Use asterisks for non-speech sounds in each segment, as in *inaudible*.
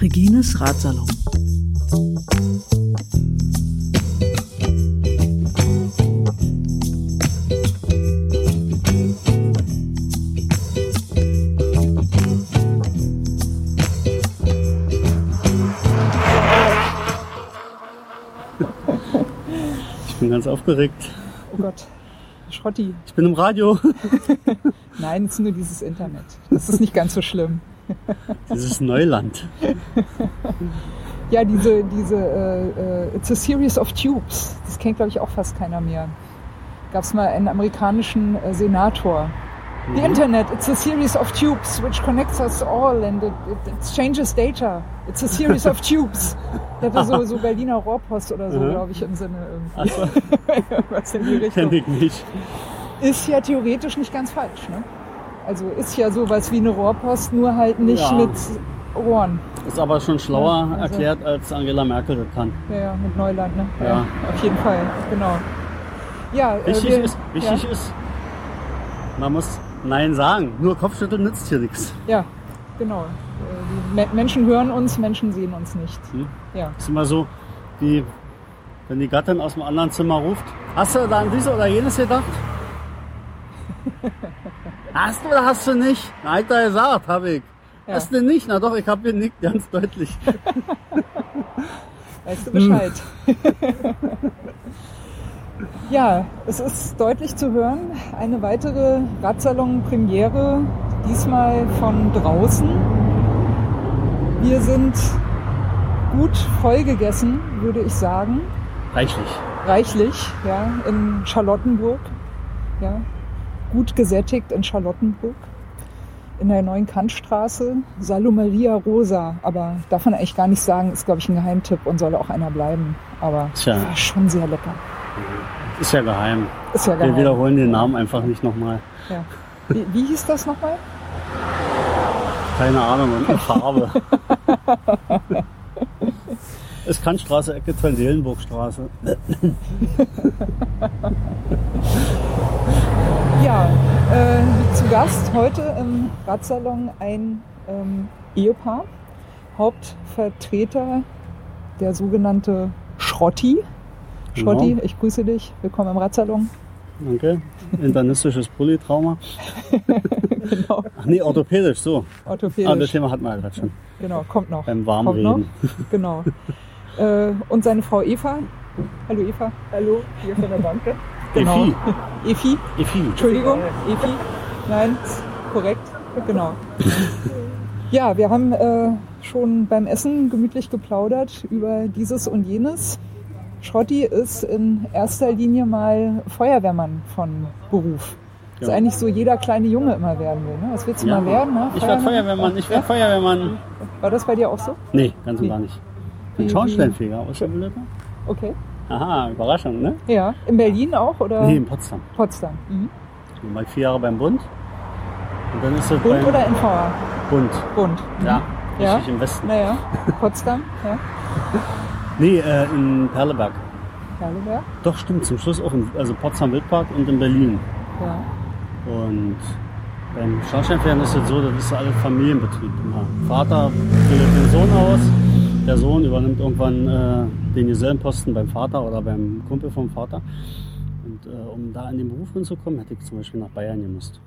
Regines Ratsalon. Ich bin ganz aufgeregt. Oh Gott, Schrotti. Ich bin im Radio. *laughs* Nein, es ist nur dieses Internet. Das ist nicht ganz so schlimm. Dieses Neuland. *laughs* Ja, diese, diese äh, äh, It's a Series of Tubes. Das kennt, glaube ich, auch fast keiner mehr. Gab es mal einen amerikanischen äh, Senator. The Internet, it's a series of tubes which connects us all and it, it exchanges data. It's a series of tubes. Der hatte so, so Berliner Rohrpost oder so, Mhm. glaube ich, im Sinne irgendwie. so, *laughs* Was in die Richtung. kenn ich nicht. Ist ja theoretisch nicht ganz falsch, ne? Also ist ja sowas wie eine Rohrpost, nur halt nicht Ja. mit Rohren. Ist aber schon schlauer Ja, also- erklärt, als Angela Merkel das kann. Ja, ja, mit Neuland, ne? Ja. auf jeden Fall, genau. Ja, äh, Wichtig, wir, ist, wichtig ja, ist, man muss Nein sagen. Nur Kopfschütteln nützt hier nichts. Ja, genau. Äh, Die Me Menschen hören uns, Menschen sehen uns nicht. Hm? Ja. Ist immer so, wie wenn die Gattin aus dem anderen Zimmer ruft. Hast du da an dies oder jenes gedacht? *laughs* hast du oder hast du nicht? Hat er gesagt, habe ich. Ja. Hast du nicht? Na doch, ich habe genickt, *laughs* ganz deutlich. *laughs* Weißt du Bescheid? Ja, es ist deutlich zu hören. Eine weitere Radsalon-Premiere, diesmal von draußen. Wir sind gut vollgegessen, würde ich sagen. Reichlich. Reichlich, ja, in Charlottenburg. Ja, gut gesättigt in Charlottenburg. In der neuen Kantstraße, Salomeria Rosa. Aber darf man eigentlich gar nicht sagen, ist, glaube ich, ein Geheimtipp und soll auch einer bleiben. Aber Tja. war schon sehr lecker. Ist ja geheim. Ist ja Wir geheim. wiederholen den Namen einfach nicht nochmal. Ja. Wie, wie hieß das nochmal? Keine Ahnung, und eine *laughs* Farbe. ist Kantstraße, Ecke Treuseelenburgstraße. *laughs* Ja, äh, zu Gast heute im Radsalon ein ähm, Ehepaar, Hauptvertreter der sogenannte Schrotti. Schrotti, Genau. ich grüße dich. Willkommen im Radsalon. Danke. Internistisches Polytrauma. *laughs* Genau, Ach nee, orthopädisch, so. Ah, das orthopädisch. Thema hatten wir ja gerade schon. Genau, kommt noch. Beim Kommt noch. Warmreden. Genau. *laughs* Äh, und seine Frau Eva. Hallo Eva. Hallo, hier von der Banke. *laughs* Genau. Efi. Efi, Efi. Entschuldigung, Efi. Nein, korrekt. Genau. Ja, wir haben äh, schon beim Essen gemütlich geplaudert über dieses und jenes. Schrotti ist in erster Linie mal Feuerwehrmann von Beruf. Das ist Ja. eigentlich so jeder kleine Junge immer werden will. Ne? Was willst du Ja. mal werden? Ne? Ich werde Feuerwehrmann, ich werde Feuerwehrmann. War das bei dir auch so? Nee, ganz und Wie? gar nicht. Ein Schornsteinfeger, ausgebildeter. Okay. Aha, Überraschung, ne? Ja. In Berlin auch oder Nee, in Potsdam. Potsdam? Mhm. Ich war vier Jahre beim Bund. Und dann ist es Bund oder NVA? Bund. Bund. Mhm. Ja, Ja. richtig im Westen. Naja, Potsdam, ja. *laughs* Nee, äh, in Perleberg. Perleberg, Doch, stimmt, zum Schluss auch in also Potsdam Wildpark und in Berlin. ja. Und beim Schornsteinfeger ist es so, das ist alles Familienbetrieb. Immer. Vater bildet den Sohn aus, der Sohn übernimmt irgendwann äh, den Gesellenposten beim Vater oder beim Kumpel vom Vater. Und äh, um da in den Beruf hinzukommen, hätte ich zum Beispiel nach Bayern gemusst.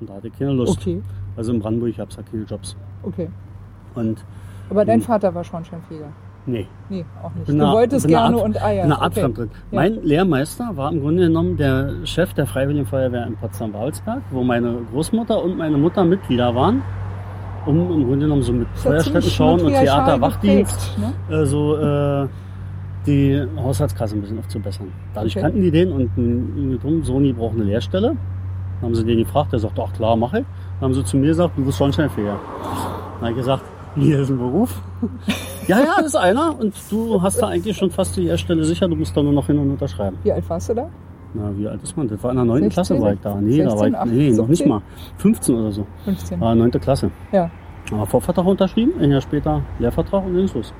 Und da hatte ich keine Lust. Okay, Also in Brandenburg gab es ja keine Jobs. okay. Und Aber dein. Vater war Schornsteinfeger? Nee, Nee, auch nicht. Du wolltest gerne Art- und Eier. eine Art okay. Fremdtritt. Ja. Mein Lehrmeister war im Grunde genommen der Chef der Freiwilligen Feuerwehr in Potsdam-Babelsberg, wo meine Großmutter und meine Mutter Mitglieder waren, um im Grunde genommen so mit Feuerstätten schauen und matriarchal Theater, Wachdienst, geprägt, Ne? äh, so äh, die Haushaltskasse ein bisschen aufzubessern. Dadurch Okay. kannten die den und drum, Sony braucht eine Lehrstelle. Dann haben sie den gefragt, der sagt, ach klar, mache ich. Dann haben sie zu mir gesagt, du bist Schornsteinfeger. Dann habe ich gesagt, hier ist ein Beruf. *laughs* ja, ja, das ist einer und du hast da eigentlich schon fast die Lehrstelle sicher, du musst da nur noch hin und unterschreiben. Wie alt warst du da? Na, wie alt ist man? Das war in der 9. 16? Klasse war ich da. Nee, da war ich, 16, nee, noch nicht 17? mal. 15 oder so. 15. War 9. Klasse. Ja, Aber Vorvertrag unterschrieben, ein Jahr später Lehrvertrag und dann ging's los.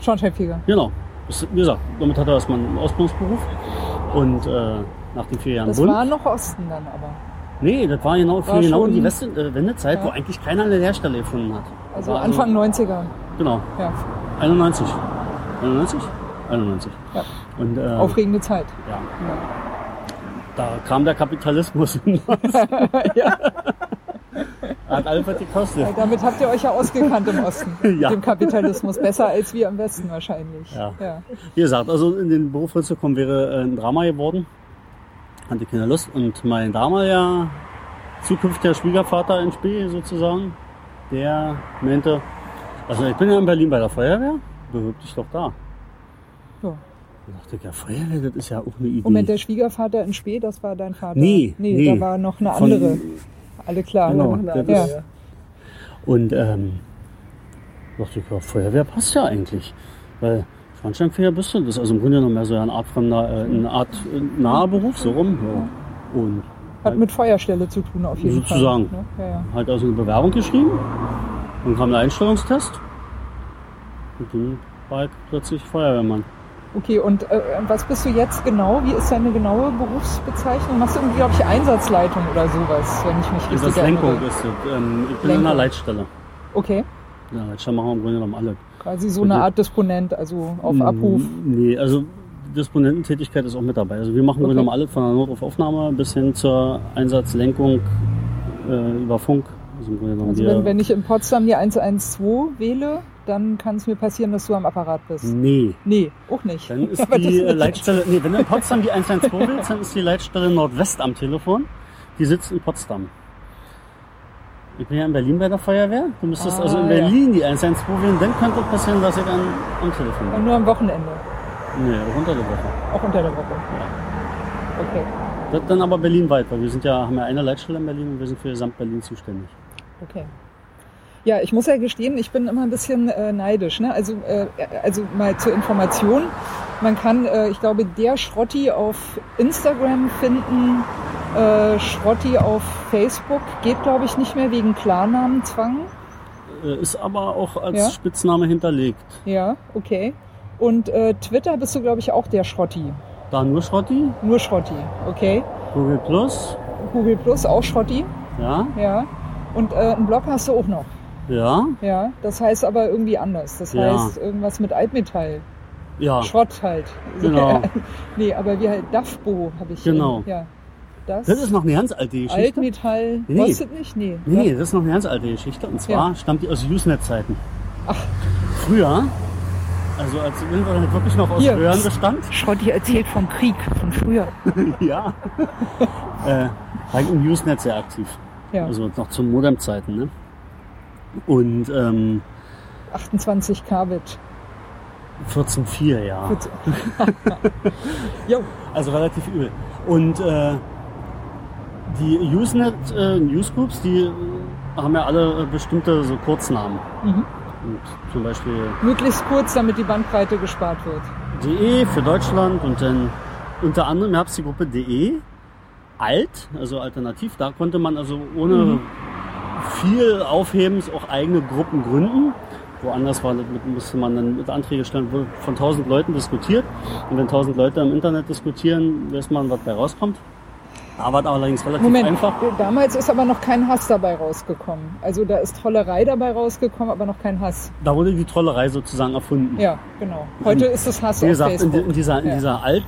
Schornsteinfeger. Genau. Das, wie gesagt, damit hat er erstmal einen Ausbildungsberuf. Und äh, nach den vier Jahren Das Bund. war noch Osten dann aber. nee, das war genau War genau die West äh, Wendezeit, Ja. wo eigentlich keiner eine Lehrstelle gefunden hat. Also War Anfang 90er. Genau, Ja, 91. 91? 91. ja. Und äh, aufregende Zeit. ja, da kam der Kapitalismus hin. *laughs* ja. Hat alles was gekostet. Ja, damit habt ihr euch ja ausgekannt im Osten. *laughs* Mit Ja. dem Kapitalismus. Besser als wir im Westen wahrscheinlich. Ja. Ja. Wie gesagt, also in den Beruf reinzukommen wäre äh, ein Drama geworden. Hatte keine Lust. Und mein damaliger zukünftiger Schwiegervater in Spee sozusagen, der meinte, also ich bin ja in Berlin bei der Feuerwehr, bewirb dich doch da. Ja. Da dachte ich, ja, Feuerwehr, das ist ja auch eine Idee. Moment, der Schwiegervater in Spee, das war dein Vater? Nee, nee, nee. da war noch eine Von- andere. Alle klar. Genau, ja. das ja. ist- Und ähm, dachte ich, ja, Feuerwehr passt ja eigentlich. Weil Schornsteinfeger bist du, das ist also im Grunde genommen mehr so eine Art von äh, eine Art äh, naher Beruf, so rum. Ja. Und Hat mit Feuerstelle zu tun auf jeden Sozusagen. Fall. Ne? Ja, ja. halt also eine Bewerbung geschrieben. Dann kam der Einstellungstest. Und dann war ich plötzlich Feuerwehrmann. Okay, und äh, was bist du jetzt genau? Wie ist deine genaue Berufsbezeichnung? Machst du irgendwie, glaube ich, Einsatzleitung oder sowas, wenn ich mich richtig Das Lenkung erinnere? ist es. Ähm, ich bin in Lenkung. einer Leitstelle. Okay, In der Leitstelle machen wir im Grunde genommen alle. quasi so eine Okay. Art Disponent, also auf Mm, Abruf. Nee, also Disponententätigkeit ist auch mit dabei. Also wir machen im Grunde Okay. genommen alles von der Notaufnahme bis hin zur Einsatzlenkung äh, über Funk. Also Also wenn, wenn ich in Potsdam die 112 wähle, dann kann es mir passieren, dass du am Apparat bist. Nee. Nee, auch nicht. Dann ist *laughs* Aber die Leitstelle, nee, wenn du in Potsdam die 112 willst, dann ist die Leitstelle Nordwest am Telefon. Die sitzt in Potsdam. Ich bin ja in Berlin bei der Feuerwehr. Du müsstest Ah, also in ja. Berlin die 112 wählen, dann könnte passieren, dass ich an, am Telefon Und bin. nur am Wochenende, Nee, auch unter der Woche. auch unter der Woche. Okay, Das dann aber berlinweit, weil wir sind ja, haben ja eine Leitstelle in Berlin und wir sind für Gesamt Berlin zuständig. Okay. Ja, ich muss ja gestehen, ich bin immer ein bisschen äh, neidisch. Ne? Also, äh, also mal zur Information. Man kann, äh, ich glaube, der Schrotti auf Instagram finden, äh, Schrotti auf Facebook geht, glaube ich, nicht mehr wegen Klarnamenzwang. Äh, Ist aber auch als Ja? Spitzname hinterlegt. Ja, okay. Und äh, Twitter bist du, glaube ich, auch der Schrotti. Da nur Schrotti, Nur Schrotti, okay. Google Plus, Google Plus auch Schrotti, ja, ja. Und äh, einen Blog hast du auch noch. ja, Ja, das heißt aber irgendwie anders. Das Ja. heißt irgendwas mit Altmetall. ja, Schrott halt. Genau. *laughs* nee, aber wie halt DAFBO habe ich. Genau. Ja. Das, Das ist noch eine ganz alte Geschichte. Altmetall. Nee. Kostet nicht? Nee. Nee, das ist noch eine ganz alte Geschichte. Und zwar Ja. stammt die aus Usenet-Zeiten. Ach. Früher, also als Internet wirklich noch aus Hier. Röhren bestand, Schrotti erzählt vom Krieg von früher. *laughs* ja, *laughs* äh, war ich im Usenet sehr aktiv. Ja. Also noch zu Modem-Zeiten. Ne? Und ähm, 28 Kbit. 14.4, ja. *laughs* Also relativ übel. Und äh, die Usenet äh, Newsgroups, die äh, haben ja alle äh, bestimmte so Kurznamen. Mhm. Und zum Beispiel Möglichst kurz, damit die Bandbreite gespart wird. DE für Deutschland und dann unter anderem gab es die Gruppe DE alt, also alternativ. Da konnte man also ohne Mhm. viel Aufhebens auch eigene Gruppen gründen. Woanders war, musste man dann mit Anträge stellen, wurde von 1000 Leuten diskutiert. Und wenn 1000 Leute im Internet diskutieren, weiß man, was da rauskommt. Da war es allerdings relativ Moment, einfach. damals ist aber noch kein Hass dabei rausgekommen. Also da ist Trollerei dabei rausgekommen, aber noch kein Hass. Da wurde die Trollerei sozusagen erfunden. Ja, genau. Heute ist es Hass Wie auf gesagt, in, in dieser, in Ja. dieser alt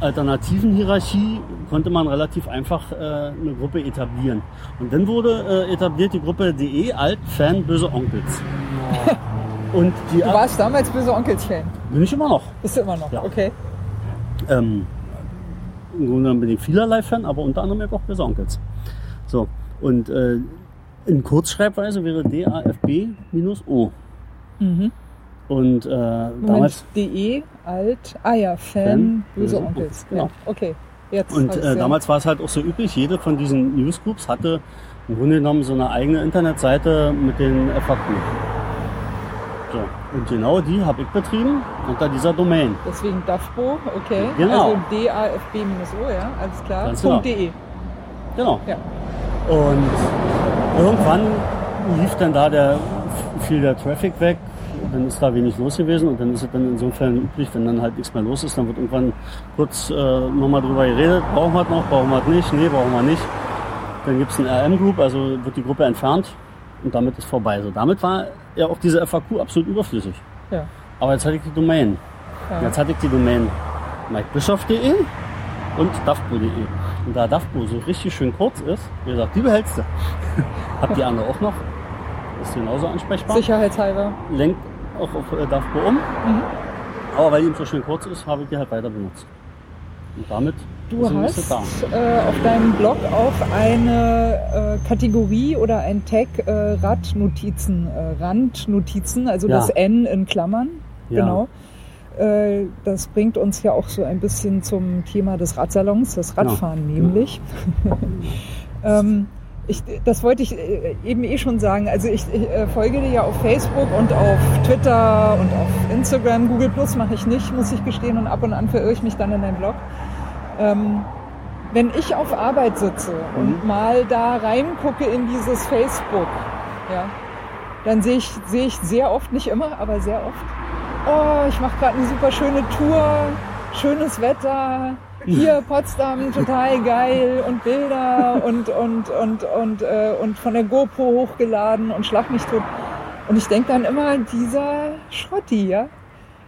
alternativen Hierarchie konnte man relativ einfach äh, eine Gruppe etablieren. Und dann wurde äh, etabliert die Gruppe DE Alt Fan Böse Onkels. *laughs* Und die Du warst damals böse Onkels-Fan. bin ich immer noch. Bist du immer noch? Ja. Okay. Ähm, Im Grunde bin ich vielerlei Fan, aber unter anderem eben auch Böse Onkels. So, und äh, in Kurzschreibweise wäre DAFB-O. Mhm. Und äh, Moment, damals DE, alt, ah ja, Fan, böse Onkels. Genau. Ja, okay. Jetzt Und äh, ja. damals war es halt auch so üblich, jede von diesen Newsgroups hatte im Grunde genommen so eine eigene Internetseite mit den FAQ. So, und genau die habe ich betrieben unter dieser Domain. Deswegen DAFBO, okay. Genau. Also DAFB-O, ja, alles klar. Ganz genau. .de. Genau. Ja. Und irgendwann lief dann da der, fiel der Traffic weg, dann ist da wenig los gewesen und dann ist es dann insofern üblich, wenn dann halt nichts mehr los ist, dann wird irgendwann kurz äh, nochmal drüber geredet, brauchen wir es noch, brauchen wir es nicht, nee, brauchen wir nicht. Dann gibt es ein RM-Group, also wird die Gruppe entfernt und damit ist vorbei. So, damit war ja auch diese FAQ absolut überflüssig. Ja. Aber jetzt hatte ich die Domain. Ja. Jetzt hatte ich die Domain mikebischoff.de und dafbo.de. Und da dafbo so richtig schön kurz ist, wie gesagt, die behältst du. *laughs* Hab die andere auch noch. Ist genauso ansprechbar. Sicherheitshalber. Lenkt auch auf äh, um. Mhm. Aber weil die eben so schön kurz ist, habe ich die halt weiter benutzt. Und damit Du sind hast da. äh, auf deinem Blog auch eine äh, Kategorie oder ein Tag äh, Radnotizen, äh, Randnotizen, also Ja. das N in Klammern. Ja. Genau. Äh, das bringt uns ja auch so ein bisschen zum Thema des Radsalons, das Radfahren nämlich. *laughs* ähm, ich, das wollte ich äh, eben eh schon sagen. Also ich, ich äh, folge dir ja auf Facebook und auf Twitter und auf Instagram. Google Plus mache ich nicht, muss ich gestehen. Und ab und an verirre ich mich dann in deinen Blog. Ähm, wenn ich auf Arbeit sitze und mal da reingucke in dieses Facebook, ja, dann sehe ich, sehe ich sehr oft, nicht immer, aber sehr oft, oh, ich mache gerade eine super schöne Tour, schönes Wetter, hier Potsdam, total geil und Bilder und, und, und, und, äh, und von der GoPro hochgeladen und schlag mich tot. Und ich denke dann immer, dieser Schrotti, ja,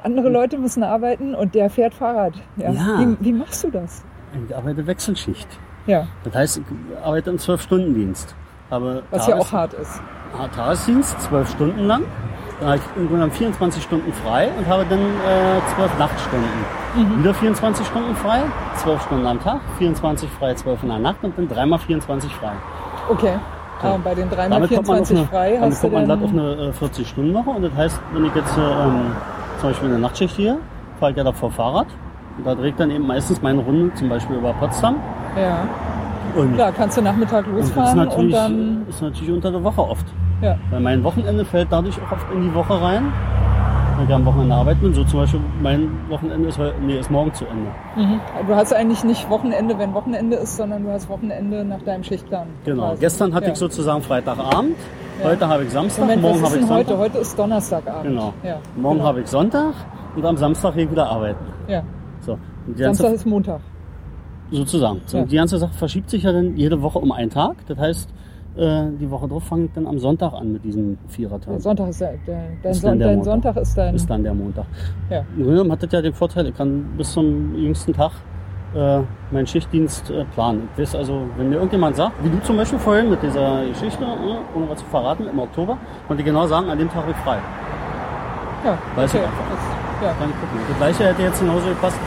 andere Leute müssen arbeiten und der fährt Fahrrad. Ja. Ja. Wie, wie machst du das? Ich arbeite Wechselschicht. Ja, Das heißt, ich arbeite im 12-Stunden-Dienst. Habe was ja Tages- auch hart ist. Tagesdienst, zwölf Stunden lang. Dann habe ich im Grunde genommen 24 Stunden frei und habe dann äh, zwölf Nachtstunden. Mhm. Wieder 24 Stunden frei, zwölf Stunden am Tag, 24 frei, 12 in der Nacht und dann dreimal 24 frei. Okay. So. Ah, und bei den 3 mal Damit kommt man auf 24 eine, frei damit hast du kommt man glatt auf eine äh, 40-Stunden-Woche und das heißt, wenn ich jetzt äh, ähm, zum Beispiel eine Nachtschicht hier, fahre ich ja davor Fahrrad und da drehe ich dann eben meistens meine Runde zum Beispiel über Potsdam Ja, und, klar, kannst du Nachmittag und das ist losfahren und, dann... ist natürlich unter der Woche oft. Ja, Weil mein Wochenende fällt dadurch auch oft in die Woche rein. Weil ich am Wochenende arbeiten bin. So zum Beispiel mein Wochenende ist, heu- nee, ist morgen zu Ende. mhm. Du hast eigentlich nicht Wochenende, wenn Wochenende ist, sondern du hast Wochenende nach deinem Schichtplan. Genau. quasi. Gestern hatte ja. ich sozusagen Freitagabend. Heute habe ich Samstag. Moment, morgen habe ich Sonntag. heute? Heute ist Donnerstagabend. Genau. Ja, Morgen genau. habe ich Sonntag und am Samstag gehe ich wieder arbeiten. Ja, So. Samstag ist Montag. sozusagen. So, Ja. Die ganze Sache verschiebt sich ja dann jede Woche um einen Tag. Das heißt, äh, die Woche drauf fange ich dann am Sonntag an mit diesem Vierertag. Der Sonntag ist der, der, dein, Ist Son dann der dein. Sonntag ist dein... Ist dann der Montag. Ja. Genommen hat das ja den Vorteil, ich kann bis zum jüngsten Tag äh, meinen Schichtdienst äh, planen. Ich weiß also, wenn mir irgendjemand sagt, wie du zum Beispiel vorhin mit dieser Geschichte, äh, ohne was zu verraten, im Oktober, konnte ich genau sagen, an dem Tag bin ich frei. Ja, Weiß ich okay. einfach. Das, ja. Dann gucken. Das gleiche hätte jetzt genauso gepasst,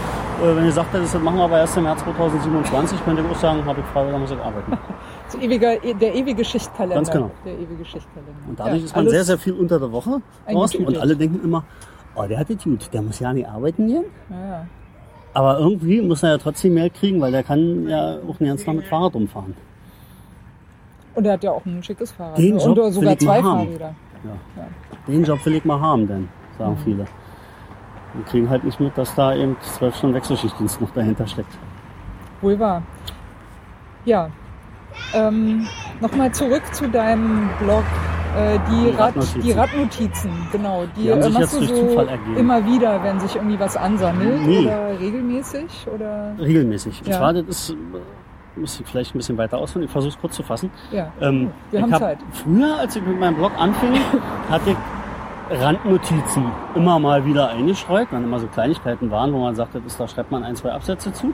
äh, wenn ihr sagt, das machen wir aber erst im März 2027, könnte ich auch sagen, habe ich frei, dann muss ich arbeiten. *laughs* Das ewiger, der ewige Schichtkalender. Ganz genau. Der ewige Schichtkalender. Und dadurch ja, ist man sehr, sehr viel unter der Woche draußen und alle denken immer, oh, der hat das gut, der muss ja nicht arbeiten gehen. Ja. Aber irgendwie muss er ja trotzdem mehr kriegen, weil der kann ja auch den ganzen Tag mit Fahrrad rumfahren. Und er hat ja auch ein schickes Fahrrad. Den ne? Job Und will sogar ich mal zwei haben. Fahrräder. Ja. Ja. Den Job will ich mal haben, denn, sagen Mhm. viele. Und kriegen halt nicht mit, dass da eben zwölf Stunden Wechselschichtdienst noch dahinter steckt. Wohl wahr. Ja. Ähm, Nochmal zurück zu deinem Blog. Äh, die, Die Rad, Radnotizen. die Radnotizen, genau. Die, Die haben äh, sich machst jetzt du durch so Zufall ergeben. immer wieder, wenn sich irgendwie was ansammelt Nee. oder regelmäßig oder Regelmäßig. Und Ja. zwar, das ist, muss ich vielleicht ein bisschen weiter ausführen, ich versuche es kurz zu fassen. ja. Ähm, Wir haben hab Zeit. Früher, als ich mit meinem Blog anfing, *laughs* hatte ich Randnotizen immer mal wieder eingestreut, wenn immer so Kleinigkeiten waren, wo man sagte, das, da schreibt man ein, zwei Absätze zu.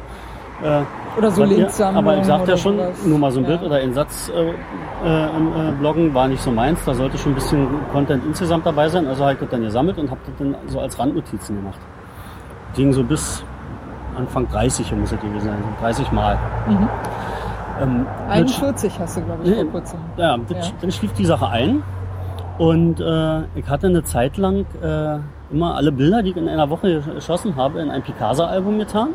Äh, Oder so Linksammlung Aber ich sagte ja schon, sowas. nur mal so ein Ja. Bild oder ein Satz äh, äh, im äh, Bloggen war nicht so meins. Da sollte schon ein bisschen Content insgesamt dabei sein. Also habe ich das dann gesammelt und habe das dann so als Randnotizen gemacht. Ging so bis Anfang 30 muss es gewesen sein, so 30 Mal. Mhm. Ähm, 41 hast du, glaube ich, vor kurzem. ja, das, Ja. dann schlief die Sache ein. Und äh, ich hatte eine Zeit lang äh, immer alle Bilder, die ich in einer Woche geschossen habe, in ein Picasa-Album getan.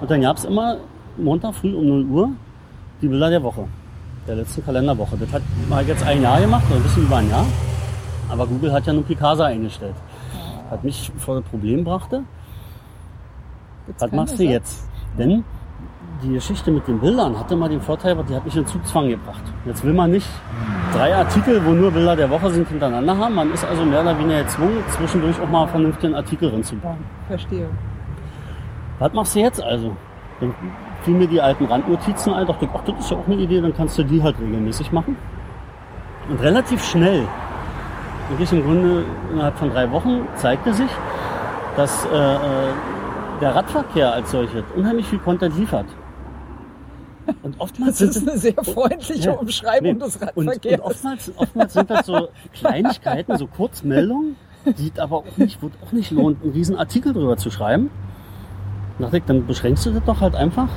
Und dann gab es immer Montag früh um 0 Uhr die Bilder der Woche, der letzten Kalenderwoche. Das hat ich jetzt ein Jahr gemacht, oder ein bisschen über ein Jahr. Aber Google hat ja nur Picasa eingestellt. Was mich vor das Problem brachte, Gibt's was machst du jetzt? Denn die Geschichte mit den Bildern hatte mal den Vorteil, die hat mich in Zugzwang gebracht. Jetzt will man nicht drei Artikel, wo nur Bilder der Woche sind, hintereinander haben. Man ist also mehr oder weniger gezwungen, zwischendurch auch mal vernünftigen Artikel reinzubauen. Verstehe. Was machst du jetzt also? Dann fielen mir die alten Randnotizen ein, dachte ich, ach, das ist ja auch eine Idee, dann kannst du die halt regelmäßig machen. Und relativ schnell, wirklich im Grunde innerhalb von drei Wochen, zeigte sich, dass äh, äh, der Radverkehr als solches unheimlich viel Content liefert. Und oftmals Das ist eine sehr freundliche Ja, Umschreibung nee. des und, Radverkehrs. und oftmals, oftmals sind das so *laughs* Kleinigkeiten, so Kurzmeldungen, die es aber auch nicht, wo es auch nicht lohnt, einen riesen Artikel drüber zu schreiben. Da dachte ich, dann beschränkst du das doch halt einfach.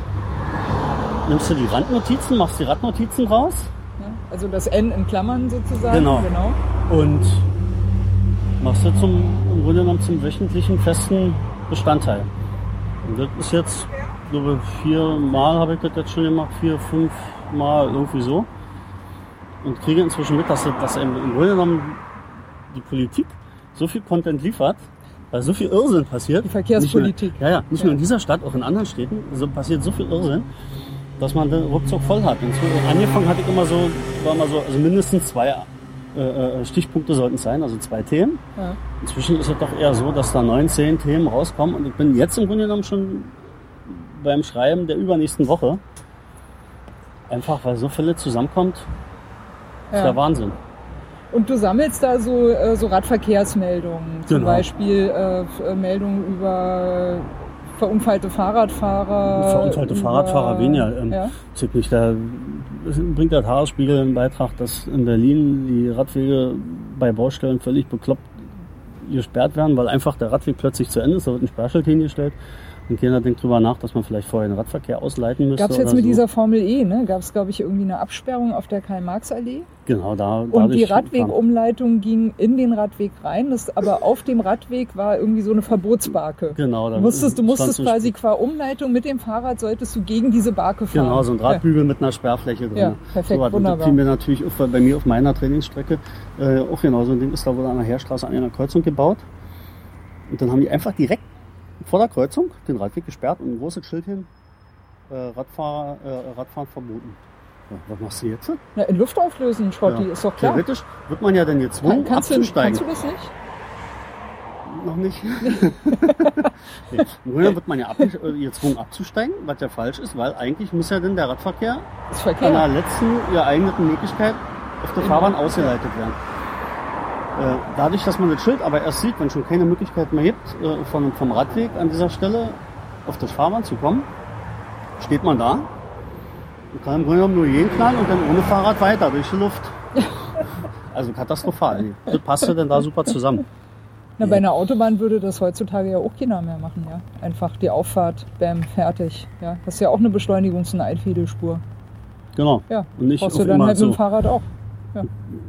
Nimmst du die Randnotizen, machst die Radnotizen raus Ja, also das N in Klammern sozusagen. Genau. genau. und machst du zum, im Grunde genommen zum wöchentlichen festen Bestandteil. Und das ist jetzt, ich glaube, viermal habe ich das jetzt schon gemacht, vier, fünf Mal irgendwie so. Und kriege inzwischen mit, dass, dass im Grunde genommen die Politik so viel Content liefert, weil so viel Irrsinn passiert. Die Verkehrspolitik. Nicht nur, ja, ja, nicht Ja. nur in dieser Stadt, auch in anderen Städten so passiert so viel Irrsinn, dass man den ruckzuck voll hat. Und so, angefangen hatte ich immer so, war immer so, also mindestens zwei äh, äh, Stichpunkte sollten es sein, also zwei Themen. Ja. Inzwischen ist es doch eher so, dass da neun, zehn Themen rauskommen und ich bin jetzt im Grunde genommen schon beim Schreiben der übernächsten Woche. Einfach weil so viele zusammenkommt, ist Ja. der Wahnsinn. Und du sammelst da so, äh, so Radverkehrsmeldungen, zum Genau. Beispiel äh, äh, Meldungen über verunfallte Fahrradfahrer. Verunfallte über, Fahrradfahrer weniger. Ähm, ja? Zieht nicht, da bringt der Tagesspiegel einen Beitrag, dass in Berlin die Radwege bei Baustellen völlig bekloppt gesperrt werden, weil einfach der Radweg plötzlich zu Ende ist, da wird ein Sperrschild hingestellt und keiner denkt drüber nach, dass man vielleicht vorher den Radverkehr ausleiten müsste. Gab es jetzt mit so. dieser Formel E, ne? Gab es, glaube ich, irgendwie eine Absperrung auf der Karl-Marx-Allee? Genau, da Und die Radwegumleitung ging in den Radweg rein, das, aber auf dem Radweg war irgendwie so eine Verbotsbarke. Genau, da Du musstest, du musstest quasi qua Umleitung mit dem Fahrrad solltest du gegen diese Barke fahren. Genau, so ein Drahtbügel mit einer Sperrfläche drin. Ja, perfekt, so. Und wunderbar. Das fiel mir natürlich auf, bei mir auf meiner Trainingsstrecke äh, auch genau so ein Ding ist da wurde an der Heerstraße an einer Kreuzung gebaut. Und dann haben die einfach direkt vor der Kreuzung den Radweg gesperrt und ein großes Schild hin, äh, Radfahrer, äh, Radfahren verboten. Ja, was machst du jetzt? Na, in Luft auflösen, Schrotti, Ja. ist doch klar. Theoretisch wird man ja dann gezwungen, Kann, kannst, du, abzusteigen. kannst du das nicht? Noch nicht. *laughs* nee. Im Grunde wird man ja ab, äh, gezwungen abzusteigen, was ja falsch ist, weil eigentlich muss ja dann der Radverkehr an der letzten geeigneten Möglichkeit auf der Fahrbahn ausgeleitet werden. Äh, Dadurch, dass man das Schild aber erst sieht, wenn schon keine Möglichkeit mehr gibt, äh, von, vom Radweg an dieser Stelle auf das Fahrbahn zu kommen, steht man da und kann im Grunde genommen nur jeden knallen und dann ohne Fahrrad weiter durch die Luft. *laughs* Also katastrophal. Das passt ja dann da super zusammen. Na, bei einer Autobahn würde das heutzutage ja auch keiner mehr machen, ja. Einfach die Auffahrt, bam, fertig. Ja. Das ist ja auch eine Beschleunigungs- und Einfädelspur. Genau. Ja. Und nicht Brauchst du dann halt mit so, dem Fahrrad auch.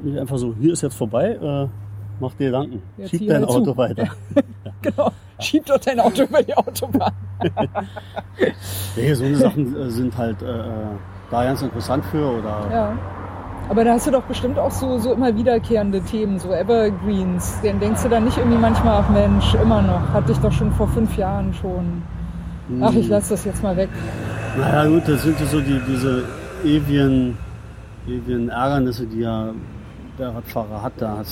nicht einfach so, hier ist jetzt vorbei, äh, mach dir Gedanken. Jetzt Schieb dein halt zu. Auto weiter. *laughs* Genau. Schieb doch dein Auto über die Autobahn. *laughs* Nee, so eine Sachen äh, sind halt äh, da ganz interessant für oder Ja. Aber da hast du doch bestimmt auch so, so immer wiederkehrende Themen, so Evergreens. Dann denkst du dann nicht irgendwie manchmal, ach Mensch, immer noch. Hatte ich doch schon vor fünf Jahren schon. Ach, ich lasse das jetzt mal weg. Naja gut, das sind ja so die, diese ewigen, ewigen Ärgernisse, die ja der Radfahrer hat. Da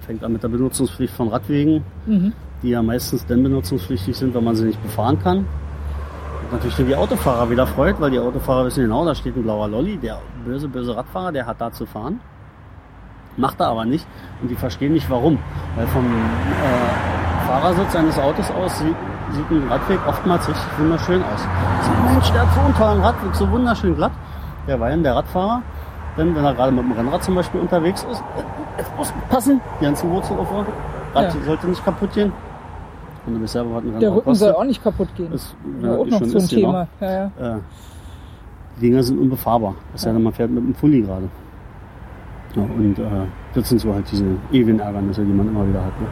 fängt an mit der Benutzungspflicht von Radwegen, Mhm. die ja meistens dann benutzungspflichtig sind, wenn man sie nicht befahren kann. Und natürlich die Autofahrer wieder freut, weil die Autofahrer wissen genau, da steht ein blauer Lolli, der böse, böse Radfahrer, der hat da zu fahren. Macht er aber nicht und die verstehen nicht warum. Weil vom äh, Fahrersitz eines Autos aus sieht, sieht ein Radweg oftmals richtig wunderschön aus. So, Mensch, der hat so einen tollen Radweg, so wunderschön glatt. Derweil der Radfahrer, denn wenn er gerade mit dem Rennrad zum Beispiel unterwegs ist, jetzt muss passen, die ganzen Wurzeln auf Rad Ja. sollte nicht kaputt gehen. Und du bist selber was ein Der Rücken soll kostet. auch nicht kaputt gehen. Ist, ja, auch ist noch so ein ist, genau. Thema. Ja, ja. Äh, die Dinger sind unbefahrbar. Es sei denn, man fährt mit dem Fully gerade. Ja, und äh, das sind so halt diese ewigen Ärgernisse, die man immer wieder hat. Ne?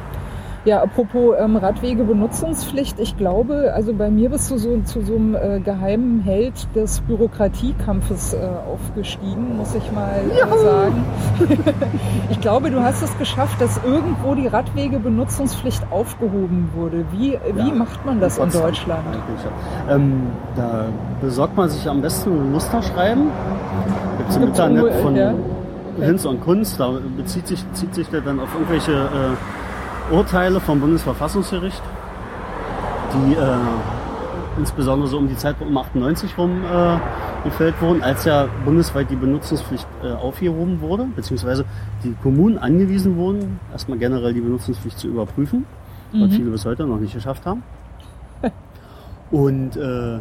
Ja, apropos ähm, Radwegebenutzungspflicht, ich glaube, also bei mir bist du so zu so einem äh, geheimen Held des Bürokratiekampfes äh, aufgestiegen, muss ich mal äh, sagen. *laughs* ich glaube, du hast es geschafft, dass irgendwo die Radwegebenutzungspflicht aufgehoben wurde. Wie, wie Ja. macht man das in. Deutschland? Ja. Ähm, da besorgt man sich am besten ein Musterschreiben. Gibt es im Internet von ja? Hinz und Kunst. Da bezieht sich, zieht sich der dann auf irgendwelche äh, Urteile vom Bundesverfassungsgericht, die äh, insbesondere so um die Zeit um 98 rum äh, gefällt wurden, als ja bundesweit die Benutzungspflicht äh, aufgehoben wurde, beziehungsweise die Kommunen angewiesen wurden, erstmal generell die Benutzungspflicht zu überprüfen, was viele bis heute noch nicht geschafft haben. Und äh,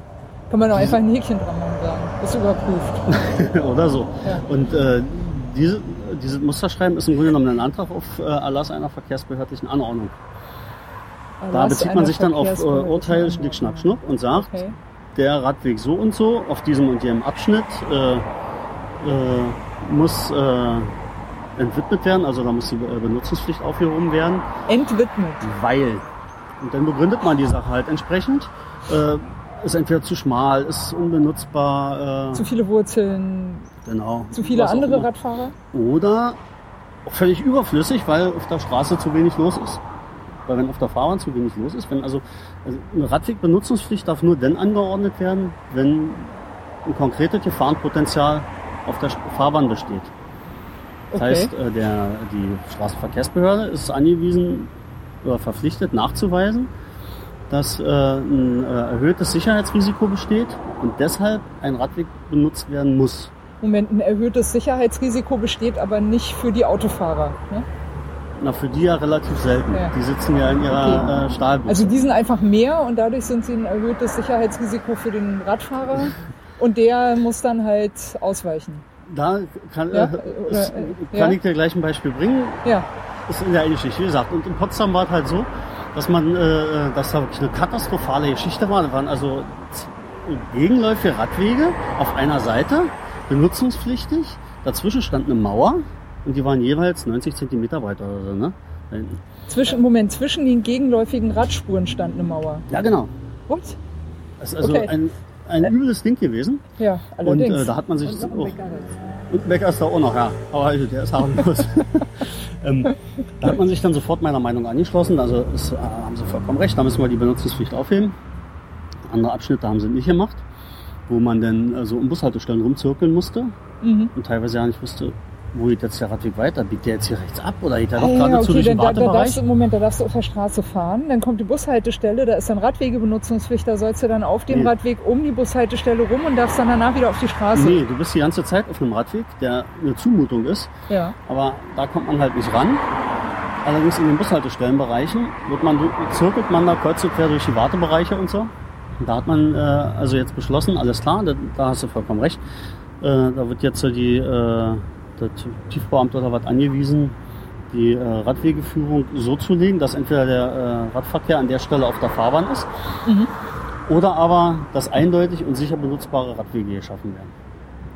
Kann man doch einfach ein Häkchen dran machen sagen. Ist überprüft. *laughs* oder so. Ja. Und äh, diese, dieses Musterschreiben ist im Grunde genommen ein Antrag auf äh, Erlass einer verkehrsbehördlichen Anordnung. Da Erlass bezieht man sich dann auf äh, Urteil Schnick, Schnack, Schnuck und sagt, Okay. der Radweg so und so auf diesem und jenem Abschnitt äh, äh, muss äh, entwidmet werden, also da muss die äh, Benutzungspflicht aufgehoben werden, Entwidmet. weil. Und dann begründet man die Sache halt entsprechend. Äh, ist entweder zu schmal, ist unbenutzbar. Äh, Zu viele Wurzeln, genau. zu viele andere. Radfahrer. Oder völlig überflüssig, weil auf der Straße zu wenig los ist. Weil wenn auf der Fahrbahn zu wenig los ist, wenn also, also eine Radwegbenutzungspflicht darf nur dann angeordnet werden, wenn ein konkretes Gefahrenpotenzial auf der Fahrbahn besteht. Das Okay. heißt, äh, der, die Straßenverkehrsbehörde ist angewiesen oder verpflichtet nachzuweisen, dass äh, ein äh, erhöhtes Sicherheitsrisiko besteht und deshalb ein Radweg benutzt werden muss. Moment, ein erhöhtes Sicherheitsrisiko besteht aber nicht für die Autofahrer. Ne? Na, für die ja relativ selten. Ja. Die sitzen ja in ihrer äh, Stahlbude. Also die sind einfach mehr und dadurch sind sie ein erhöhtes Sicherheitsrisiko für den Radfahrer *laughs* und der muss dann halt ausweichen. da kann, Ja, äh, ist, äh, kann ja. ich dir gleich ein Beispiel bringen. Ja, Ist in der Geschichte. Wie gesagt, und in Potsdam war es halt so, dass man, äh, dass da wirklich eine katastrophale Geschichte war. Da waren also gegenläufige Radwege auf einer Seite, benutzungspflichtig. Dazwischen stand eine Mauer und die waren jeweils 90 Zentimeter breit oder so, ne? Zwischen, Moment, zwischen den gegenläufigen Radspuren stand eine Mauer. Ja, genau. What? Das ist also Okay. ein, ein übles Ding gewesen. Ja, Und allerdings. äh, da hat man sich auch, und Bäcker ist da auch noch, ja. Aber also, der ist harmlos. *laughs* ähm, da hat man sich dann sofort meiner Meinung angeschlossen. Also es, äh, haben sie vollkommen recht, da müssen wir die Benutzungspflicht aufheben. Andere Abschnitte haben sie nicht gemacht, wo man dann äh, so um Bushaltestellen rumzirkeln musste mhm. und teilweise ja nicht wusste, wo geht jetzt der Radweg weiter? Biegt der jetzt hier rechts ab oder geht der Ah, doch ja, gerade zu okay, durch den dann, da, da darfst du, Moment, da darfst du auf der Straße fahren, dann kommt die Bushaltestelle, da ist dann Radwegebenutzungspflicht, da sollst du dann auf dem Nee. Radweg um die Bushaltestelle rum und darfst dann danach wieder auf die Straße. Nee, du bist die ganze Zeit auf einem Radweg, der eine Zumutung ist. Ja. Aber da kommt man halt nicht ran. Allerdings in den Bushaltestellenbereichen wird man, zirkelt man da kreuz und quer durch die Wartebereiche und so. Und Da hat man äh, also jetzt beschlossen, alles klar, da, da hast du vollkommen recht. Äh, da wird jetzt so die äh, der Tiefbauamt oder was angewiesen, die äh, Radwegeführung so zu legen, dass entweder der äh, Radverkehr an der Stelle auf der Fahrbahn ist oder aber, dass eindeutig und sicher benutzbare Radwege geschaffen werden.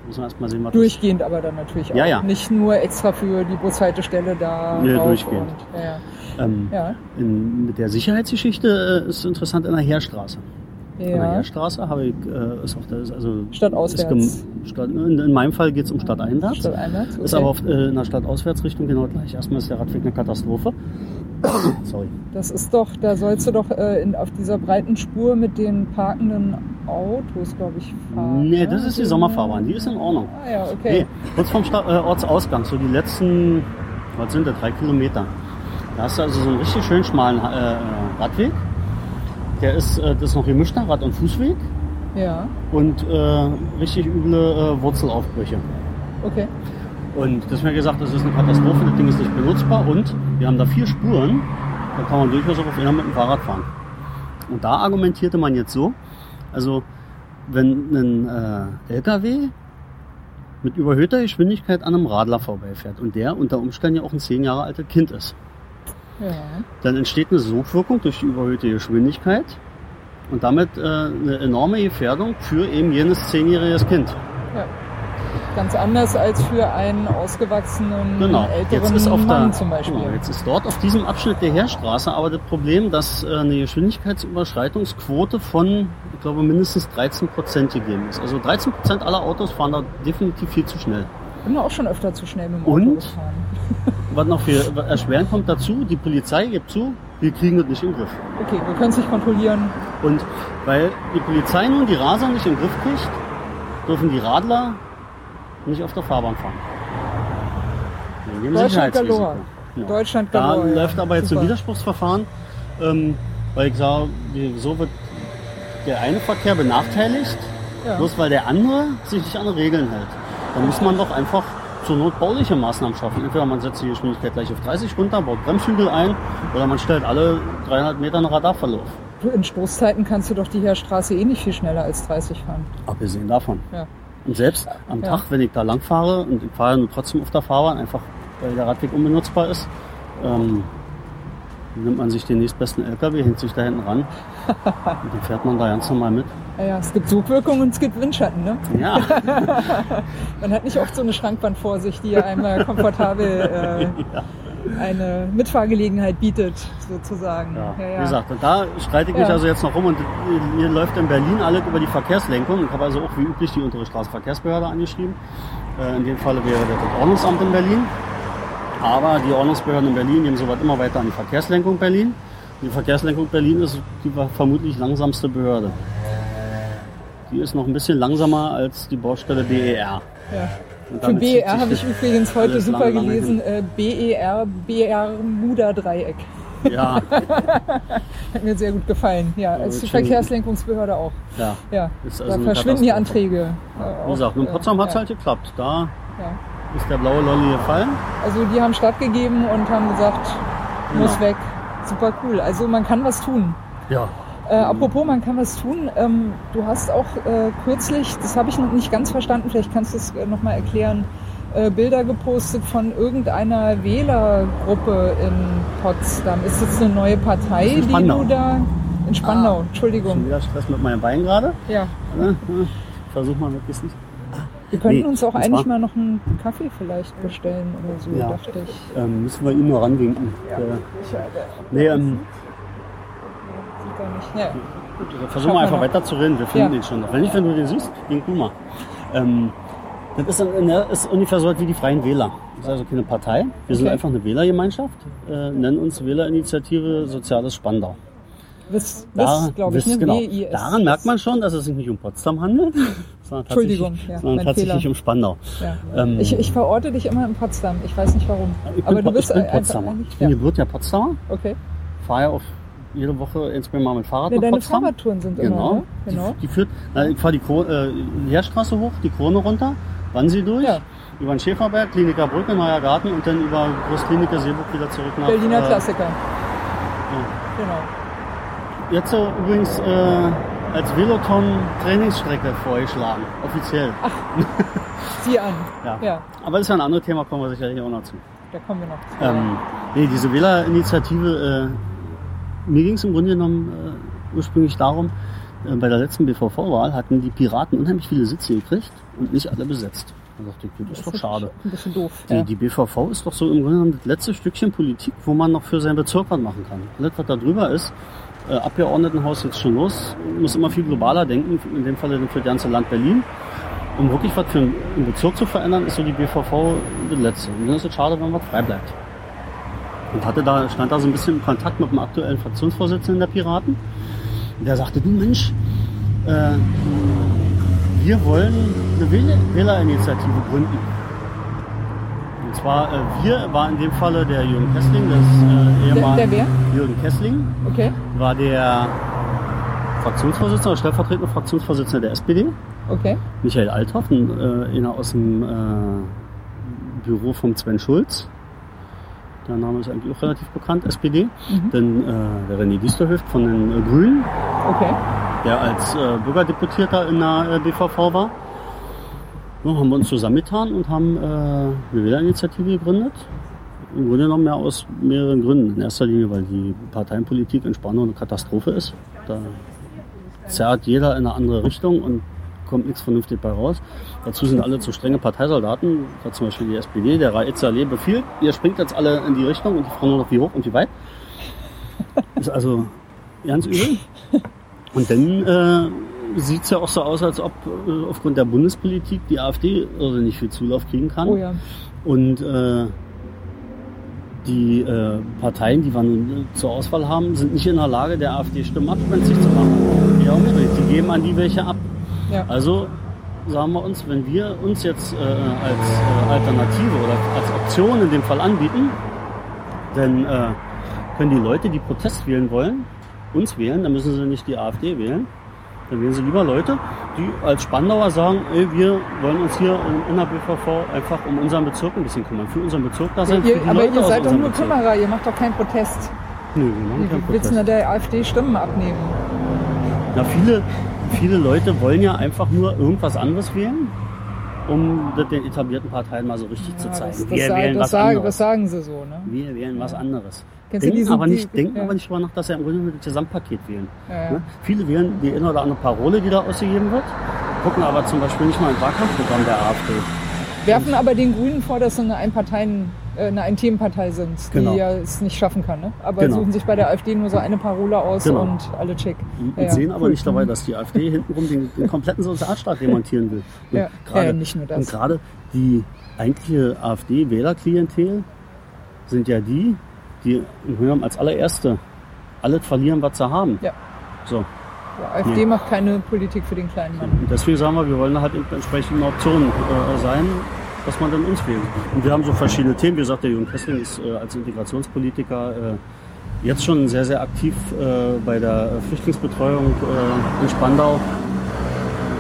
Muss man erstmal sehen, was Durchgehend aber dann natürlich Ja, auch. ja. Nicht nur extra für die Bushaltestelle da. Nee, durchgehend. Und, ja, ähm, ja. In, mit der Sicherheitsgeschichte äh, ist interessant in der Heerstraße. An der ja. Heerstraße habe ich, äh, ist auch der, ist also Stadtauswärts. Ist Stadt, in, in meinem Fall geht es um Stadteinwärts. Stadteinwärts, Ist okay. aber auf, äh, in der Stadtauswärtsrichtung genau gleich. Erstmal ist der Radweg eine Katastrophe. *coughs* Sorry. Das ist doch, da sollst du doch äh, in, auf dieser breiten Spur mit den parkenden Autos, glaube ich, fahren. Nee, ne? das ist die Sommerfahrbahn. Die ist in Ordnung. Ah ja, okay. Nee, kurz vom Sta äh, Ortsausgang, so die letzten, was sind das, drei Kilometer. Da hast du also so einen richtig schön schmalen äh, Radweg. Der ist, äh, das ist noch gemischter Rad- und Fußweg. Ja, und äh, richtig üble äh, Wurzelaufbrüche. okay. Und das mir gesagt, das ist eine Katastrophe, das Ding ist nicht benutzbar und wir haben da vier Spuren, da kann man durchaus auch auf einer mit dem Fahrrad fahren. Und da argumentierte man jetzt so, also wenn ein äh, LKW mit überhöhter Geschwindigkeit an einem Radler vorbeifährt und der unter Umständen ja auch ein zehn Jahre altes Kind ist, Ja. dann entsteht eine Sogwirkung durch die überhöhte Geschwindigkeit und damit äh, eine enorme Gefährdung für eben jenes zehnjähriges Kind. Ja. Ganz anders als für einen ausgewachsenen Genau. älteren Jetzt ist auf Mann der, zum Beispiel. Genau, jetzt ist dort auf diesem Abschnitt der Heerstraße aber das Problem, dass äh, eine Geschwindigkeitsüberschreitungsquote von, ich glaube, mindestens 13 Prozent gegeben ist. Also 13 Prozent aller Autos fahren da definitiv viel zu schnell. Bin auch schon öfter zu schnell mit dem Auto Und? gefahren. *laughs* Was noch viel erschwerend kommt dazu, die Polizei gibt zu, wir kriegen das nicht im Griff. Okay, wir können es nicht kontrollieren. Und weil die Polizei nun die Raser nicht im Griff kriegt, dürfen die Radler nicht auf der Fahrbahn fahren. Deutschland galore. Ja. Deutschland Da galore. ja. läuft aber jetzt Super. ein Widerspruchsverfahren, ähm, weil ich sage, so wird der eine Verkehr benachteiligt, Ja. bloß weil der andere sich nicht an die Regeln hält. Dann muss man doch einfach zur Not bauliche Maßnahmen schaffen. Entweder man setzt die Geschwindigkeit gleich auf 30 runter, baut Bremshügel ein, oder man stellt alle 300 Meter einen Radarverlauf. In Stoßzeiten kannst du doch die Heerstraße eh nicht viel schneller als 30 fahren. Abgesehen davon. Ja. Und selbst am Ja. Tag, wenn ich da lang fahre, und ich fahre trotzdem auf der Fahrbahn, einfach weil der Radweg unbenutzbar ist, ähm, nimmt man sich den nächstbesten LKW, hängt sich da hinten ran und *laughs* dann fährt man da ganz normal mit. Ja, ja, es gibt Sogwirkung und es gibt Windschatten. Ne? Ja, *laughs* Man hat nicht oft so eine Schrankwand vor sich, die einmal komfortabel *laughs* äh, eine Mitfahrgelegenheit bietet, sozusagen. ja. Ja, ja. wie gesagt, und da streite ich mich Ja. also jetzt noch rum und hier läuft in Berlin alles über die Verkehrslenkung. Ich habe also auch wie üblich die untere Straßenverkehrsbehörde angeschrieben. Äh, in dem Falle wäre das Ordnungsamt in Berlin. Aber die Ordnungsbehörden in Berlin geben soweit immer weiter an die Verkehrslenkung Berlin. Die Verkehrslenkung Berlin ist die vermutlich langsamste Behörde. Die ist noch ein bisschen langsamer als die Baustelle BER. Ja. Und Für BER habe ich übrigens heute super lange gelesen, äh, BER, BER-Muda-Dreieck. hin. Ja, *laughs* Hat mir sehr gut gefallen. Ja, als die schön. Verkehrslenkungsbehörde auch. ja. Ja, da also eine verschwinden die. Anträge. äh, Wie gesagt, in Potsdam hat es ja, halt geklappt. Da ja. Ist der blaue Lolli gefallen. Also die haben stattgegeben und haben gesagt, muss Genau. weg. Super cool. Also man kann was tun. Ja. Äh, apropos, man kann was tun. Ähm, du hast auch äh, kürzlich, das habe ich noch nicht ganz verstanden, vielleicht kannst du es äh, nochmal erklären, äh, Bilder gepostet von irgendeiner Wählergruppe in Potsdam. Ist das eine neue Partei, die du da... In Spandau, Schon Entschuldigung. wieder Stress mit meinem Bein gerade. Ja. Ne? Versuch mal möglichst nicht. Wir könnten Nee, uns auch eigentlich mal noch einen Kaffee vielleicht bestellen oder so, Ja. dachte ich. Ähm, müssen wir ihn nur ranwinken. Äh, nee, ähm. Ja. versuch mal Schauen einfach wir noch. weiter zu reden. Wir finden Ja. ihn schon noch. Wenn nicht, wenn du den siehst, wink du mal. Ähm, das ist, ein- ne, ist ungefähr so wie die Freien Wähler. Das ist also keine Partei. Wir sind Okay. einfach eine Wählergemeinschaft, äh, nennen uns Wählerinitiative Soziales Spandau. Wiss, Da, glaube ich, ne? genau. W-I-S. Daran merkt man schon, dass es sich nicht um Potsdam handelt, *laughs* sondern Entschuldigung, tatsächlich, ja, sondern mein tatsächlich Fehler. um Spandau. Ja. Ähm, Ich, ich verorte dich immer in Potsdam. Ich weiß nicht warum. ich bin, Aber du Po- bist ich bin Potsdamer. Ich bin ja. gebürtiger Potsdamer. Okay. Fahre ja auf jede Woche insgesamt mal mit Fahrrad Ja, nach deine Potsdam. Fahrradtouren sind Genau. immer, ne? Genau. Die, die führt, na, ich fahre die, Kro- äh, hoch, die Krone runter, Wannsee durch, Ja. über den Schäferberg, Kliniker Brücke, Neuer Garten und dann über Großkliniker Seeburg wieder zurück nach Berliner äh, Klassiker. ja. Genau. Jetzt so übrigens äh, als Veloton-Trainingsstrecke vorgeschlagen, offiziell. Sieh an. *laughs* Ja. ja, Aber das ist ja ein anderes Thema, kommen wir sicherlich auch noch zu. da kommen wir noch zu. Ähm, nee, diese Wählerinitiative, äh, mir ging es im Grunde genommen äh, ursprünglich darum, äh, bei der letzten BVV-Wahl hatten die Piraten unheimlich viele Sitze gekriegt und nicht alle besetzt. Da dachte ich, das ist doch schade. Ein bisschen doof. Die, Ja. die BVV ist doch so im Grunde genommen das letzte Stückchen Politik, wo man noch für seinen Bezirk was machen kann. Alles, was da drüber ist, äh, Abgeordnetenhaus jetzt schon los, muss immer viel globaler denken, in dem Fall für das ganze Land Berlin. Um wirklich was für einen Bezirk zu verändern, ist so die BVV das letzte. Und dann ist es schade, wenn was frei bleibt. Und hatte da, stand da so ein bisschen in Kontakt mit dem aktuellen Fraktionsvorsitzenden der Piraten. Der sagte, du Mensch, äh, wir wollen eine Wähler Wählerinitiative gründen. Und zwar, äh, wir war in dem Falle der Jürgen Kessling, das äh, Ehemann Der- der wer? Jürgen Kessling, Okay, war der Fraktionsvorsitzende, oder stellvertretende Fraktionsvorsitzende der SPD. okay. Michael Althoff, äh, aus dem äh, Büro von Sven Schulz. Der Name ist eigentlich auch relativ bekannt, SPD. Mhm. Dann äh, der René Diesterhöft von den äh, Grünen, Okay. der als äh, Bürgerdeputierter in der äh, BVV war. So, haben wir uns zusammengetan und haben äh, eine Wählerinitiative gegründet. Im Grunde genommen ja aus mehreren Gründen. In erster Linie, weil die Parteienpolitik in Spandau eine Katastrophe ist. Da zerrt jeder in eine andere Richtung und kommt nichts vernünftig bei raus. Dazu sind alle zu strenge Parteisoldaten, da zum Beispiel die SPD, der Raed Saleh befiehlt, ihr springt jetzt alle in die Richtung und die fragen nur noch wie hoch und wie weit. Ist also ganz übel. *laughs* Und dann äh, sieht es ja auch so aus, als ob äh, aufgrund der Bundespolitik die AfD nicht viel Zulauf kriegen kann. Oh ja. Und äh, die äh, Parteien, die wir nun äh, zur Auswahl haben, sind nicht in der Lage, der AfD Stimmen abspenstig zu machen. Ja, umgedreht. Die geben an die welche ab. Ja. Also sagen wir uns, wenn wir uns jetzt äh, als äh, Alternative oder als Option in dem Fall anbieten, dann äh, können die Leute, die Protest wählen wollen, uns wählen, dann müssen sie nicht die AfD wählen. Dann wählen sie lieber Leute, die als Spandauer sagen, ey, wir wollen uns hier in, in der BVV einfach um unseren Bezirk ein bisschen kümmern. Für unseren Bezirk da sein, für Ihr, aber Leute ihr seid doch nur Bezirk. Kümmerer, ihr macht doch keinen Protest. Nö, wir machen keinen willst du Protest. der AfD Stimmen abnehmen? Na, viele, viele Leute wollen ja einfach nur irgendwas anderes wählen, um den etablierten Parteien mal so richtig zu Ja, zeigen. das, das, wir sagen, wählen was sagen, anderes. das sagen sie so, ne? wir wählen was anderes. Kennst Denken, diesen- aber nicht, die- denken ja. aber nicht drüber nach, dass sie im Grunde das Gesamtpaket wählen. Ja, ja. Ne? Viele wählen die eine oder andere Parole, die da ausgegeben wird, gucken aber zum Beispiel nicht mal im Wahlkampfprogramm der AfD. Werfen aber den Grünen vor, dass sie eine Einparteien, eine Ein-Themenpartei sind, die Genau. ja es nicht schaffen kann. Ne? Aber Genau. suchen sich bei der AfD nur so eine Parole aus Genau. und alle check. Und Ja, ja. sehen aber Cool. nicht dabei, dass die AfD hintenrum den, den kompletten Sozialstaat demontieren will. Und Ja, gerade, ja, nicht nur das. Und gerade die eigentliche AfD-Wählerklientel sind ja die, die im Grunde als allererste alles verlieren, was sie haben. Ja. So. Die AfD Nee. macht keine Politik für den kleinen Mann. Und deswegen sagen wir, wir wollen halt eben entsprechend eine Option äh, sein, dass man dann uns wählt. Und wir haben so verschiedene Themen. Wie gesagt, der Jürgen Kessling ist äh, als Integrationspolitiker äh, jetzt schon sehr, sehr aktiv äh, bei der äh, Flüchtlingsbetreuung äh, in Spandau.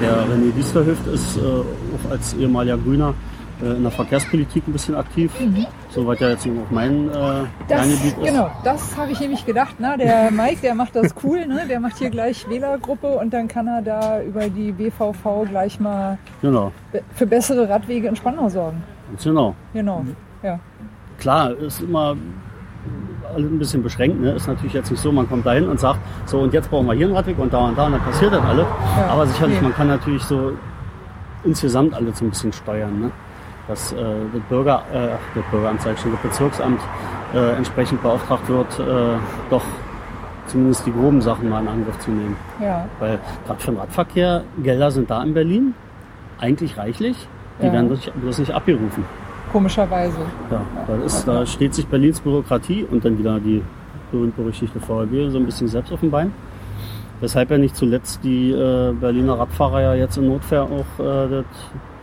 Der René Diesterhüft ist äh, auch als ehemaliger Grüner äh, in der Verkehrspolitik ein bisschen aktiv. Soweit ja jetzt noch mein äh, Das, ist. genau, das habe ich nämlich gedacht. Ne? Der *laughs* Mike, der macht das cool. Ne? Der macht hier gleich Wählergruppe und dann kann er da über die BVV gleich mal Genau. für bessere Radwege in Spandau sorgen. Ganz genau. Genau. Ja. klar, ist immer alles ein bisschen beschränkt. Ne? Ist natürlich jetzt nicht so, man kommt da hin und sagt, so und jetzt brauchen wir hier einen Radweg und da und da und dann passiert das alles. Ja, Aber sicherlich, nee. man kann natürlich so insgesamt alles so ein bisschen steuern. Ne? Dass äh, das, Bürger, äh, das Bürgeramt, sag ich schon, das Bezirksamt äh, entsprechend beauftragt wird, äh, doch zumindest die groben Sachen mal in Angriff zu nehmen. ja. Weil gerade für den Radverkehr, Gelder sind da in Berlin, eigentlich reichlich, die Ja. werden bloß bloß nicht abgerufen. Komischerweise. Ja, da, ist, da steht sich Berlins Bürokratie und dann wieder die berühmt-berüchtigte VRB so ein bisschen selbst auf dem Bein. Weshalb ja nicht zuletzt die äh, Berliner Radfahrer ja jetzt in Notwehr auch äh, das,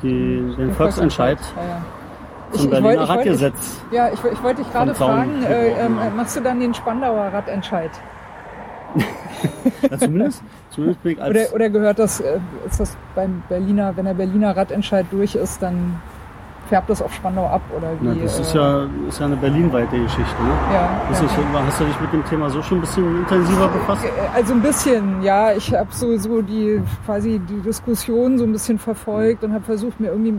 die, den Volksentscheid zum Ich- ich Berliner wollte- ich wollte- Radgesetz. Ja, ich, ich wollte dich gerade fragen, äh, haben. machst du dann den Spandauer Radentscheid? *laughs* Ja, zumindest, zumindest bin ich als, Oder, oder gehört das, äh, ist das beim Berliner, wenn der Berliner Radentscheid durch ist, dann färbt das auf Spandau ab oder wie? na, das ist äh, ja, ist ja eine berlinweite Geschichte. Ne? ja, Ist ja. nicht, hast du dich mit dem Thema so schon ein bisschen intensiver befasst? Also ein bisschen, ja. Ich habe so, so die quasi die Diskussion so ein bisschen verfolgt und habe versucht, mir irgendwie.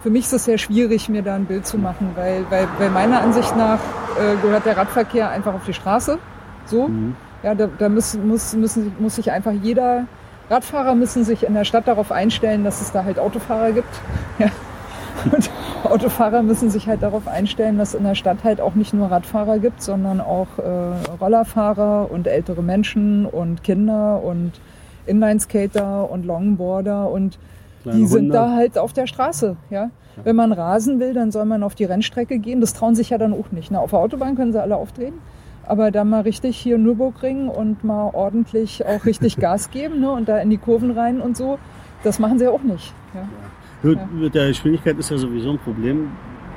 Für mich ist es sehr schwierig, mir da ein Bild zu machen, weil, weil, weil meiner Ansicht nach äh, gehört der Radverkehr einfach auf die Straße. So. Mhm. Ja, da, da müssen, muss, müssen, muss sich einfach jeder Radfahrer müssen sich in der Stadt darauf einstellen, dass es da halt Autofahrer gibt. *laughs* Ja. Und Autofahrer müssen sich halt darauf einstellen, dass in der Stadt halt auch nicht nur Radfahrer gibt, sondern auch äh, Rollerfahrer und ältere Menschen und Kinder und Inlineskater und Longboarder und Kleine die sind Hunde. da halt auf der Straße. Ja? Wenn man rasen will, dann soll man auf die Rennstrecke gehen. Das trauen sich ja dann auch nicht. Na, auf der Autobahn können sie alle aufdrehen. Aber dann mal richtig hier Nürburgring und mal ordentlich auch richtig *laughs* Gas geben ne? und da in die Kurven rein und so, das machen sie ja auch nicht. Ja? Gut. Mit der Geschwindigkeit ist ja sowieso ein Problem.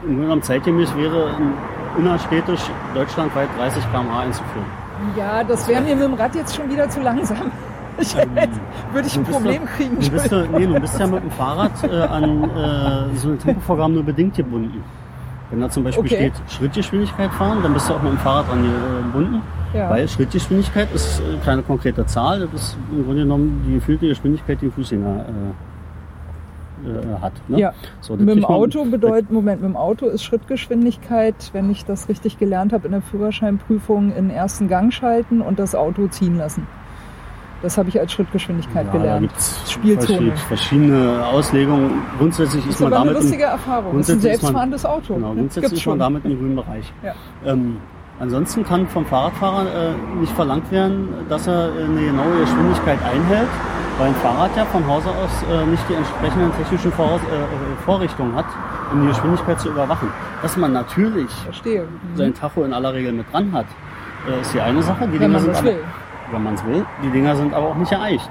Im Grunde genommen zeitgemäß wäre in- innerstädtisch deutschlandweit 30 km/h einzuführen. Ja, das wäre mir mit dem Rad jetzt schon wieder zu langsam. *laughs* Ich hätte, würde ich ein Problem du, kriegen. Nun bist, du, nee, nun bist du ja mit dem Fahrrad äh, an äh, so ein Tempovorgaben nur bedingt gebunden. Wenn da zum Beispiel Okay. steht Schrittgeschwindigkeit fahren, dann bist du auch mit dem Fahrrad dran äh, gebunden. Ja. Weil Schrittgeschwindigkeit ist äh, keine konkrete Zahl, das ist im Grunde genommen die gefühlte Geschwindigkeit, die Fußgänger äh, äh, hat. Ne? Ja. So, das Mit dem man- Auto bedeutet, Moment, mit dem Auto ist Schrittgeschwindigkeit, wenn ich das richtig gelernt habe in der Führerscheinprüfung, in den ersten Gang schalten und das Auto ziehen lassen. Das habe ich als Schrittgeschwindigkeit Ja, da gelernt. gibt's Spielzone. verschi- verschiedene Auslegungen. Grundsätzlich ist Das ist man aber eine damit im- lustige Erfahrung. Das ist ein ist selbstfahrendes Auto. Genau, ne? grundsätzlich Gibt's ist man schon. damit im grünen Bereich. Ja. Ähm, ansonsten kann vom Fahrradfahrer äh, nicht verlangt werden, dass er äh, eine genaue Geschwindigkeit einhält, weil ein Fahrrad ja von Hause aus äh, nicht die entsprechenden technischen Voraus äh, äh, Vorrichtungen hat, um die Geschwindigkeit zu überwachen. Dass man natürlich Verstehe. Mhm. sein Tacho in aller Regel mit dran hat, äh, ist die eine Sache. Die Wenn Dinger man aber, will. Wenn man es will. Die Dinger sind aber auch nicht geeicht.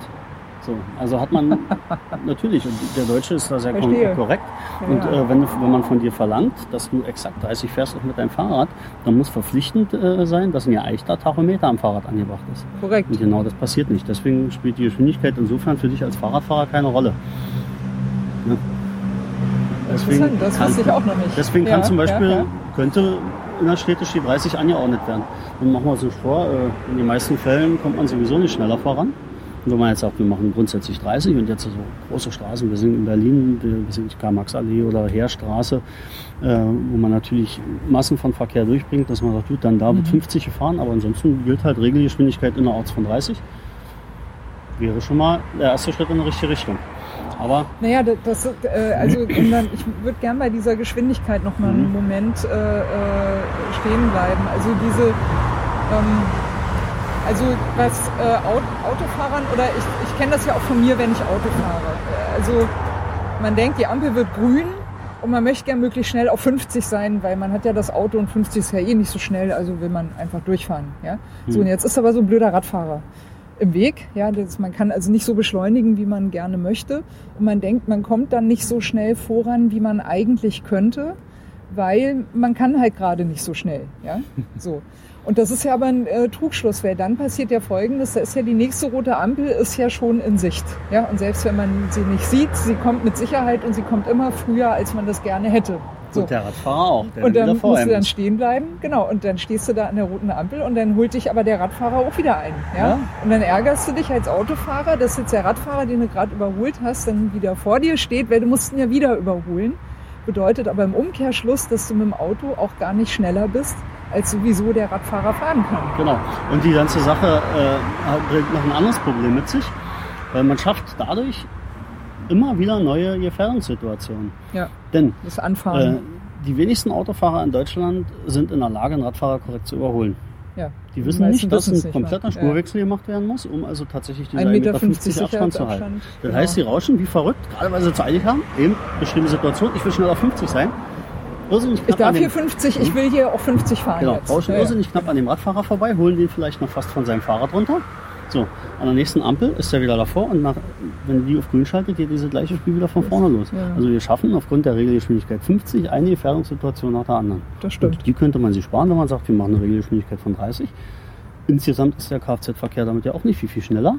So, also hat man *laughs* natürlich, und der Deutsche ist da sehr Verstehe. korrekt. Ja, und ja. äh, wenn, wenn man von dir verlangt, dass du exakt 30 fährst auch mit deinem Fahrrad, dann muss verpflichtend äh, sein, dass ein geeichter Tachometer am Fahrrad angebracht ist. Korrekt. Und genau das passiert nicht. Deswegen spielt die Geschwindigkeit insofern für dich als Fahrradfahrer keine Rolle. Ne? Interessant, das wusste ich auch noch nicht. Deswegen Ja, kann zum Beispiel, ja, ja. könnte innerstädtisch die 30 angeordnet werden. Dann machen wir nicht vor, äh, in den meisten Fällen kommt man sowieso nicht schneller voran. Und wenn man jetzt sagt, wir machen grundsätzlich 30 und jetzt so große Straßen, wir sind in Berlin, wir sind die Karl-Marx-Allee oder Heerstraße, äh, wo man natürlich Massen von Verkehr durchbringt, dass man sagt, gut, dann da Mhm. wird 50 gefahren, aber ansonsten gilt halt Regelgeschwindigkeit innerorts von 30. Wäre schon mal der erste Schritt in die richtige Richtung. Aber Naja, das, äh, also dann, ich würde gern bei dieser Geschwindigkeit noch mal einen Mhm. Moment äh, äh, stehen bleiben. Also diese, ähm, also was äh, Aut- Autofahrern oder ich, ich kenne das ja auch von mir, wenn ich Auto fahre. Also man denkt, die Ampel wird grün und man möchte gern möglichst schnell auf 50 sein, weil man hat ja das Auto und 50 ist ja eh nicht so schnell, also will man einfach durchfahren. Ja? So, Mhm. und jetzt ist aber so ein blöder Radfahrer im Weg. Ja, das, man kann also nicht so beschleunigen, wie man gerne möchte. Und man denkt, man kommt dann nicht so schnell voran, wie man eigentlich könnte, weil man kann halt gerade nicht so schnell. Ja, so. Und das ist ja aber ein äh, Trugschluss, weil dann passiert ja Folgendes, da ist ja die nächste rote Ampel ist ja schon in Sicht. Ja, und selbst wenn man sie nicht sieht, sie kommt mit Sicherheit und sie kommt immer früher, als man das gerne hätte. So. und der Radfahrer auch, der Und dann musst du dann stehen bleiben, genau. Und dann stehst du da an der roten Ampel und dann holt dich aber der Radfahrer auch wieder ein. Ja? Ja. Und dann ärgerst du dich als Autofahrer, dass jetzt der Radfahrer, den du gerade überholt hast, dann wieder vor dir steht, weil du musst ihn ja wieder überholen. Bedeutet aber im Umkehrschluss, dass du mit dem Auto auch gar nicht schneller bist, als sowieso der Radfahrer fahren kann. Genau. Und die ganze Sache äh, bringt noch ein anderes Problem mit sich, weil man schafft dadurch immer wieder neue Gefährdungssituationen. Ja, Denn das äh, Anfahren. die wenigsten Autofahrer in Deutschland sind in der Lage, einen Radfahrer korrekt zu überholen. ja. Die wissen nicht, dass ein nicht, kompletter ja. Spurwechsel gemacht werden muss, um also tatsächlich diese 1,50 1,50 Meter Abstand zu halten. Das genau. heißt, die rauschen wie verrückt, gerade weil sie zu eilig haben, eben beschriebene Situation, ich will schnell auf 50 sein. Irrsinnig Ich knapp darf an hier dem- 50, ich will hier auch 50 fahren Genau, jetzt. rauschen Ja, ja. irrsinnig knapp an dem Radfahrer vorbei, holen den vielleicht noch fast von seinem Fahrrad runter. So, an der nächsten Ampel ist er wieder davor und nach, wenn die auf grün schaltet, geht diese gleiche Spiel wieder von vorne los. Ja. Also wir schaffen aufgrund der Regelgeschwindigkeit 50 eine Gefährdungssituation nach der anderen. Das stimmt. Und die könnte man sich sparen, wenn man sagt, wir machen eine Regelgeschwindigkeit von 30. Insgesamt ist der Kfz-Verkehr damit ja auch nicht viel, viel schneller.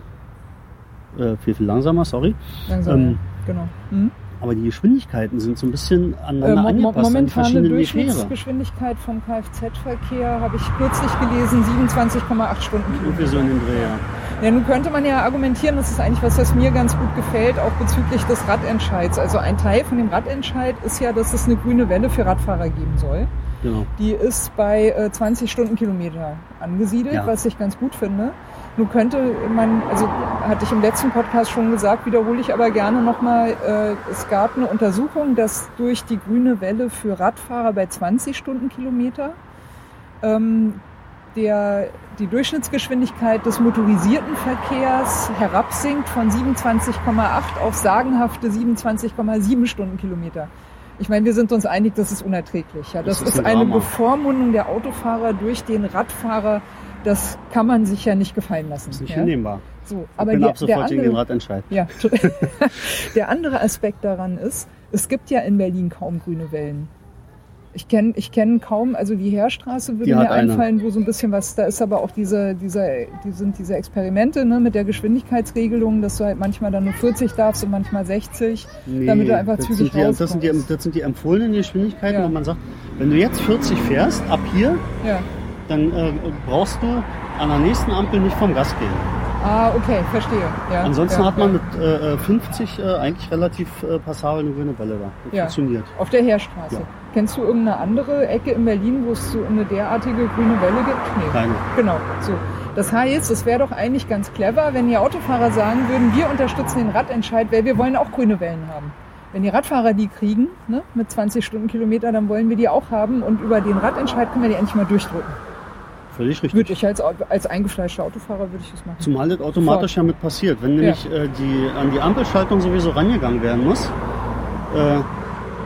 Äh, viel, viel langsamer, sorry. Langsam, Ähm, ja. genau. Hm? Aber die Geschwindigkeiten sind so ein bisschen Äh, aneinander mo- mo- angepasst an die momentane Gefähre. Durchschnittsgeschwindigkeit vom Kfz-Verkehr habe ich kürzlich gelesen, 27,8 Stunden. Irgendwie so in dem Dreh, ja. Ja, nun könnte man ja argumentieren, das ist eigentlich was, was mir ganz gut gefällt, auch bezüglich des Radentscheids. Also ein Teil von dem Radentscheid ist ja, dass es eine grüne Welle für Radfahrer geben soll. Genau. Die ist bei äh, 20 Stundenkilometer angesiedelt, Ja. was ich ganz gut finde. Nun könnte man, also hatte ich im letzten Podcast schon gesagt, wiederhole ich aber gerne nochmal, äh, es gab eine Untersuchung, dass durch die grüne Welle für Radfahrer bei 20 Stundenkilometer ähm, der, die Durchschnittsgeschwindigkeit des motorisierten Verkehrs herabsinkt von 27,8 auf sagenhafte 27,7 Stundenkilometer. Ich meine, wir sind uns einig, das ist unerträglich. Ja. Das, Das ist ist, ein eine Drama. Bevormundung der Autofahrer durch den Radfahrer. Das kann man sich ja nicht gefallen lassen. Ist nicht ja. hinnehmbar. So, Ich aber bin der, ab sofort gegen den andere, Radentscheid. ja, *laughs* der andere Aspekt daran ist, es gibt ja in Berlin kaum grüne Wellen. Ich kenne ich kenn kaum, also die Heerstraße würde Die mir hat eine. einfallen, wo so ein bisschen was, da ist aber auch diese, diese, die sind diese Experimente ne, mit der Geschwindigkeitsregelung, dass du halt manchmal dann nur 40 darfst und manchmal 60, damit du einfach das zügig sind die, das, sind die, das sind die empfohlenen Geschwindigkeiten, Ja. wo man sagt, wenn du jetzt 40 fährst, ab hier, Ja. Dann äh, brauchst du an der nächsten Ampel nicht vom Gas gehen. Ah, okay, verstehe. Ja, Ansonsten ja, hat man ja. mit äh, 50 äh, eigentlich relativ äh, passabel eine grüne Welle da. Das Ja. funktioniert. Auf der Heerstraße. Kennst du irgendeine andere Ecke in Berlin, wo es so eine derartige grüne Welle gibt? Nee. Keine. Genau, so. Das heißt, es wäre doch eigentlich ganz clever, wenn die Autofahrer sagen würden, wir unterstützen den Radentscheid, weil wir wollen auch grüne Wellen haben. Wenn die Radfahrer die kriegen, ne, mit 20 Stundenkilometer, dann wollen wir die auch haben und über den Radentscheid können wir die endlich mal durchdrücken. Völlig richtig. Würde ich als, als eingefleischter Autofahrer würde ich das machen. Zumal das automatisch Sofort. ja mit passiert. Wenn nämlich äh, die, an die Ampelschaltung sowieso rangegangen werden muss, äh,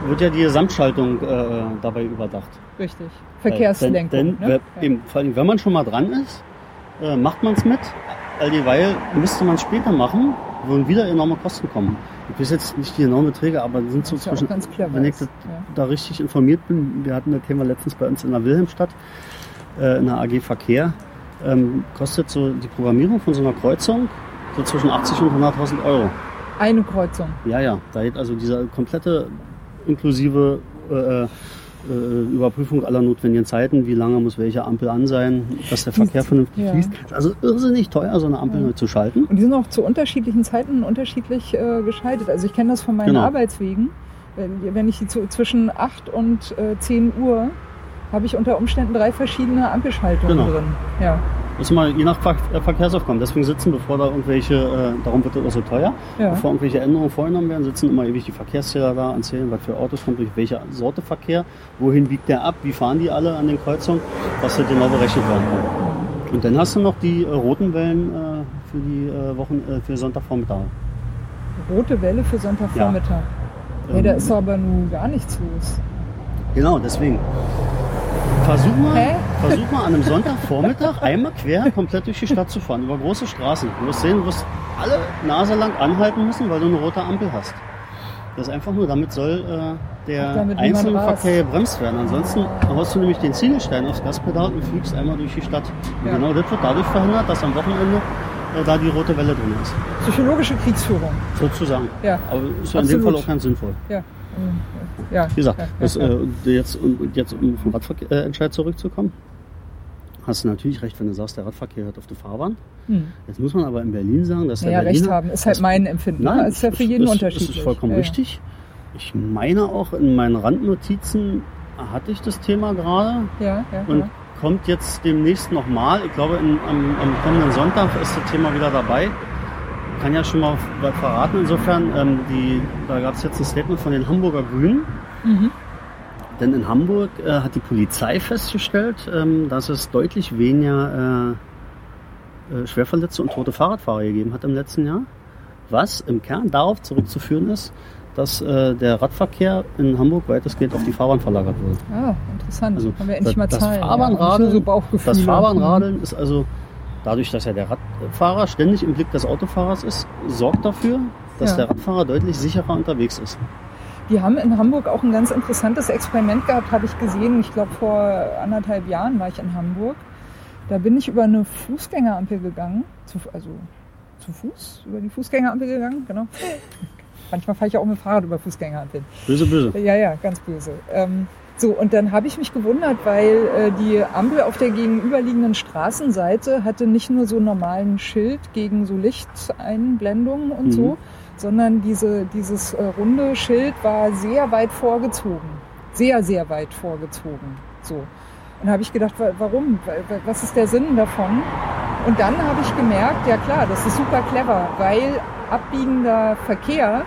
wird ja die Gesamtschaltung äh, dabei überdacht. Richtig. Verkehrslenkung. Denn, denn ne? wer- ja. eben, vor allem, wenn man schon mal dran ist, äh, macht man es mit. All dieweil müsste man es später machen, würden wieder enorme Kosten kommen. Ich weiß jetzt nicht die genauen Beträge, aber sind so ja zwischen, ganz clever wenn ich das, ja. da richtig informiert bin, wir hatten das Thema letztens bei uns in der Wilhelmstadt, äh, in der AG Verkehr, ähm, kostet so die Programmierung von so einer Kreuzung so zwischen 80 und 100.000 Euro. Eine Kreuzung. Ja, ja, da geht also diese komplette inklusive äh, äh, Überprüfung aller notwendigen Zeiten, wie lange muss welche Ampel an sein, dass der Verkehr vernünftig Ja. fließt. Also irrsinnig teuer, so eine Ampel neu zu schalten. Und die sind auch zu unterschiedlichen Zeiten unterschiedlich äh, geschaltet. Also ich kenne das von meinen Genau. Arbeitswegen. Wenn, wenn ich die zu, zwischen 8 und äh, 10 Uhr habe ich unter Umständen drei verschiedene Ampelschaltungen Genau. drin. Ja. Das ist mal je nach Ver äh, Verkehrsaufkommen. Deswegen sitzen, bevor da irgendwelche, äh, darum wird das auch so teuer, Ja. bevor irgendwelche Änderungen vorgenommen werden, sitzen immer ewig die Verkehrszähler da und zählen, was für Autos kommt durch welche Sorte Verkehr, wohin biegt der ab, wie fahren die alle an den Kreuzungen, dass das genau berechnet werden kann. Und dann hast du noch die äh, roten Wellen äh, für die äh, Wochen, äh, für Sonntagvormittag. Rote Welle für Sonntagvormittag. Hey, da Ähm, ist aber nun gar nichts los. Genau, deswegen. Versuch mal, Hä? versuch mal an einem Sonntagvormittag einmal quer komplett durch die Stadt zu fahren, über große Straßen. Du wirst sehen, du wirst alle Nase lang anhalten müssen, weil du eine rote Ampel hast. Das ist einfach nur, damit soll äh, der Damit niemand Einzelverkehr gebremst werden. Ansonsten haust du nämlich den Ziegelstein aufs Gaspedal und fliegst einmal durch die Stadt. Und Ja. genau das wird dadurch verhindert, dass am Wochenende äh, da die rote Welle drin ist. Psychologische Kriegsführung. Sozusagen. Ja. Aber ist ja in dem. Fall auch ganz sinnvoll. Ja. Ja. Wie gesagt, das. Äh, jetzt, und jetzt um vom Radverkehr zurückzukommen, hast du natürlich recht, wenn du sagst, der Radverkehr hört auf die Fahrbahn. Hm. Jetzt muss man aber in Berlin sagen, dass der Naja, Berliner... recht haben. Ist halt mein Empfinden. Nein, ist ja für jeden ist, unterschiedlich. Das ist vollkommen ja. richtig. Ich meine auch, in meinen Randnotizen hatte ich das Thema gerade Ja, ja, und ja. kommt jetzt demnächst nochmal. Ich glaube, in, am, am kommenden Sonntag ist das Thema wieder dabei. Kann ja schon mal was verraten. Insofern, ähm, die, da gab es jetzt ein Statement von den Hamburger Grünen. Mhm. Denn in Hamburg äh, hat die Polizei festgestellt, ähm, dass es deutlich weniger äh, äh, Schwerverletzte und tote Fahrradfahrer gegeben hat im letzten Jahr. Was im Kern darauf zurückzuführen ist, dass äh, der Radverkehr in Hamburg weitestgehend auf die Fahrbahn verlagert wurde. Ah, interessant. Also Haben wir endlich mal das Zahlen. Fahrbahnradeln, ja, so das Fahrbahnradeln ist also dadurch, dass ja der Radfahrer ständig im Blick des Autofahrers ist, sorgt dafür, dass Ja. der Radfahrer deutlich sicherer unterwegs ist. Die haben in Hamburg auch ein ganz interessantes Experiment gehabt, habe ich gesehen. Ich glaube, vor anderthalb Jahren war ich in Hamburg. Da bin ich über eine Fußgängerampel gegangen. Zu, also zu Fuß über die Fußgängerampel gegangen, genau. *laughs* Manchmal fahre ich auch mit dem Fahrrad über Fußgängerampeln. Böse, böse. Ja, ja, ganz böse. Ähm, so, und dann habe ich mich gewundert, weil äh, die Ampel auf der gegenüberliegenden Straßenseite hatte nicht nur so einen normalen Schild gegen so Lichteinblendungen und Mhm. so, sondern diese, dieses äh, runde Schild war sehr weit vorgezogen. Sehr, sehr weit vorgezogen. So. Und habe ich gedacht, wa- warum? Wa- wa- Was ist der Sinn davon? Und dann habe ich gemerkt, ja klar, das ist super clever, weil abbiegender Verkehr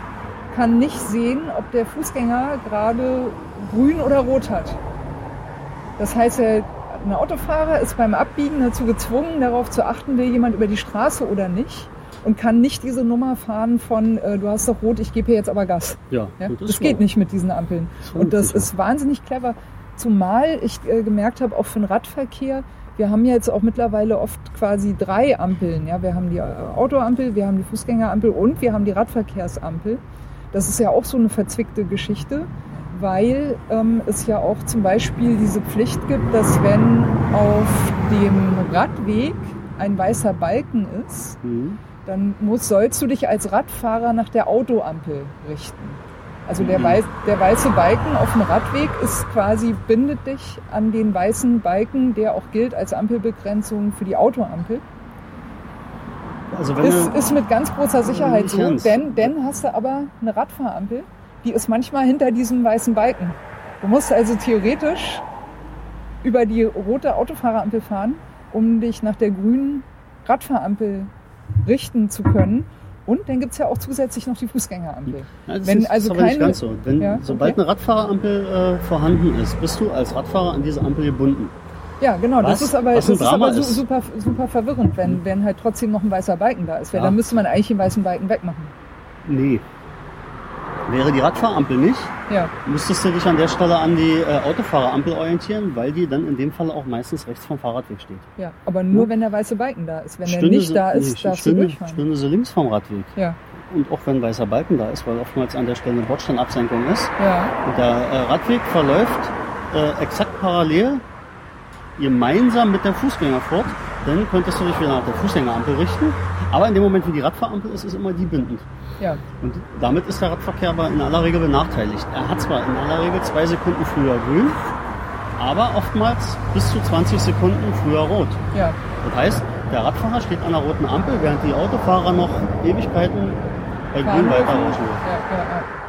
kann nicht sehen, ob der Fußgänger gerade grün oder rot hat. Das heißt, ein Autofahrer ist beim Abbiegen dazu gezwungen, darauf zu achten, will jemand über die Straße oder nicht und kann nicht diese Nummer fahren von, äh, du hast doch rot, ich gebe hier jetzt aber Gas. Ja, Ja? Das, ist geht nicht mit diesen Ampeln. Und das sicher. ist wahnsinnig clever. Zumal ich äh, gemerkt habe, auch für den Radverkehr, wir haben ja jetzt auch mittlerweile oft quasi drei Ampeln. Ja? Wir haben die äh, Autoampel, wir haben die Fußgängerampel und wir haben die Radverkehrsampel. Das ist ja auch so eine verzwickte Geschichte, weil ähm, es ja auch zum Beispiel diese Pflicht gibt, dass wenn auf dem Radweg ein weißer Balken ist, Mhm. dann musst, sollst du dich als Radfahrer nach der Autoampel richten. Also der, Mhm. weiß, der weiße Balken auf dem Radweg ist quasi, bindet dich an den weißen Balken, der auch gilt als Ampelbegrenzung für die Autoampel. Also wenn Ist, ist mit ganz großer Sicherheit so, ganz. denn, denn hast du aber eine Radfahrampel, die ist manchmal hinter diesem weißen Balken. Du musst also theoretisch über die rote Autofahrerampel fahren, um dich nach der grünen Radfahrampel richten zu können. Und dann gibt's ja auch zusätzlich noch die Fußgängerampel. Ja, das Wenn ist, also ist aber nicht keine- ganz so. Wenn, Ja, sobald okay. eine Radfahrerampel äh, vorhanden ist, bist du als Radfahrer an diese Ampel gebunden. Ja, genau. Was? Das ist aber, das ist aber ist. super, super verwirrend, wenn, wenn halt trotzdem noch ein weißer Balken da ist. Weil Ja. dann müsste man eigentlich den weißen Balken wegmachen. Nee. Wäre die Radfahrampel nicht, Ja, müsstest du dich an der Stelle an die äh, Autofahrerampel orientieren, weil die dann in dem Fall auch meistens rechts vom Fahrradweg steht. ja. Aber nur Ja. wenn der weiße Balken da ist. Wenn der Stünde nicht sie- da ist, nee, darfst du durchfahren. stünde sie links vom Radweg. Ja, Und auch wenn ein weißer Balken da ist, weil oftmals an der Stelle eine Bordsteinabsenkung ist. ja, Und der äh, Radweg verläuft äh, exakt parallel gemeinsam mit der Fußgängerfurt. Dann könntest du dich wieder nach der Fußgängerampel richten. Aber in dem Moment, wie die Radfahrampel ist, ist immer die bindend. ja. Und damit ist der Radverkehr aber in aller Regel benachteiligt. Er hat zwar in aller Regel zwei Sekunden früher grün, aber oftmals bis zu 20 Sekunden früher rot. ja. Das heißt, der Radfahrer steht an der roten Ampel, während die Autofahrer noch Ewigkeiten bei grün weiterrauschen. Ja, ja, ja.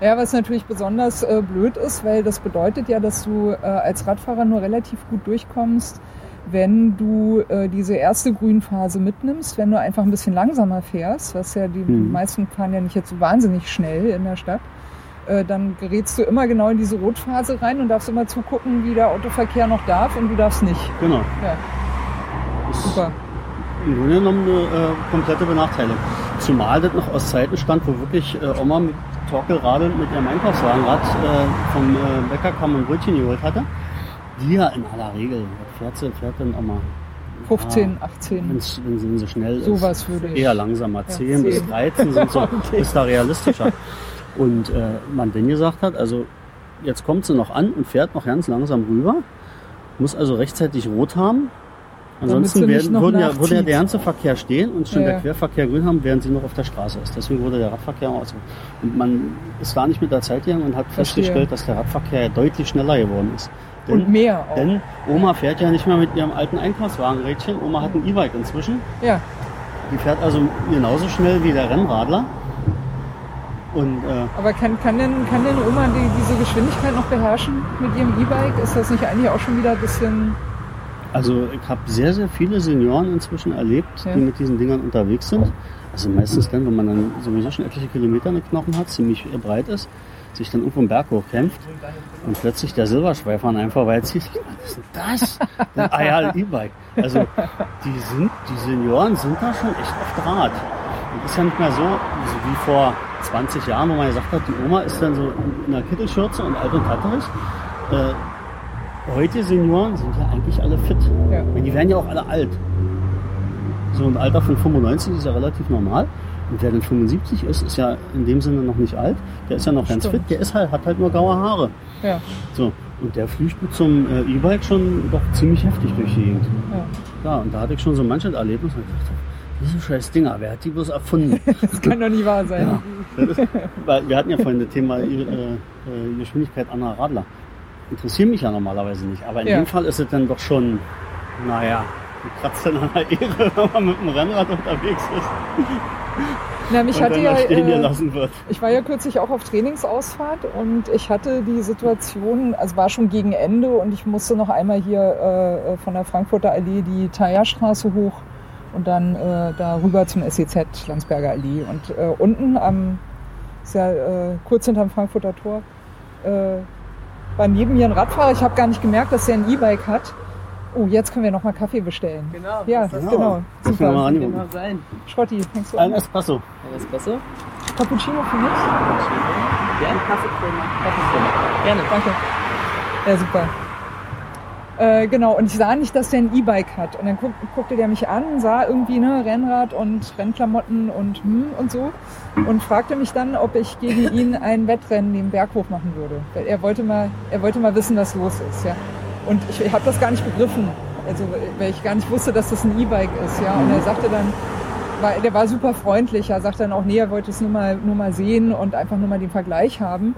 Ja, was natürlich besonders äh, blöd ist, weil das bedeutet ja, dass du äh, als Radfahrer nur relativ gut durchkommst, wenn du äh, diese erste Grünphase mitnimmst, wenn du einfach ein bisschen langsamer fährst, was ja die Mhm. meisten fahren ja nicht jetzt so wahnsinnig schnell in der Stadt, äh, dann gerätst du immer genau in diese Rotphase rein und darfst immer zugucken, wie der Autoverkehr noch darf und du darfst nicht. Genau. Ja, super. Im Grunde genommen eine äh, komplette Benachteiligung. Zumal das noch aus Zeiten stand, wo wirklich äh, Oma mit Torkelradl mit ihrem Einkaufswagenrad äh, vom äh, Bäcker kam und Brötchen geholt hatte. Die ja in aller Regel, was fährt sie, fährt dann auch mal 15, Ja, 18, wenn's, wenn sie so schnell ist. sowas würde ich. Eher langsamer. 10 bis 10. 13 sind so, *laughs* Okay. ist da realistischer. Und äh, man dann gesagt hat, also jetzt kommt sie noch an und fährt noch ganz langsam rüber, muss also rechtzeitig rot haben. Ansonsten werden, würden ja, würde ja der ganze Verkehr stehen und schon Ja, der. Querverkehr grün haben, während sie noch auf der Straße ist. Deswegen wurde der Radverkehr aus. Und man ist da nicht mit der Zeit gegangen und hat Verstehe. festgestellt, dass der Radverkehr deutlich schneller geworden ist. Denn, Und mehr auch. denn Oma fährt ja nicht mehr mit ihrem alten Einkaufswagenrädchen. Oma hat ein E-Bike inzwischen. Ja, Die fährt also genauso schnell wie der Rennradler. Und äh, Aber kann, kann, denn, kann denn Oma die, diese Geschwindigkeit noch beherrschen mit ihrem E-Bike? Ist das nicht eigentlich auch schon wieder ein bisschen. Also ich habe sehr, sehr viele Senioren inzwischen erlebt, Ja. die mit diesen Dingern unterwegs sind. Also meistens dann, wenn man dann sowieso schon etliche Kilometer in den Knochen hat, ziemlich äh, breit ist, sich dann irgendwo einen Berg hochkämpft und plötzlich der Silberschweifer an einem vorbeizieht. Was ist denn das? Ah ja, ein E-Bike. Also die sind, die Senioren sind da schon echt auf Draht. Und ist ja nicht mehr so, so wie vor 20 Jahren, wo man gesagt hat, die Oma ist dann so in einer Kittelschürze und alt und tatterig. Äh, heute Senioren sind ja eigentlich alle fit. Ja. Und die werden ja auch alle alt. So ein Alter von 95 ist ja relativ normal. Und wer dann 75 ist, ist ja in dem Sinne noch nicht alt. Der ist ja noch ganz Stimmt. fit. Der ist halt, hat halt nur graue Haare. Ja, So. Und der fliegt mit so einem äh, E-Bike schon doch ziemlich heftig durch die Gegend. ja. Ja, und da hatte ich schon so manches Erlebnis und ich dachte, diese scheiß Dinger, wer hat die bloß erfunden? *laughs* Das kann doch nicht wahr sein. Ja. Ist, weil wir hatten ja vorhin das Thema äh, äh, Geschwindigkeit anderer Radler. Interessiert mich ja normalerweise nicht. Aber in Ja. dem Fall ist es dann doch schon, naja, kratzt dann an der Ehre, *laughs* wenn man mit dem Rennrad unterwegs ist Na, mich und hatte ja, äh, ich war ja kürzlich auch auf Trainingsausfahrt und ich hatte die Situation, also war schon gegen Ende und ich musste noch einmal hier äh, von der Frankfurter Allee die Thayer-Straße hoch und dann äh, da rüber zum SEZ, Landsberger Allee. Und äh, unten am, ja äh, kurz hinterm Frankfurter Tor, äh, war neben mir ein Radfahrer. Ich habe gar nicht gemerkt, dass er ein E-Bike hat. Oh, jetzt können wir noch mal Kaffee bestellen. Genau. Ja, das genau. Genau. Mal Super. mal sein. Schrotti, fängst du Ein an? Espresso. Ein Espresso? Cappuccino für mich? Gern? Kaffeecreme. Kaffeecreme. Gerne. Danke. Ja, super. Äh, genau, und ich sah nicht, dass der ein E-Bike hat. Und dann guck, guckte der mich an, sah irgendwie ne, Rennrad und Rennklamotten und hm und so und fragte mich dann, ob ich gegen *laughs* ihn ein Wettrennen den Berg hoch machen würde. Weil er wollte mal, er wollte mal wissen, was los ist. Ja. Und ich habe das gar nicht begriffen, also weil ich gar nicht wusste, dass das ein E-Bike ist. Ja. Und er sagte dann, war, der war super freundlich. Er sagte dann auch, nee, er wollte es nur mal, nur mal sehen und einfach nur mal den Vergleich haben.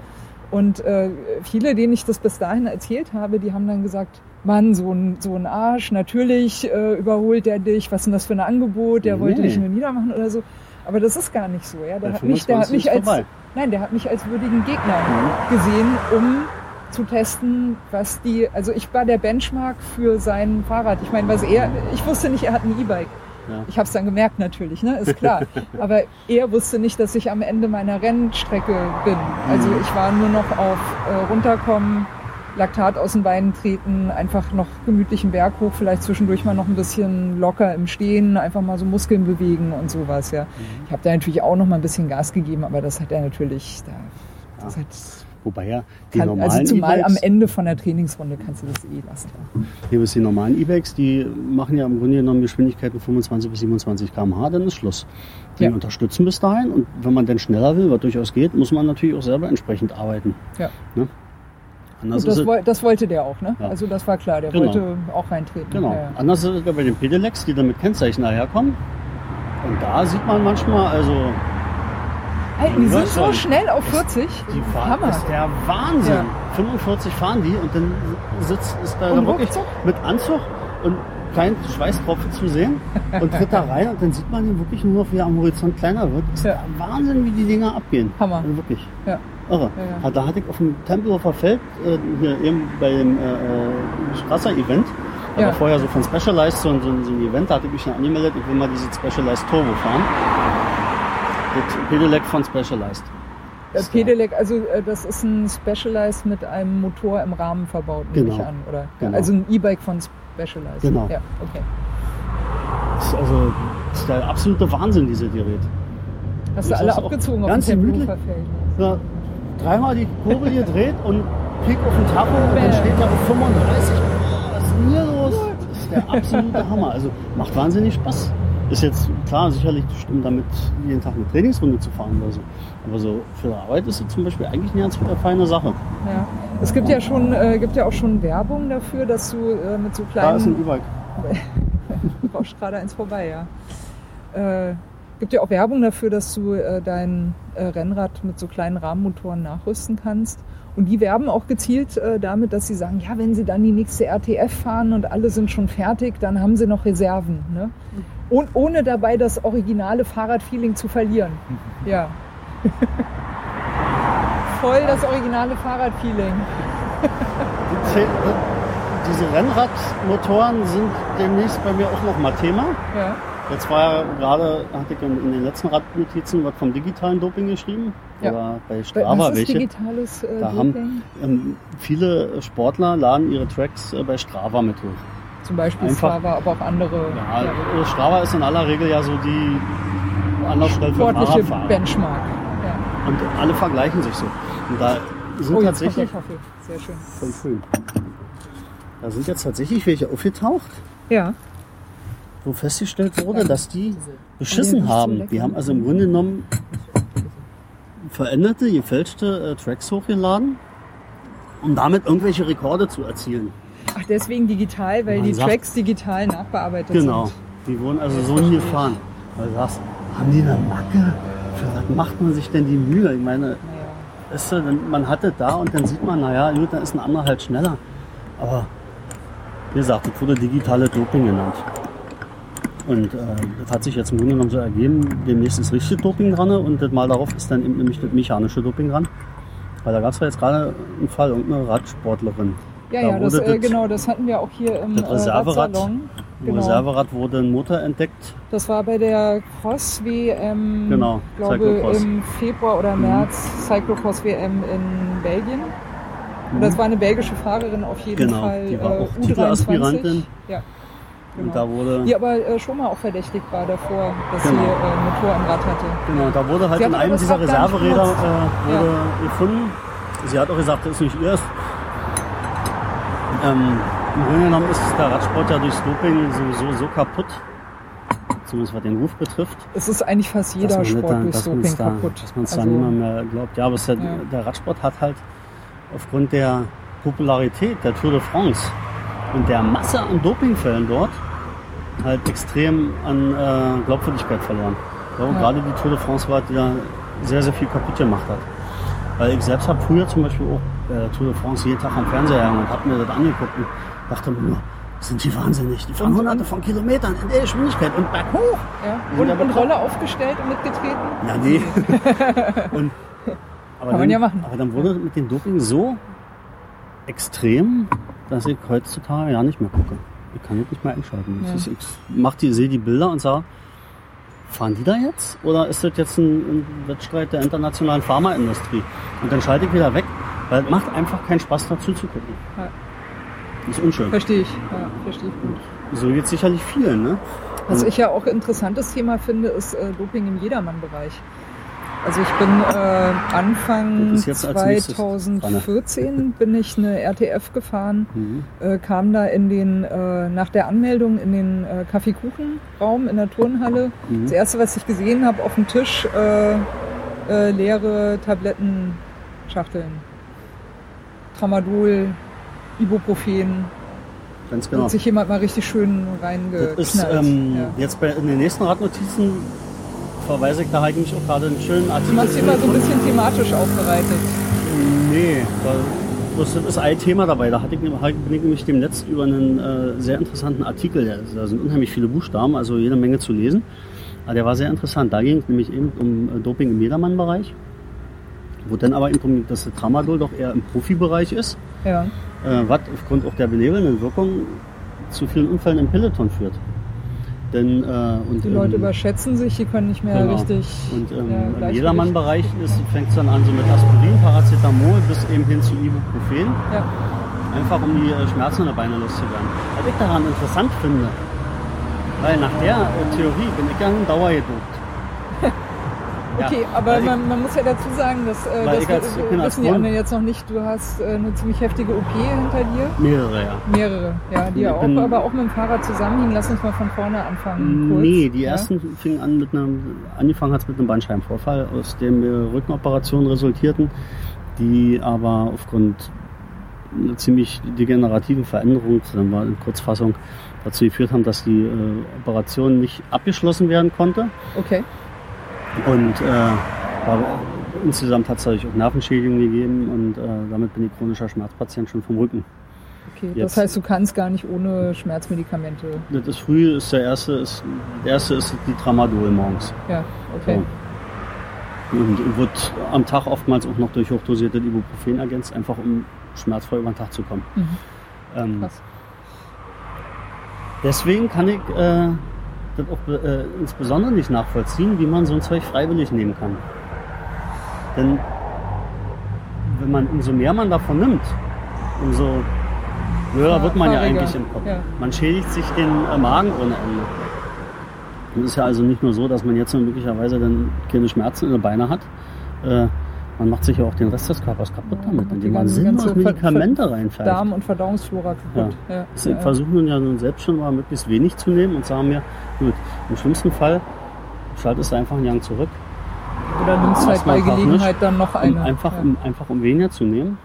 Und äh, viele, denen ich das bis dahin erzählt habe, die haben dann gesagt, Mann, so ein, so ein Arsch, natürlich äh, überholt der dich, was ist denn das für ein Angebot, der wollte Nee. dich nur niedermachen oder so. Aber das ist gar nicht so. Ja? Der, Der hat mich, der hat 25 mich als, vorbei. nein, der hat mich als würdigen Gegner gesehen, um zu testen, was die, also ich war der Benchmark für sein Fahrrad. Ich meine, was er, ich wusste nicht, er hat ein E-Bike. Ja. Ich habe es dann gemerkt natürlich, ne, ist klar. *laughs* Aber er wusste nicht, dass ich am Ende meiner Rennstrecke bin. Also ich war nur noch auf äh, runterkommen, Laktat aus den Beinen treten, einfach noch gemütlichen Berg hoch, vielleicht zwischendurch mal noch ein bisschen locker im Stehen, einfach mal so Muskeln bewegen und sowas. Ja, ich habe da natürlich auch noch mal ein bisschen Gas gegeben, aber das hat er natürlich, da, das hat, Wobei ja die kann, normalen also zumal am E-Bikes, Ende von der Trainingsrunde kannst du das eh lassen. hier bis die normalen E-Bikes, die machen ja im Grunde genommen Geschwindigkeiten 25 bis 27 km/h, dann ist Schluss. Die Ja. unterstützen bis dahin und wenn man dann schneller will, was durchaus geht, muss man natürlich auch selber entsprechend arbeiten. Ja. Ne? Anders das, ist woll- das wollte der auch, ne? Ja. Also das war klar, der Genau. wollte auch reintreten. Genau. Ja. Anders ist es bei den Pedelecs, die dann mit Kennzeichen daherkommen. Und da sieht man manchmal, also Alter, die sind so schnell auf 40. die fahren, Hammer. ist der Wahnsinn. Ja. 45 fahren die und dann sitzt ist da Und wirklich ruckzuck? mit Anzug und kein Schweißtropfen zu sehen und tritt da rein und dann sieht man ihn wirklich nur noch, wie er am Horizont kleiner wird. Ist Ja. Wahnsinn, wie die Dinger abgehen. Hammer. Also wirklich. Ja. Irre. Ja, ja. Da hatte ich auf dem Tempelhofer Feld, äh, hier eben bei dem äh, äh, Strasser-Event, da Ja. vorher so von Specialized so, ein- so, so ein Event, da hatte ich mich dann angemeldet, ich will mal diese Specialized Turbo fahren. Das Pedelec von Specialized. Das Pedelec, also äh, das ist ein Specialized mit einem Motor im Rahmen verbaut, nehme Genau. ich an, oder? Genau. Also ein E-Bike von Specialized. Genau. Ja, okay. Das ist also das ist der absolute Wahnsinn, diese Gerät. Hast du alle abgezogen auf dem. Tempelhofer Feld? Ja, dreimal die Kurbel gedreht und Peak auf den Tacho und dann steht er auf 35. Boah, was ist denn hier los? Das ist der absolute Hammer. Also macht wahnsinnig Spaß. Ist jetzt klar, sicherlich stimmt damit jeden Tag eine Trainingsrunde zu fahren oder so. Aber so für die Arbeit ist es zum Beispiel eigentlich eine ganz feine Sache. Ja. Es gibt ja schon, äh, gibt ja auch schon Werbung dafür, dass du äh, mit so Da ist ein kleinen, E-Bike. *laughs* brauchst gerade eins vorbei, ja. Äh, gibt ja auch Werbung dafür, dass du äh, dein äh, Rennrad mit so kleinen Rahmenmotoren nachrüsten kannst. Und die werben auch gezielt äh, damit, dass sie sagen, ja, wenn sie dann die nächste RTF fahren und alle sind schon fertig, dann haben sie noch Reserven. Ne? Und ohne dabei das originale Fahrradfeeling zu verlieren. Ja. *laughs* Voll das originale Fahrradfeeling. Diese Rennradmotoren sind demnächst bei mir auch noch mal Thema. Ja. Jetzt war ja gerade, hatte ich in, den letzten Radnotizen was vom digitalen Doping geschrieben. Ja. Oder bei Strava Was ist welche. digitales äh, Da haben Doping? ähm, viele Sportler laden ihre Tracks äh, bei Strava mit hoch. Zum Beispiel einfach- Strava, aber auch andere Ja, äh, Strava ist in aller Regel ja so die Anlaufstelle für sportliche Fahrradfahrer. Benchmark. Ja. Und alle vergleichen sich so. Und da sind Oh, tatsächlich. Sehr schön. voll schön. Da sind jetzt tatsächlich welche aufgetaucht, Ja. Wo festgestellt wurde, dass die beschissen haben. Die haben also im Grunde genommen veränderte, gefälschte äh, Tracks hochgeladen, um damit irgendwelche Rekorde zu erzielen. Ach, deswegen digital, weil Man die sagt- Tracks digital nachbearbeitet Genau. sind. Die wurden also so nie gefahren. Weil du sagst, haben die eine Macke? Für was macht man sich denn die Mühe? Ich meine, dann- man hat es da und dann sieht man, naja, gut, dann ist ein anderer halt schneller. Aber wie gesagt, das wurde digitale Doping genannt. Und äh, das hat sich jetzt im Grunde genommen so ergeben, demnächst ist richtige Doping dran und das Mal darauf ist dann eben nämlich das mechanische Doping dran. Weil da gab es ja jetzt gerade einen Fall, irgendeine Radsportlerin. Ja, Da ja, das, äh, das- genau, das hatten wir auch hier im Das äh, Reserverad, Radsalon. Im Genau. Reserverad wurde ein Motor entdeckt. Das war bei der Cross WM, Genau, glaube Cyclocross. im Februar oder Mhm. März Cyclocross WM in Belgien. Und das war eine belgische Fahrerin auf jeden Genau, Fall. die war äh, auch U23. Titelaspirantin. Ja. Und Genau. da wurde, Die aber äh, schon mal auch verdächtigt war davor, dass Genau. sie äh, Motor am Rad hatte. genau, da wurde halt Sie in einem dieser Reserveräder äh, wurde gefunden. Sie hat auch gesagt, das ist nicht ihrs. Ähm, Im Grunde genommen ist der Radsport ja durchs Doping sowieso so kaputt, zumindest was den Ruf betrifft. Es ist eigentlich fast jeder Sport da, durch dass Doping da, kaputt. Dass man es Also, da niemand mehr glaubt. Ja, aber ja, Ja. der Radsport hat halt aufgrund der Popularität der Tour de France und der Masse an Dopingfällen dort halt extrem an äh, Glaubwürdigkeit verloren. Ich glaube, Ja. gerade die Tour de France war, die da sehr, sehr viel kaputt gemacht hat. Weil ich selbst habe früher zum Beispiel auch äh, Tour de France jeden Tag am Fernseher und habe mir das angeguckt und dachte mir nur, sind die wahnsinnig. Die fahren Und- hunderte von Kilometern in der Geschwindigkeit und berghoch. ja. Und, ja und bekloppt. Rolle aufgestellt und mitgetreten? Ja, nee. *laughs* und, aber man dann, ja machen. Aber dann wurde mit dem Doping so extrem, dass ich heutzutage ja nicht mehr gucke. Ich kann das nicht mehr einschalten. Ja. Ist, ich mach die, sehe die Bilder und sage, fahren die da jetzt? Oder ist das jetzt ein, ein Wettstreit der internationalen Pharmaindustrie? Und dann schalte ich wieder weg, weil es macht einfach keinen Spaß dazu zu gucken. Ja. Das ist unschön. Verstehe ich. Ja, verstehe ich gut. So geht sicherlich vielen, ne? Was ich ja auch ein interessantes Thema finde, ist äh, Doping im Jedermann-Bereich. Also ich bin äh, Anfang Das ist jetzt als nächstes 2014 *laughs* bin ich eine RTF gefahren, Mhm. äh, kam da in den äh, nach der Anmeldung in den äh, Kaffeekuchenraum in der Turnhalle. Mhm. Das erste, was ich gesehen habe auf dem Tisch, äh, äh, leere Tablettenschachteln, Tramadol, Ibuprofen. Ganz Da genau. Hat sich jemand mal richtig schön Das reingeknallt. ist ähm, ja. jetzt bei in den nächsten Radnotizen verweise ich da eigentlich auch gerade einen schönen Du Artikel. machst zu immer so ein bisschen thematisch aufbereitet. Nee, das ist ein Thema dabei. Da hatte ich, bin ich nämlich demnächst über einen äh, sehr interessanten Artikel, da sind unheimlich viele Buchstaben, also jede Menge zu lesen. Aber der war sehr interessant. Da ging es nämlich eben um äh, Doping im Jedermann-Bereich, wo dann aber eben das Tramadol doch eher im Profibereich ist, Ja. äh, was aufgrund auch der benebelnden Wirkung zu vielen Unfällen im Peloton führt. Denn, äh, und, Die Leute ähm, überschätzen sich, die können nicht mehr Genau. richtig. Und ähm, ja, im. Jedermann-Bereich fängt es dann an so mit Aspirin, Paracetamol bis eben hin zu Ibuprofen. Ja. Einfach um die äh, Schmerzen in der Beine loszuwerden. Was ich daran interessant finde, weil nach der äh, Theorie bin ich ja ein Ja, Okay, aber man, man muss ja dazu sagen, dass äh, das als- wissen die anderen jetzt noch nicht. Du hast äh, eine ziemlich heftige OP hinter dir. Mehrere, ja. Mehrere, ja, die ja auch, aber auch mit dem Fahrrad zusammenhängen. Lass uns mal von vorne anfangen. Kurz. Nee, die Ja? ersten fingen an mit einem, angefangen hat es mit einem Bandscheibenvorfall, aus dem Rückenoperationen resultierten, die aber aufgrund einer ziemlich degenerativen Veränderung, dann war in Kurzfassung, dazu geführt haben, dass die äh, Operation nicht abgeschlossen werden konnte. Okay. Und äh, war, insgesamt hat es dadurch auch Nervenschädigungen gegeben und äh, damit bin ich chronischer Schmerzpatient schon vom Rücken. okay. Jetzt- Das heißt, du kannst gar nicht ohne Schmerzmedikamente. Das ist früh, ist der erste, ist, der erste ist die Tramadol morgens. Ja, okay. Und wird am Tag oftmals auch noch durch hochdosierte Ibuprofen ergänzt, einfach um schmerzfrei über den Tag zu kommen. Mhm. Ähm, deswegen kann ich äh, das auch äh, insbesondere nicht nachvollziehen, wie man so ein Zeug freiwillig nehmen kann. Denn wenn man, umso mehr man davon nimmt, umso höher wird man ja eigentlich im Kopf. Ja. Man schädigt sich den äh, Magen ohne Ende. Es ist ja also nicht nur so, dass man jetzt möglicherweise dann keine Schmerzen in den Beinen hat. Äh, man macht sich ja auch den Rest des Körpers kaputt damit, indem man sinnlos Medikamente reinfällt. Darm- und Verdauungsflora kaputt. Ja. Sie Ja. versuchen nun ja nun selbst schon mal möglichst wenig zu nehmen und sagen mir, gut, im schlimmsten Fall schaltest du einfach einen Gang zurück, Oder nimmst halt bei einfach Gelegenheit nicht, dann noch um eine. einfach, ja. um, einfach um weniger zu nehmen.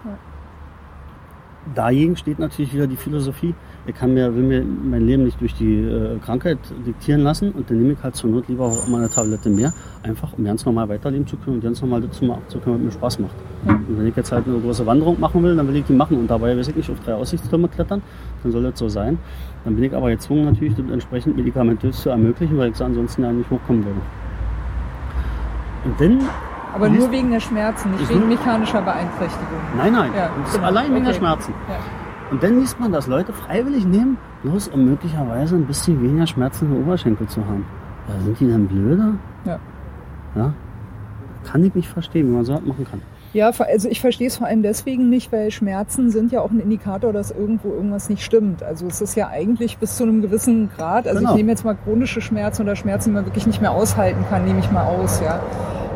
Dagegen steht natürlich wieder die Philosophie, ich kann mir, will mir mein Leben nicht durch die äh, Krankheit diktieren lassen und dann nehme ich halt zur Not lieber auch mal eine Tablette mehr, einfach um ganz normal weiterleben zu können und ganz normal das zu machen zu können, was mir Spaß macht. Ja. Und wenn ich jetzt halt eine große Wanderung machen will, dann will ich die machen und dabei weiß ich nicht auf drei Aussichtstürme klettern, dann soll das so sein. Dann bin ich aber gezwungen natürlich das entsprechend medikamentös zu ermöglichen, weil ich so ansonsten ja nicht hochkommen würde. Und dann Aber nur wegen der Schmerzen, nicht Ich wegen mechanischer Beeinträchtigung. Nein, nein. Ja, genau. allein wegen der Okay. Schmerzen. Ja. Und dann liest man, dass Leute freiwillig nehmen, bloß um möglicherweise ein bisschen weniger Schmerzen im Oberschenkel zu haben. Ja, sind die dann blöder? Ja. Ja. Kann ich nicht verstehen, wie man so was machen kann. Ja, also ich verstehe es vor allem deswegen nicht, weil Schmerzen sind ja auch ein Indikator, dass irgendwo irgendwas nicht stimmt. Also es ist ja eigentlich bis zu einem gewissen Grad, also Genau. ich nehme jetzt mal chronische Schmerzen oder Schmerzen, die man wirklich nicht mehr aushalten kann, nehme ich mal aus, ja.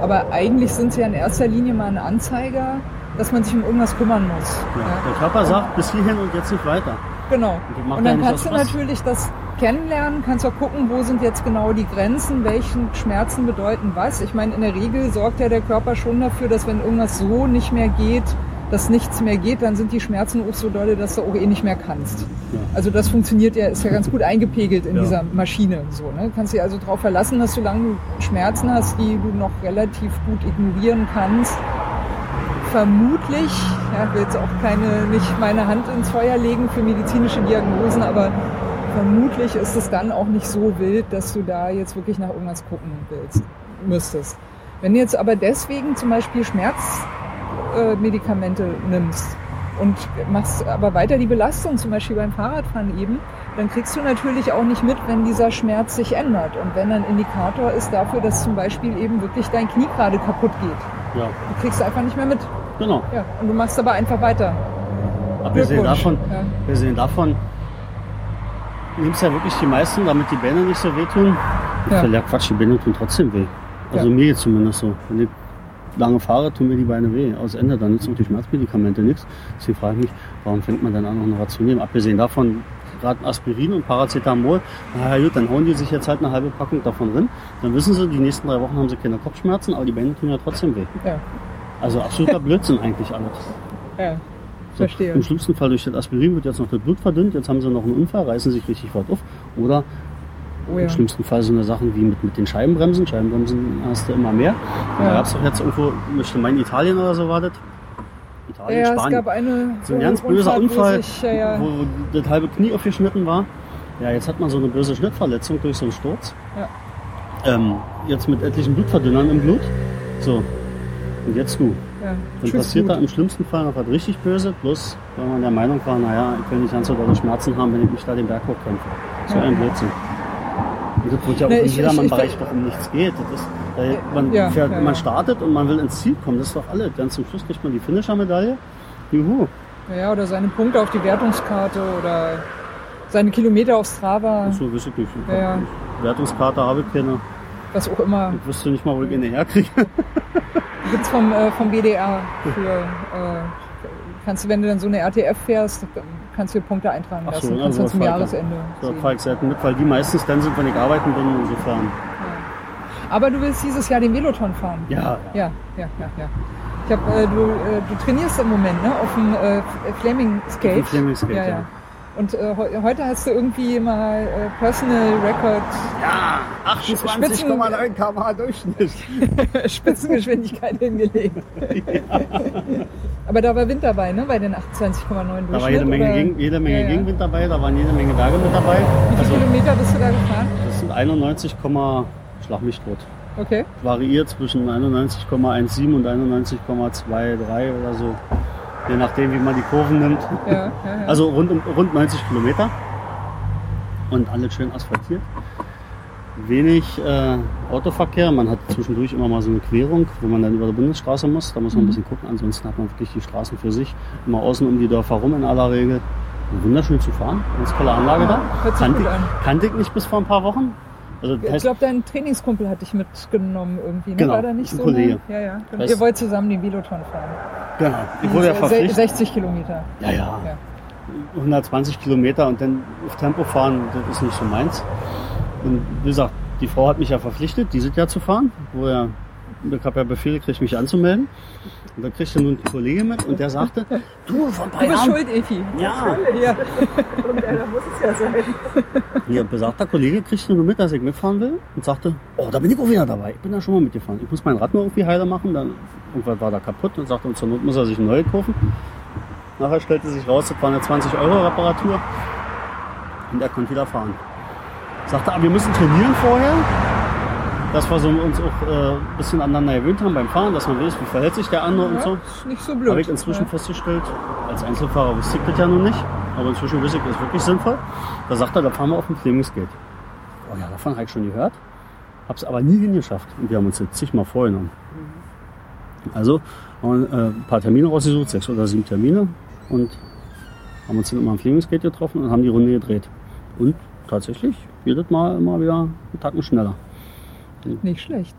Aber eigentlich sind sie ja in erster Linie mal ein Anzeiger, dass man sich um irgendwas kümmern muss. Ja. Ja. Der Körper sagt bis hierhin und jetzt nicht weiter. Genau. Und ja dann kannst du natürlich das kennenlernen, kannst auch gucken, wo sind jetzt genau die Grenzen, welchen Schmerzen bedeuten was. Ich meine, in der Regel sorgt ja der Körper schon dafür, dass wenn irgendwas so nicht mehr geht, dass nichts mehr geht, dann sind die Schmerzen auch so dolle, dass du auch eh nicht mehr kannst. Ja. Also das funktioniert ja, ist ja ganz gut eingepegelt in Ja. dieser Maschine. So, ne? Kannst dich also darauf verlassen, dass solange du Schmerzen hast, die du noch relativ gut ignorieren kannst, vermutlich, ja, ich will jetzt auch keine, nicht meine Hand ins Feuer legen für medizinische Diagnosen, aber vermutlich ist es dann auch nicht so wild, dass du da jetzt wirklich nach irgendwas gucken willst, müsstest. Wenn du jetzt aber deswegen zum Beispiel Schmerzmedikamente äh, nimmst, und machst aber weiter die Belastung, zum Beispiel beim Fahrradfahren eben, dann kriegst du natürlich auch nicht mit, wenn dieser Schmerz sich ändert. Und wenn ein Indikator ist dafür, dass zum Beispiel eben wirklich dein Knie gerade kaputt geht. Ja, Du kriegst du einfach nicht mehr mit. Genau. Ja, und du machst aber einfach weiter. Abgesehen davon, Ja. abgesehen davon nimmst ja wirklich die meisten, damit die Beine nicht so wehtun. Ja. Ja. Quatsch, die Beine tun trotzdem weh. Also Ja. mir jetzt zumindest so. Wenn ich lange fahre, tun mir die Beine weh. Aus Ende, dann nützen auch die Schmerzmedikamente nichts. Deswegen frage ich mich, warum fängt man dann an, noch eine Ration nehmen? Abgesehen davon, gerade Aspirin und Paracetamol, na ja gut, dann hauen die sich jetzt halt eine halbe Packung davon drin. Dann wissen sie, die nächsten drei Wochen haben sie keine Kopfschmerzen, aber die Beine tun ja trotzdem weh. Ja, Also absoluter Blödsinn eigentlich alles. ja. So, Verstehe. Im schlimmsten Fall durch das Aspirin wird jetzt noch das Blut verdünnt, jetzt haben sie noch einen Unfall, reißen sich richtig weit auf. Oder Oh ja. im schlimmsten Fall so eine Sachen wie mit, mit den Scheibenbremsen. Scheibenbremsen hast du immer mehr. Ja. Da gab es auch jetzt irgendwo, möchte meinen Italien oder so war das. Italien, Ja, es Spanien. gab eine so ein ganz böser Unfall, sich, ja, ja, wo das halbe Knie aufgeschnitten war. Ja, jetzt hat man so eine böse Schnittverletzung durch so einen Sturz. Ja. Ähm, jetzt mit etlichen Blutverdünnern im Blut. So. Und jetzt du. ja. Dann Tschüss, passiert da Blut. im schlimmsten Fall noch was richtig böse, bloß weil man der Meinung war, naja, ich will nicht ganz so dolle Schmerzen haben, wenn ich mich da den Berg hochkämpfe. So Ja. ein Blödsinn. Und das wird ja auch Nee, im ich- ich- Jedermann-Bereich ich- doch um nichts geht. Das ist, weil man, Ja, fährt, ja, man startet und man will ins Ziel kommen, das ist doch alles. Dann zum Schluss kriegt man die Finisher-Medaille. Juhu. Ja, oder seine Punkte auf die Wertungskarte oder seine Kilometer auf Strava, So weiß ich nicht. Ich Ja, Wertungskarte habe ich keine. was auch immer. Ich wüsste nicht mal, wo ich eine herkriege. *laughs* Gibt's vom, äh, vom BDR für, äh, kannst du, wenn du dann so eine RTF fährst, kannst du dir Punkte eintragen Ach so, lassen. ja, kannst du sowas zum Jahresende sehen. fahre ich selten mit, weil die meistens dann sind, wenn ich arbeiten bin. Insofern. Aber du willst dieses Jahr den Veloton fahren. Ja, ja. Ja, ja, ja, ja. Ich hab, äh, du, äh, du trainierst im Moment, ne? Auf dem äh, Flaming Skate. Auf dem Flaming Skate, ja, ja. ja. Und äh, heu- heute hast du irgendwie mal äh, Personal Record Ja, Spitzen- 28,9 km Durchschnitt. *laughs* Spitzengeschwindigkeit hingelegt. Aber da war Wind dabei, ne? Bei den 28,9 Durchschnitt. Da war jede Menge? Gegen, jede Menge Ja, ja. Gegenwind dabei, da waren jede Menge Berge mit dabei. Wie viele Also Kilometer bist du da gefahren? das sind 91, schlag mich tot. Okay. Variiert zwischen 91,17 und 91,23 oder so. Je nachdem, wie man die Kurven nimmt. Ja, ja, ja. Also rund, um- rund 90 Kilometer. Und alles schön asphaltiert. Wenig äh, Autoverkehr. Man hat zwischendurch immer mal so eine Querung, wo man dann über die Bundesstraße muss. Da muss man ein bisschen gucken. Ansonsten hat man wirklich die Straßen für sich. Immer außen um die Dörfer rum in aller Regel. Wunderschön zu fahren. Ganz tolle Anlage da. Kannte, kannte ich nicht bis vor ein paar Wochen. Also das Ich glaube, dein Trainingskumpel hat dich mitgenommen irgendwie. Ne? Genau, War da nicht ein so? Kollege. Ne? Ja, ja. Und Heißt- ihr wollt zusammen den Veloton fahren. genau. Ich wurde ja Se- verpflichtet. 60 Kilometer. Ja, ja. Ja. 120 Kilometer und dann auf Tempo fahren, das ist nicht so meins. Und wie gesagt, die Frau hat mich ja verpflichtet, dieses Jahr zu fahren, wo er, ich habe ja Befehl gekriegt, mich anzumelden. Und da kriegte nun ein Kollege mit und der sagte, du, ein paar Du bist schuld, Efi. ja, Ja. da muss es ja sein. Ihr besagter Kollege kriegte nur mit, dass ich mitfahren will und sagte, oh, da bin ich auch wieder dabei. Ich bin da schon mal mitgefahren. Ich muss mein Rad nur irgendwie heiler machen. Dann irgendwas war da kaputt und sagte, und zur Not muss er sich ein neues kaufen. Nachher stellte sich raus, das war eine 20 Euro Reparatur und er konnte wieder fahren. Sagte, aber wir müssen trainieren vorher, dass wir so uns auch äh, ein bisschen aneinander gewöhnt haben beim Fahren, dass man weiß, wie verhält sich der andere und so. ist nicht so blöd. Habe ich inzwischen ja. festgestellt, als Einzelfahrer wusste ich das ja noch nicht, aber inzwischen wusste ich, das ist wirklich sinnvoll. Da sagt er, da fahren wir auf dem Flemingskate. Oh ja, davon habe ich schon gehört, habe es aber nie hingeschafft. Und wir haben uns jetzt zigmal vorgenommen. Also haben wir äh, ein paar Termine rausgesucht, sechs oder sieben Termine und haben uns dann immer am Flemingskate getroffen und haben die Runde gedreht. Und tatsächlich jedes Mal immer wieder einen Tacken schneller. Nicht schlecht.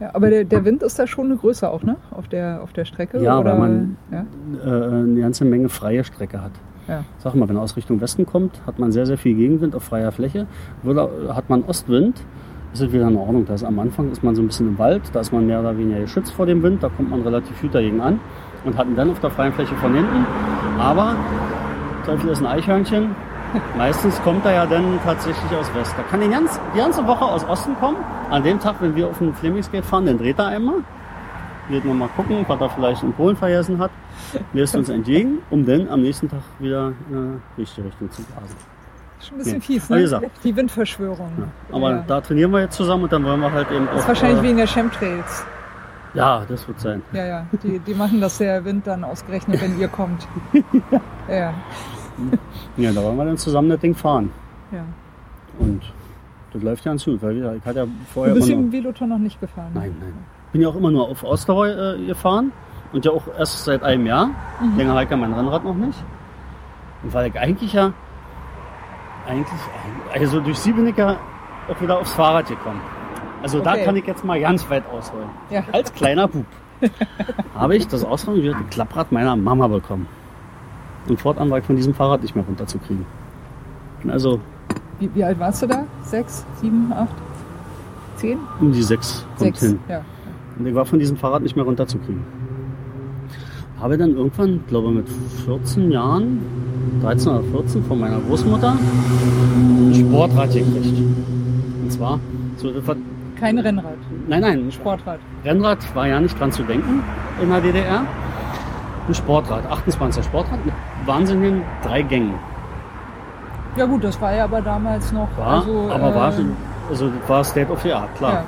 Ja, aber der, der Wind ist da schon eine Größe auch, ne? Auf der, auf der Strecke. Ja, oder? weil man- Ja, Äh, eine ganze Menge freie Strecke hat. ja. Sag mal, wenn er aus Richtung Westen kommt, hat man sehr, sehr viel Gegenwind auf freier Fläche. Würde, hat man Ostwind, ist es wieder in Ordnung. Da ist am Anfang ist man so ein bisschen im Wald, da ist man mehr oder weniger geschützt vor dem Wind, da kommt man relativ gut dagegen an und hat ihn dann auf der freien Fläche von hinten. Aber Teufel ist ein Eichhörnchen. Meistens kommt er ja dann tatsächlich aus West. Da kann die ganze, die ganze Woche aus Osten kommen. An dem Tag, wenn wir auf dem Flemingskate fahren, dann dreht er einmal. Wird noch mal gucken, was er vielleicht in Polen vergessen hat. Lässt uns entgegen, um dann am nächsten Tag wieder in eine richtige Richtung zu blasen. Schon ein bisschen Nee. fies, ne? gesagt. Die Windverschwörung. Aber Ja. da trainieren wir jetzt zusammen und dann wollen wir halt eben Das ist auch, wahrscheinlich äh, wegen der Chemtrails. Ja, das wird sein. Ja, ja. Die, die machen das der Wind dann ausgerechnet, wenn ihr kommt. Ja, *laughs* ja. Ja, da wollen wir dann zusammen das Ding fahren. ja. Und das läuft ja ganz gut, weil ich hatte ja Du vorher bist immer im Veloton noch nicht gefahren. Nein, nein. Bin ja auch immer nur auf Ausdauer äh, gefahren und ja auch erst seit einem Jahr. Mhm. Länger halt ja mein Rennrad noch nicht. Und weil ich eigentlich ja, eigentlich, also durch sie bin ich ja auch wieder aufs Fahrrad gekommen. Also da Okay. kann ich jetzt mal ganz weit ausholen. Ja. Als kleiner Bub *laughs* habe ich das ausrangierte Klapprad meiner Mama bekommen. Und fortan war ich von diesem Fahrrad nicht mehr runterzukriegen. Bin also Wie, wie alt warst du da? Sechs, sieben, acht, zehn? um die sechs kommt Sechs. hin. Ja. Und ich war von diesem Fahrrad nicht mehr runterzukriegen. Habe dann irgendwann, glaube mit 14 Jahren, 13 oder 14, von meiner Großmutter ein Sportrad gekriegt. Und zwar, so, das war, Kein Rennrad, nein, nein, ein Sportrad. Rennrad war ja nicht dran zu denken in der DDR. Ein Sportrad, 28er Sportrad mit wahnsinnigen drei Gängen. Ja gut, das war ja aber damals noch. War, also, aber äh, war, also war State of the Art, klar.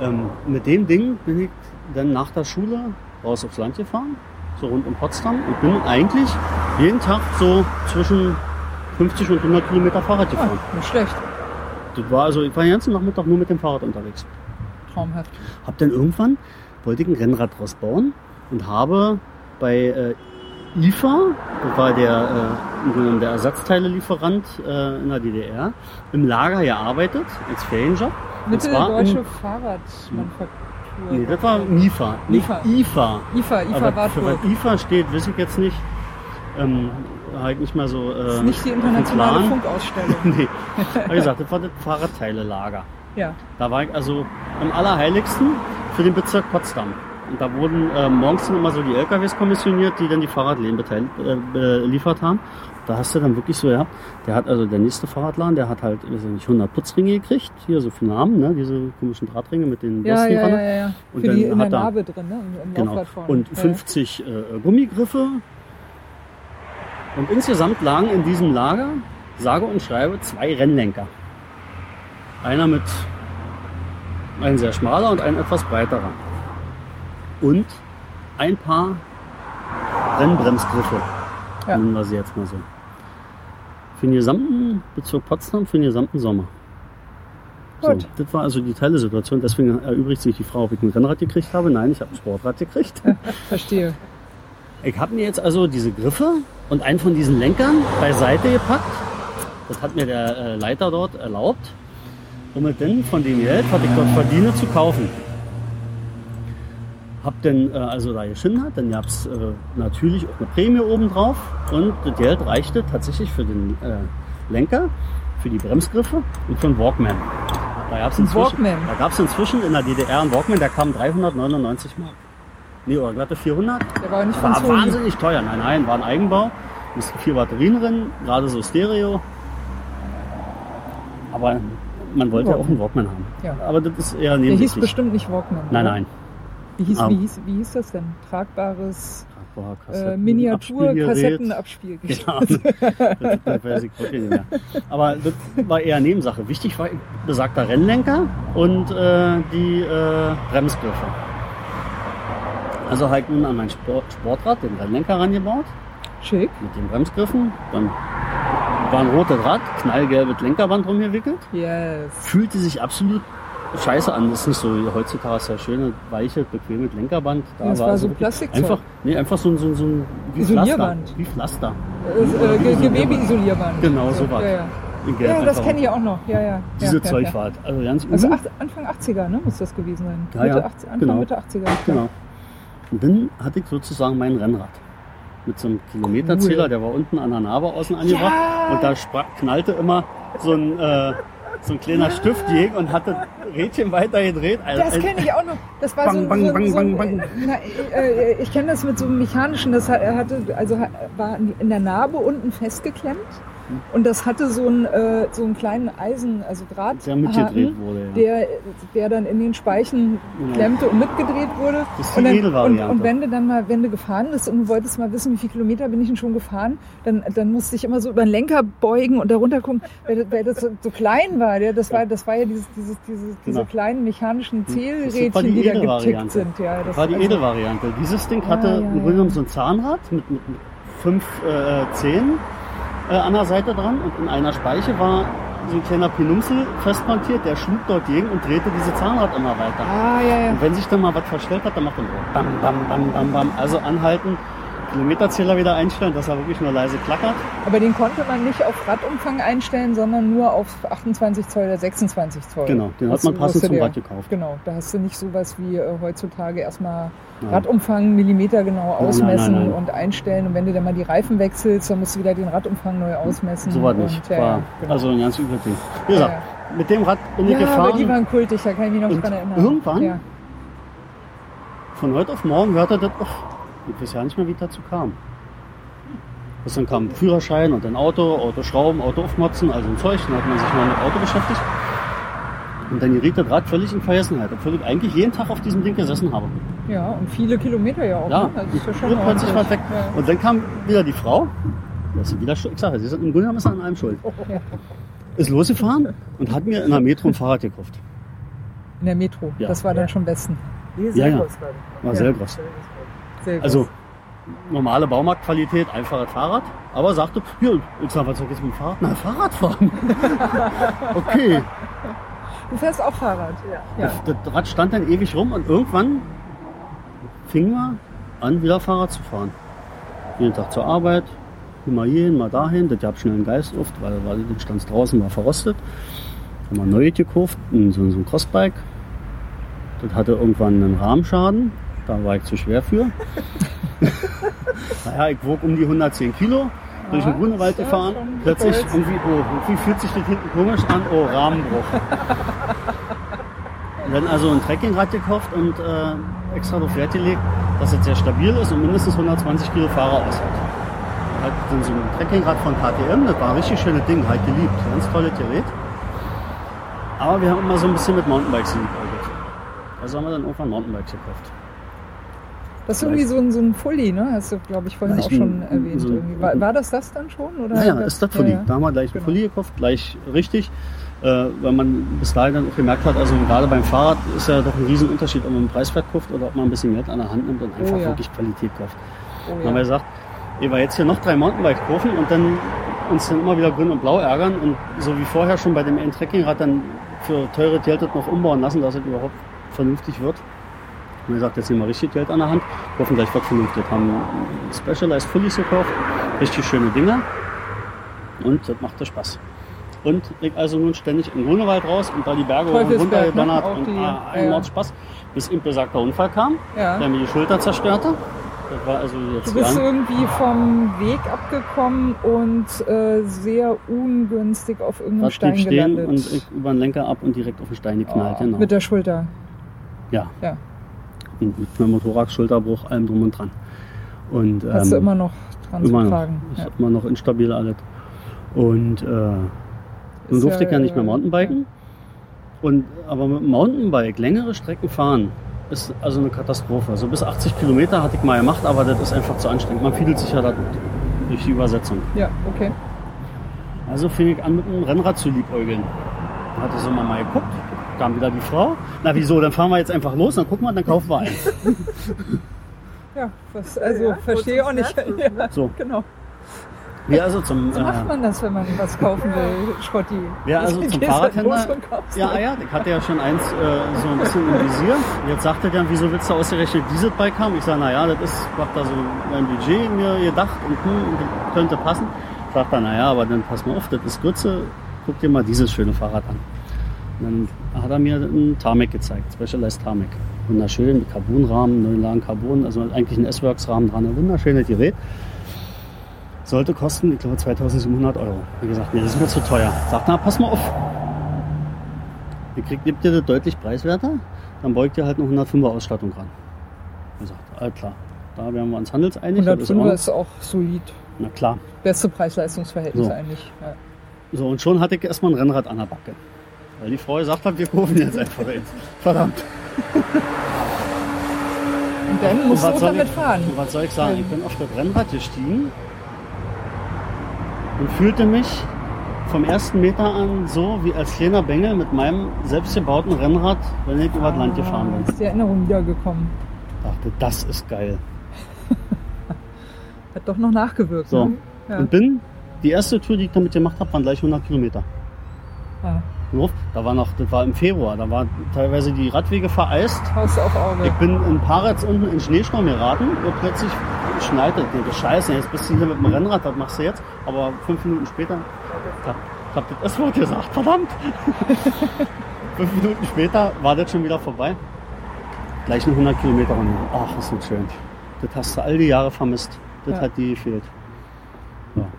Ja. Ähm, mit dem Ding bin ich dann nach der Schule raus aufs Land gefahren, so rund um Potsdam und bin eigentlich jeden Tag so zwischen 50 und 100 Kilometer Fahrrad Ah, gefahren. nicht schlecht. Das war also, ich war den ganzen Nachmittag nur mit dem Fahrrad unterwegs. Traumhaft. Hab dann irgendwann, wollte ich ein Rennrad draus bauen und habe bei äh, IFA, war der, äh, der Ersatzteilelieferant äh, in der DDR, im Lager gearbeitet, als Ferienjob. Mitteldeutsche Fahrradmanufaktur. Nee, das war MIFA. MIFA. IFA. IFA, IFA Aber für Wartburg. was IFA steht, weiß ich jetzt nicht. Ähm, halt nicht mal so. Äh, Das ist nicht die internationale. Funkausstellung. *laughs* nee. Wie gesagt, das war das Fahrradteilelager. Ja. Da war ich also am allerheiligsten für den Bezirk Potsdam. Und da wurden äh, morgens dann immer so die LKWs kommissioniert, die dann die Fahrradläden beteiligt, äh, beliefert haben. Da hast du dann wirklich so gehabt, der hat also der nächste Fahrradladen, der hat halt, weiß ich nicht, 100 Putzringe gekriegt, hier so für Namen, ne, diese komischen Drahtringe mit den Ja, ja, ja, ja, ja. Und Für dann die in der hat er- Narbe drin, ne? Im, Genau. Und Ja, 50 äh, Gummigriffe. Und insgesamt lagen in diesem Lager, sage und schreibe, zwei Rennlenker. Einer mit ein sehr schmaler und ein etwas breiterer. Und ein paar Rennbremsgriffe, Ja. nennen wir sie jetzt mal so. Für den gesamten Bezirk Potsdam, für den gesamten Sommer. So, das war also die Teilesituation. Deswegen erübrigt sich die Frau, ob ich ein Rennrad gekriegt habe. Nein, ich habe ein Sportrad gekriegt. Verstehe. Ich habe mir jetzt also diese Griffe und einen von diesen Lenkern beiseite gepackt. Das hat mir der äh, Leiter dort erlaubt, um es dann von dem Geld, was ich dort verdiene, zu kaufen. Hab dann äh, also da geschindert, dann gab es äh, natürlich auch eine Prämie obendrauf und das Geld reichte tatsächlich für den äh, Lenker, für die Bremsgriffe und für den Walkman. Da gab es Ein inzwischen, Walkman? da gab's inzwischen in der DDR einen Walkman, der kam 399 Mark. Nee, oder glatte 400. Der war nicht War wahnsinnig teuer. Nein, nein, war ein Eigenbau. Mussten vier Batterien drin, gerade so Stereo. Aber man wollte ja auch einen Walkman haben. Ja. Aber das ist eher Der hieß nebensächlich. bestimmt nicht Walkman. Nein, nein. Wie hieß, Ah. wie, hieß, wie hieß das denn? Tragbares Boah, äh, Kassetten, Miniatur-Kassettenabspielgerät. *laughs* Genau. *laughs* das, das weiß ich wirklich nicht mehr. Aber das war eher Nebensache. Wichtig war besagter Rennlenker und äh, die äh, Bremsgriffe. Also halt nun an mein Sport, Sportrad den Rennlenker rangebaut. Schick. mit den Bremsgriffen. Dann war ein roter Draht, knallgelbes Lenkerband rumgewickelt. Yes. Fühlte sich absolut scheiße an. Das ist nicht so heutzutage ist ja schöne, weiche, bequeme Lenkerband. Da Das war also so Plastikzeug. Einfach, nee, einfach so, ein- so, so ein wie Isolierband. Pflaster. Wie Pflaster. Äh, Ge Gewebeisolierband. Genau, so was. Ja, ja. Ja das kenne ich auch noch. Ja, ja. Diese ja, Zeug ja, ja. war es. Also ganz Also übel. acht, Anfang 80er, ne? Muss das gewesen sein. Ja, Mitte ja, 80, Anfang genau. Mitte 80er. Genau. Und dann hatte ich sozusagen mein Rennrad. Mit so einem Kilometerzähler, Cool. der war unten an der Narbe außen angebracht. Ja! Und da knallte immer so ein, äh, so ein kleiner Stift gegen und hatte Rädchen weiter gedreht. Also, Das kenne ich auch noch. Das war Bang, so, ein- bang, so, bang, so bang, bang. Na, äh, ich kenne das mit so einem mechanischen. Das hat- hatte, also war in der Narbe unten festgeklemmt Und das hatte so einen, äh, so einen kleinen Eisen, also Draht. Der mitgedreht wurde, ja. Der, der dann in den Speichen Genau. klemmte und mitgedreht wurde. Das ist die und, dann, und, Edelvariante. und wenn du dann mal, wenn du gefahren bist und du wolltest mal wissen, wie viele Kilometer bin ich denn schon gefahren, dann, dann musste ich immer so über den Lenker beugen und darunter gucken, weil, weil das so, so klein war. Ja, das war, das war ja dieses, dieses, dieses, diese Genau. kleinen mechanischen Das Zählrädchen, die die da Edelvariante. sind. Ja, Das war die also- Edelvariante. Dieses Ding Ja, hatte ja, im Grunde ja. genommen so ein Zahnrad mit, mit, mit fünf äh, Zähnen äh, an der Seite dran und in einer Speiche war so ein kleiner Pinumsel festmontiert, der schlug dort gegen und drehte diese Zahnrad immer weiter. Ah, ja, ja. Und wenn sich dann mal was verstellt hat, dann macht er so bam, bam, bam, bam, bam. Also anhalten, Kilometerzähler wieder einstellen, dass er wirklich nur leise klackert. Aber den konnte man nicht auf Radumfang einstellen, sondern nur auf 28 Zoll oder 26 Zoll. Genau, den hat Das man passend zum der- Rad gekauft. Genau, da hast du nicht sowas wie äh, heutzutage erstmal Nein. Radumfang Millimeter genau nein, ausmessen nein, nein. und einstellen. Und wenn du dann mal die Reifen wechselst, dann musst du wieder den Radumfang neu ausmessen. So und, nicht. Ja, War ja, genau. also ein ganz übles Ding. Wie gesagt, Ja, mit dem Rad bin ich ja, gefahren. aber die waren kultig, da kann ich mich noch Und dran erinnern. irgendwann Ja. Von heute auf morgen hörte das auf. Ich weiß ja nicht mehr, wie es dazu kam. Bis dann kam Führerschein und dann Auto, Auto schrauben, Auto aufmotzen, also ein Zeug. Dann hat man sich mal mit Auto beschäftigt. Und dann geriet das Rad völlig in Vergessenheit, obwohl ich eigentlich jeden Tag auf diesem Ding gesessen habe. ja, und viele Kilometer ja auch. Ja, ne? Das ist ja schon und plötzlich weg. Ja. Und dann kam wieder die Frau. Das ist wieder. Ich sage, sie ist im Grunde genommen ist an allem schuld. Ja. *laughs* Ist losgefahren und hat mir in der Metro ein Fahrrad gekauft. In der Metro, Ja. das war dann schon besten. Ja, ja. War sehr groß. Also normale Baumarktqualität, einfaches Fahrrad. Aber sagte, ja, ich sag, was soll ich jetzt mit dem Fahrrad? Na, Fahrrad fahren. *laughs* okay. Du fährst auch Fahrrad. Ja. Das, das Rad stand dann ewig rum und irgendwann fingen wir an, wieder Fahrrad zu fahren. Jeden Tag zur Arbeit, mal hierhin, mal dahin. Das gab schnell einen Geist oft, weil, weil das stand draußen, war verrostet. Haben wir ein neues gekauft, so, so ein Crossbike. Das hatte irgendwann einen Rahmenschaden. Da war ich zu schwer für. *laughs* naja, ich wog um die 110 Kilo. Durch den Ah, Grunewald gefahren. Plötzlich irgendwie, oh, irgendwie fühlt sich das hinten komisch an. Oh, Rahmenbruch. *laughs* Dann also ein Trekkingrad gekauft und äh, extra darauf Wert gelegt, dass es sehr stabil ist und mindestens 120 Kilo Fahrer aushält. Halt dann so ein Trekkingrad von KTM, das war ein richtig schönes Ding, halt geliebt. Ganz tolles Gerät. Aber wir haben immer so ein bisschen mit Mountainbikes geliebäugelt. Also haben wir dann irgendwann Mountainbikes gekauft. Das ist irgendwie so ein, so ein Fully, ne? Hast du, glaube ich, vorhin Ja, ich auch schon erwähnt. so-. War, war das das dann schon? Oder Naja, ist das Fully. Ja, ja. Da haben wir gleich Genau. ein Fully gekauft, gleich richtig. Äh, weil man bis dahin dann auch gemerkt hat, also gerade beim Fahrrad ist ja doch ein Riesenunterschied, ob man einen Preiswert kauft oder ob man ein bisschen Geld an der Hand nimmt und einfach Oh ja. wirklich Qualität kauft. Oh, Dann haben wir gesagt, ehe wir jetzt hier noch drei Mountainbikes kaufen und dann uns dann immer wieder grün und blau ärgern und so wie vorher schon bei dem einen Trekkingrad dann für teure Geld das noch umbauen lassen, dass es überhaupt vernünftig wird. Und wir gesagt, jetzt nehmen wir richtig Geld an der Hand, kaufen gleich was vernünftig. Haben Specialized Fullies gekauft, richtig schöne Dinger und das machte Spaß. Und ich also nun ständig im Grunewald raus und da die Berge hoch und runter ne? und die- ah, ja, ein ja. Mord Spaß, bis ein besagter Unfall kam, Ja. der mir die Schulter zerstörte. Das war also Du bist irgendwie vom Weg abgekommen und äh, sehr ungünstig auf irgendeinem Rad Stein stehen gelandet. und ich über den Lenker ab und direkt auf den Stein geknallt. Oh, genau. Mit der Schulter. ja. Ja. Und mit einem Motorrad, Schulterbruch, allem drum und dran. Und, Hast du ähm, immer noch dran immer zu noch. tragen. Ist Ja. immer noch instabil alles. Und äh, nun durfte ich ja nicht mehr äh, Mountainbiken. Und, aber mit dem Mountainbike längere Strecken fahren ist also eine Katastrophe. So bis 80 Kilometer hatte ich mal gemacht, aber das ist einfach zu anstrengend. Man fiedelt sich ja da durch die Übersetzung. Ja, okay. Also fing ich an mit einem Rennrad zu liebäugeln. Hatte so mal geguckt, kam wieder die Frau. Na wieso, dann fahren wir jetzt einfach los, dann gucken wir, dann kaufen wir eins. *laughs* Ja, was, also verstehe auch nicht. *laughs* Ja, So, genau. wir also zum, So macht äh, man das, wenn man was kaufen will, Schrotti. wir also *laughs* zum Fahrradhändler. Ja, was. ja, ich hatte ja schon eins äh, so ein bisschen im Visier. Jetzt sagte der, wieso willst du ausgerechnet dieses Bike haben? Ich sage, naja, das ist, hab da so mein Budget mir gedacht und, hm, und das könnte passen. Sagt er, naja, aber dann pass mal auf, das ist Grütze, guck dir mal dieses schöne Fahrrad an. Und dann hat er mir einen Tarmac gezeigt, Specialized Tarmac. Wunderschön, mit Carbonrahmen, neun Lagen Carbon, also eigentlich ein S-Works-Rahmen dran, ein wunderschönes Gerät. Sollte kosten, ich glaube, 2700 Euro. Wie gesagt, nee, das ist mir zu teuer. Sagt er, pass mal auf. Ihr kriegt, gebt ihr das deutlich preiswerter, dann beugt ihr halt noch 105er Ausstattung ran. Er sagt, alles klar. Da werden wir uns handelseinig. das ist 105 auch- ist auch solid. Na klar. Beste Preis-Leistungs-Verhältnis So. eigentlich. Ja. So, und schon hatte ich erstmal ein Rennrad an der Backe. Weil die Frau gesagt hat, wir kaufen jetzt einfach eins. Verdammt. Und dann musst du was soll damit ich, fahren. und was soll ich sagen? Ich bin auf das Rennrad gestiegen und fühlte mich vom ersten Meter an so wie als kleiner Bengel mit meinem selbstgebauten Rennrad, wenn ich über das Land gefahren Ah, bin. ist die Erinnerung wiedergekommen. dachte, das ist geil. *laughs* Hat doch noch nachgewirkt. So. Ne? Ja. Und bin, die erste Tour, die ich damit gemacht habe, waren gleich 100 Kilometer. Ah, Nur, Da war noch, das war im Februar, da waren teilweise die Radwege vereist. Haus auf Auge. Ich bin in Paretz unten in Schneesturm geraten und plötzlich schneit es. Denke, scheiße, jetzt bist du hier mit dem Rennrad, was machst du jetzt? Aber fünf Minuten später, ich hab, ich hab das S-Wort gesagt, verdammt! *laughs* fünf Minuten später war das schon wieder vorbei. Gleich noch 100 Kilometer runter. Ach, ist das schön. Das hast du all die Jahre vermisst. Das Ja. hat dir gefehlt.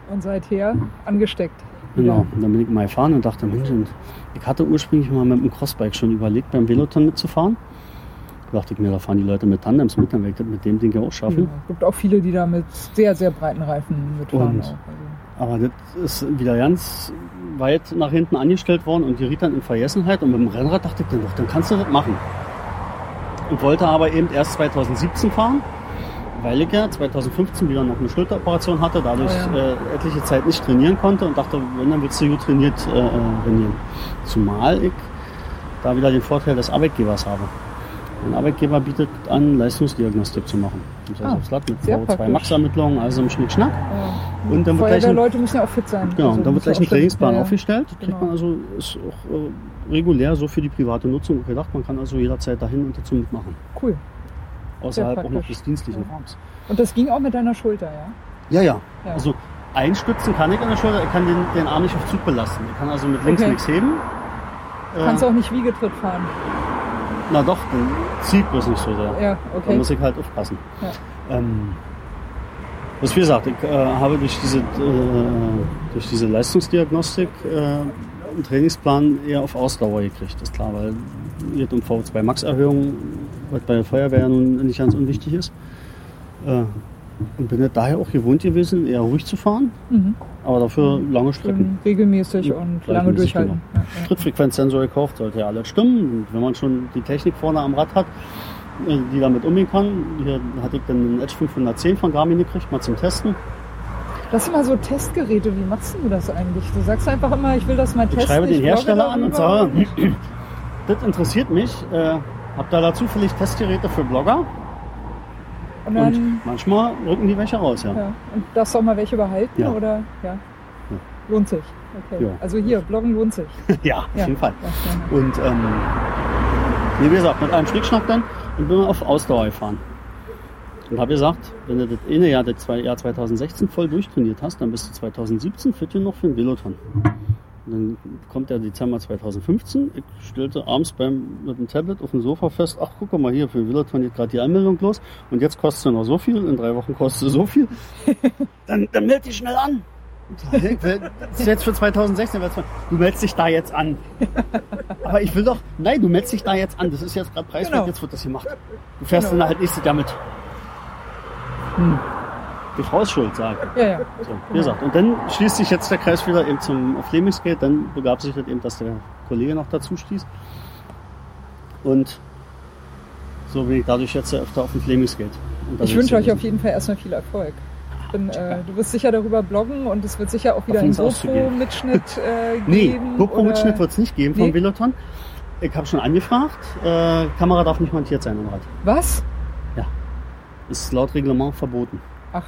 Und seither angesteckt. Genau. Und dann bin ich mal gefahren und dachte, Mensch, ich hatte ursprünglich mal mit dem Crossbike schon überlegt, beim Veloton mitzufahren. Da dachte ich mir, da fahren die Leute mit Tandems mit, dann werde ich das mit dem Ding ja auch Ja. schaffen. Es gibt auch viele, die da mit sehr, sehr breiten Reifen mitfahren. Und-. Also, Aber das ist wieder ganz weit nach hinten angestellt worden und geriet dann in Vergessenheit. Und mit dem Rennrad dachte ich dann doch, dann kannst du das machen. Und wollte aber eben erst 2017 fahren, weil ich ja 2015 wieder noch eine Schulteroperation hatte, dadurch Oh ja. äh, etliche Zeit nicht trainieren konnte und dachte, wenn, dann willst du gut trainiert äh, äh, trainieren. Zumal ich da wieder den Vorteil des Arbeitgebers habe. Mein Arbeitgeber bietet an, Leistungsdiagnostik zu machen. Das heißt Ah, aufs Blatt mit sehr VO2 praktisch. Max-Ermittlungen, also im Schnickschnack. ja. Und dann wird gleich ein- Feuerwehrleute müssen ja auch fit sein. Genau, Also und dann wird gleich ein Trainingsplan ja, ja. aufgestellt. Kriegt Genau. man also, ist auch äh, regulär so für die private Nutzung gedacht. Man kann also jederzeit dahin und dazu mitmachen. Cool. Außerhalb auch noch des dienstlichen Ja. Raums. Und das ging auch mit deiner Schulter, ja? Ja, ja. Ja. Also einstützen kann ich an der Schulter, ich kann den, den Arm nicht auf Zug belasten. Ich kann also mit links Okay. nichts heben. Kannst Äh, auch nicht Wiegetritt fahren. na doch, dann zieht bloß nicht so sehr. Ja, Da okay. muss ich halt aufpassen. Ja. Ähm, was wie gesagt, ich äh, habe durch diese, äh, durch diese Leistungsdiagnostik äh, einen Trainingsplan eher auf Ausdauer gekriegt, ist klar, weil geht um V2 Max Erhöhung, was bei der Feuerwehr ja nun nicht ganz unwichtig ist. Äh, und bin ja daher auch gewohnt gewesen, eher ruhig zu fahren, Mhm. aber dafür lange Strecken. Regelmäßig Ja, und lange regelmäßig, durchhalten. Ja, ja. Trittfrequenzsensor gekauft, sollte ja alles stimmen. Und wenn man schon die Technik vorne am Rad hat, äh, die damit umgehen kann, hier hatte ich dann einen Edge 510 von Garmin gekriegt, mal zum Testen. Das sind mal so Testgeräte. Wie machst du das eigentlich? Du sagst einfach immer, ich will das mal Ich testen. schreibe den Hersteller an und sage, *clears throat* das interessiert mich. Äh, hab da, da zufällig Testgeräte für Blogger Und dann, und manchmal rücken die welche raus, ja. ja. Und darfst du auch mal welche behalten? Ja. Oder? Ja. Lohnt sich. Okay. Also hier, Bloggen lohnt sich. *laughs* Ja, auf jeden Fall. Und ähm, wie gesagt, mit einem Schnickschnack dann und bin auf Ausdauer gefahren. Und habe gesagt, wenn du das eine Jahr, das Jahr 2016 voll durchtrainiert hast, dann bist du 2017 fit genug für ein Veloton. Und dann kommt der Dezember 2015. Ich stellte abends beim, mit dem Tablet auf dem Sofa fest, ach guck mal hier, für ein Veloton geht gerade die Anmeldung los und jetzt kostet du noch so viel, in drei Wochen kostet du so viel. *laughs* Dann, dann meld dich schnell an. Das *laughs* ist jetzt für 2016. Du meldest dich da jetzt an. Aber ich will doch, nein, du meldest dich da jetzt an. Das ist jetzt gerade preiswert, Genau. jetzt wird das gemacht. Du fährst Genau. dann halt nächstes Jahr mit. Hm. Die Frau ist schuld, sag ich. Ja, ja. So, wie gesagt. Und dann schließt sich jetzt der Kreis wieder eben zum Flemingskate. Dann begab sich das eben, dass der Kollege noch dazu stieß. Und so bin ich dadurch jetzt ja öfter auf dem Flemingskate. unterwegs Ich wünsche euch auf jeden Fall erstmal viel Erfolg. Bin, äh, du wirst sicher darüber bloggen und es wird sicher auch wieder einen. GoPro-Mitschnitt äh, *laughs* Nee, geben. GoPro-Mitschnitt oder- wird es nicht geben vom Nee? Veloton. Ich habe schon angefragt. Äh, Kamera darf nicht montiert sein am Rad. Was? Ist laut Reglement verboten. Ach.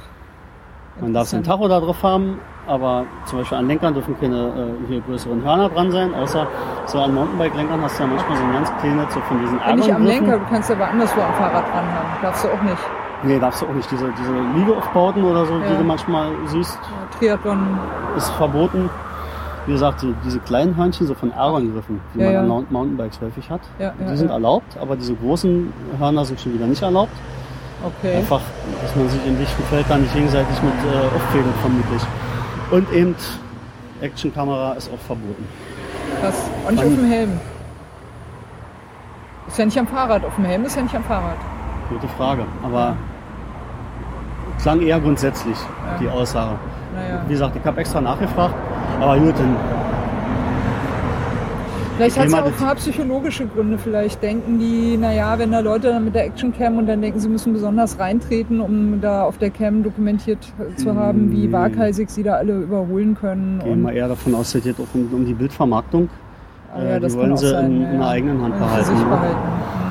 Man darf sein. Tacho da drauf haben, aber zum Beispiel an Lenkern dürfen keine äh, hier größeren Hörner dran sein, außer so an Mountainbike-Lenkern hast du ja manchmal so ein ganz kleines, so von diesen Ja, Nicht am. Lenker, du kannst aber anderswo am Fahrrad dran haben. Darfst du auch nicht. Nee, darfst du auch nicht. Diese, diese Liegeaufbauten oder so, die Ja. du manchmal siehst, Ja, Triathlon. ist verboten. Wie gesagt, so diese kleinen Hörnchen, so von Ärgerngriffen, die Ja, man ja. an Mount- Mountainbikes häufig hat, Ja, die ja, sind ja. erlaubt, aber diese großen Hörner sind schon wieder nicht erlaubt. Okay. Einfach, dass man sich im dichten Feld da nicht gegenseitig mit äh, auffädelt, vermutlich. Und eben Actionkamera ist auch verboten. Krass. Und nicht auf dem Helm. Ist ja nicht am Fahrrad. Auf dem Helm ist ja nicht am Fahrrad. Gute Frage. Aber klang eher grundsätzlich, die Aussage. Naja. Wie gesagt, ich habe extra nachgefragt, aber gut, dann Vielleicht hat es auch ein paar psychologische Gründe. Vielleicht denken die, naja, wenn da Leute dann mit der Actioncam und dann denken, sie müssen besonders reintreten, um da auf der Cam dokumentiert zu haben, wie Mm. waghalsig sie da alle überholen können. gehen wir eher davon aus, das geht auch um, um die Bildvermarktung. Ah, äh, ja, die das wollen kann auch sie sein. in- ja, in der ja. eigenen Hand behalten, sich ne? behalten.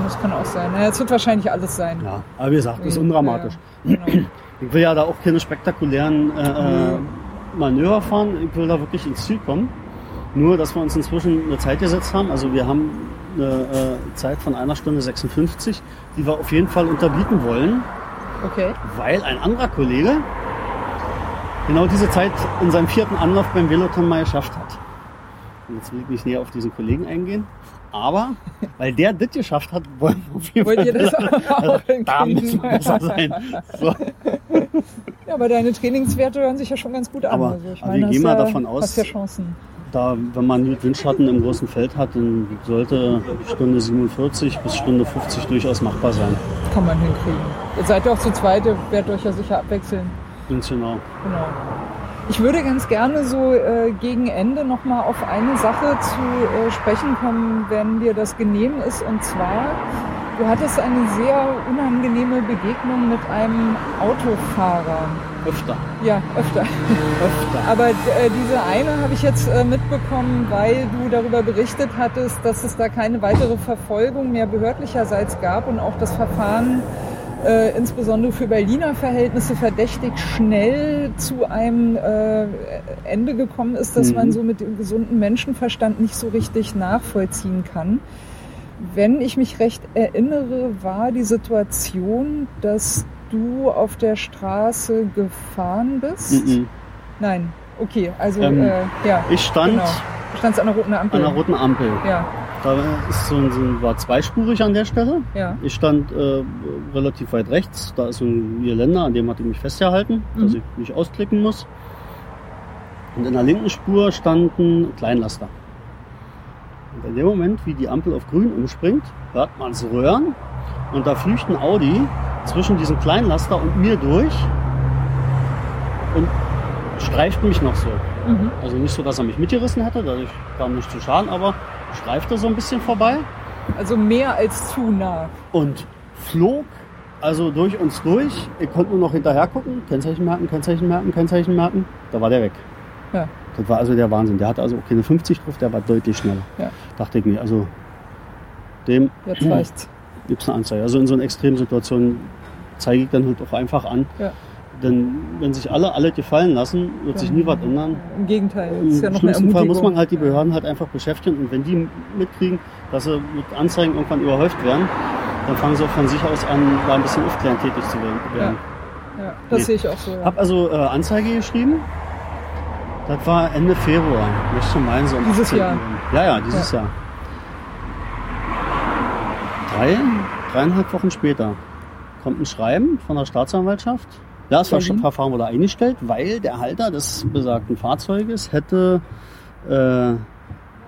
Das kann auch sein. Naja, es wird wahrscheinlich alles sein. Ja, aber wie gesagt, das ist Ja, undramatisch. ja, genau. *clears throat* Ich will ja da auch keine spektakulären äh, äh, Manöver fahren. Ich will da wirklich ins Ziel kommen. Nur, dass wir uns inzwischen eine Zeit gesetzt haben. Also wir haben eine äh, Zeit von einer Stunde 56, die wir auf jeden Fall unterbieten wollen, Okay. weil ein anderer Kollege genau diese Zeit in seinem vierten Anlauf beim Veloton mal geschafft hat. Und jetzt will ich nicht näher auf diesen Kollegen eingehen. Aber, weil der das geschafft hat, wollen wir auf jeden Wollt Fall ihr das auch da hinkriegen? müssen wir besser sein. *laughs* So. Ja, aber deine Trainingswerte hören sich ja schon ganz gut an. Aber- also ich aber meine, wir gehen mal davon aus- Hast ja Chancen. Da, wenn man Windschatten im großen Feld hat, dann sollte Stunde 47 bis Stunde 50 durchaus machbar sein. Kann man hinkriegen. Ihr seid ja auch zu zweit, ihr werdet euch ja sicher abwechseln. Ganz genau. Genau. Ich würde ganz gerne so äh, gegen Ende nochmal auf eine Sache zu äh, sprechen kommen, wenn dir das genehm ist. Und zwar, du hattest eine sehr unangenehme Begegnung mit einem Autofahrer. Öfter. Ja, öfter. Öfter. Aber äh, diese eine habe ich jetzt äh, mitbekommen, weil du darüber berichtet hattest, dass es da keine weitere Verfolgung mehr behördlicherseits gab und auch das Verfahren äh, insbesondere für Berliner Verhältnisse verdächtig schnell zu einem äh, Ende gekommen ist, dass Mhm. man so mit dem gesunden Menschenverstand nicht so richtig nachvollziehen kann. Wenn ich mich recht erinnere, war die Situation, dass du auf der Straße gefahren bist. Mhm. Nein, okay, also Ähm, äh, ja. Ich stand Genau. Du standst an der roten Ampel. an der roten Ampel. Ja, Da ist so ein, so ein, war zweispurig an der Stelle. ja. Ich stand äh, relativ weit rechts. Da ist so ein Geländer, an dem hatte ich mich festgehalten, dass Mhm. ich nicht ausklicken muss. Und in der linken Spur standen Kleinlaster. Und in dem Moment, wie die Ampel auf grün umspringt, hört man es röhren und da flücht ein Audi zwischen diesem Kleinlaster und mir durch und streift mich noch so. Mhm. Also nicht so, dass er mich mitgerissen hätte, dadurch kam nicht zu Schaden, aber streifte so ein bisschen vorbei Also mehr als zu nah. und flog also durch uns durch. Ich konnte nur noch hinterher gucken, Kennzeichen merken, Kennzeichen merken, Kennzeichen merken. Da war der weg. Ja. Das war also der Wahnsinn. Der hatte also auch keine 50 drauf, der war deutlich schneller. Ja. Dachte ich mir. Also dem Jetzt reicht's. Gibt es eine Anzeige. Also in so einer Extremsituation zeige ich dann halt auch einfach an. Ja. Denn wenn sich alle alle gefallen lassen, wird sich nie was ändern. Im Gegenteil, Im ja noch schlimmsten Fall muss man halt die Behörden halt einfach beschäftigen und wenn die mitkriegen, dass sie mit Anzeigen irgendwann überhäuft werden, dann fangen sie auch von sich aus an, da ein bisschen aufklärend tätig zu werden. Ja, das Nee. sehe ich auch so. Ja. Hab also äh, Anzeige geschrieben. Das war Ende Februar. Ich möchte schon meinen, so Dieses 18. Jahr. Ja, ja, dieses Jahr. Drei, dreieinhalb Wochen später kommt ein Schreiben von der Staatsanwaltschaft. Ja, das Berlin? Verfahren wurde eingestellt, weil der Halter des besagten Fahrzeuges hätte äh,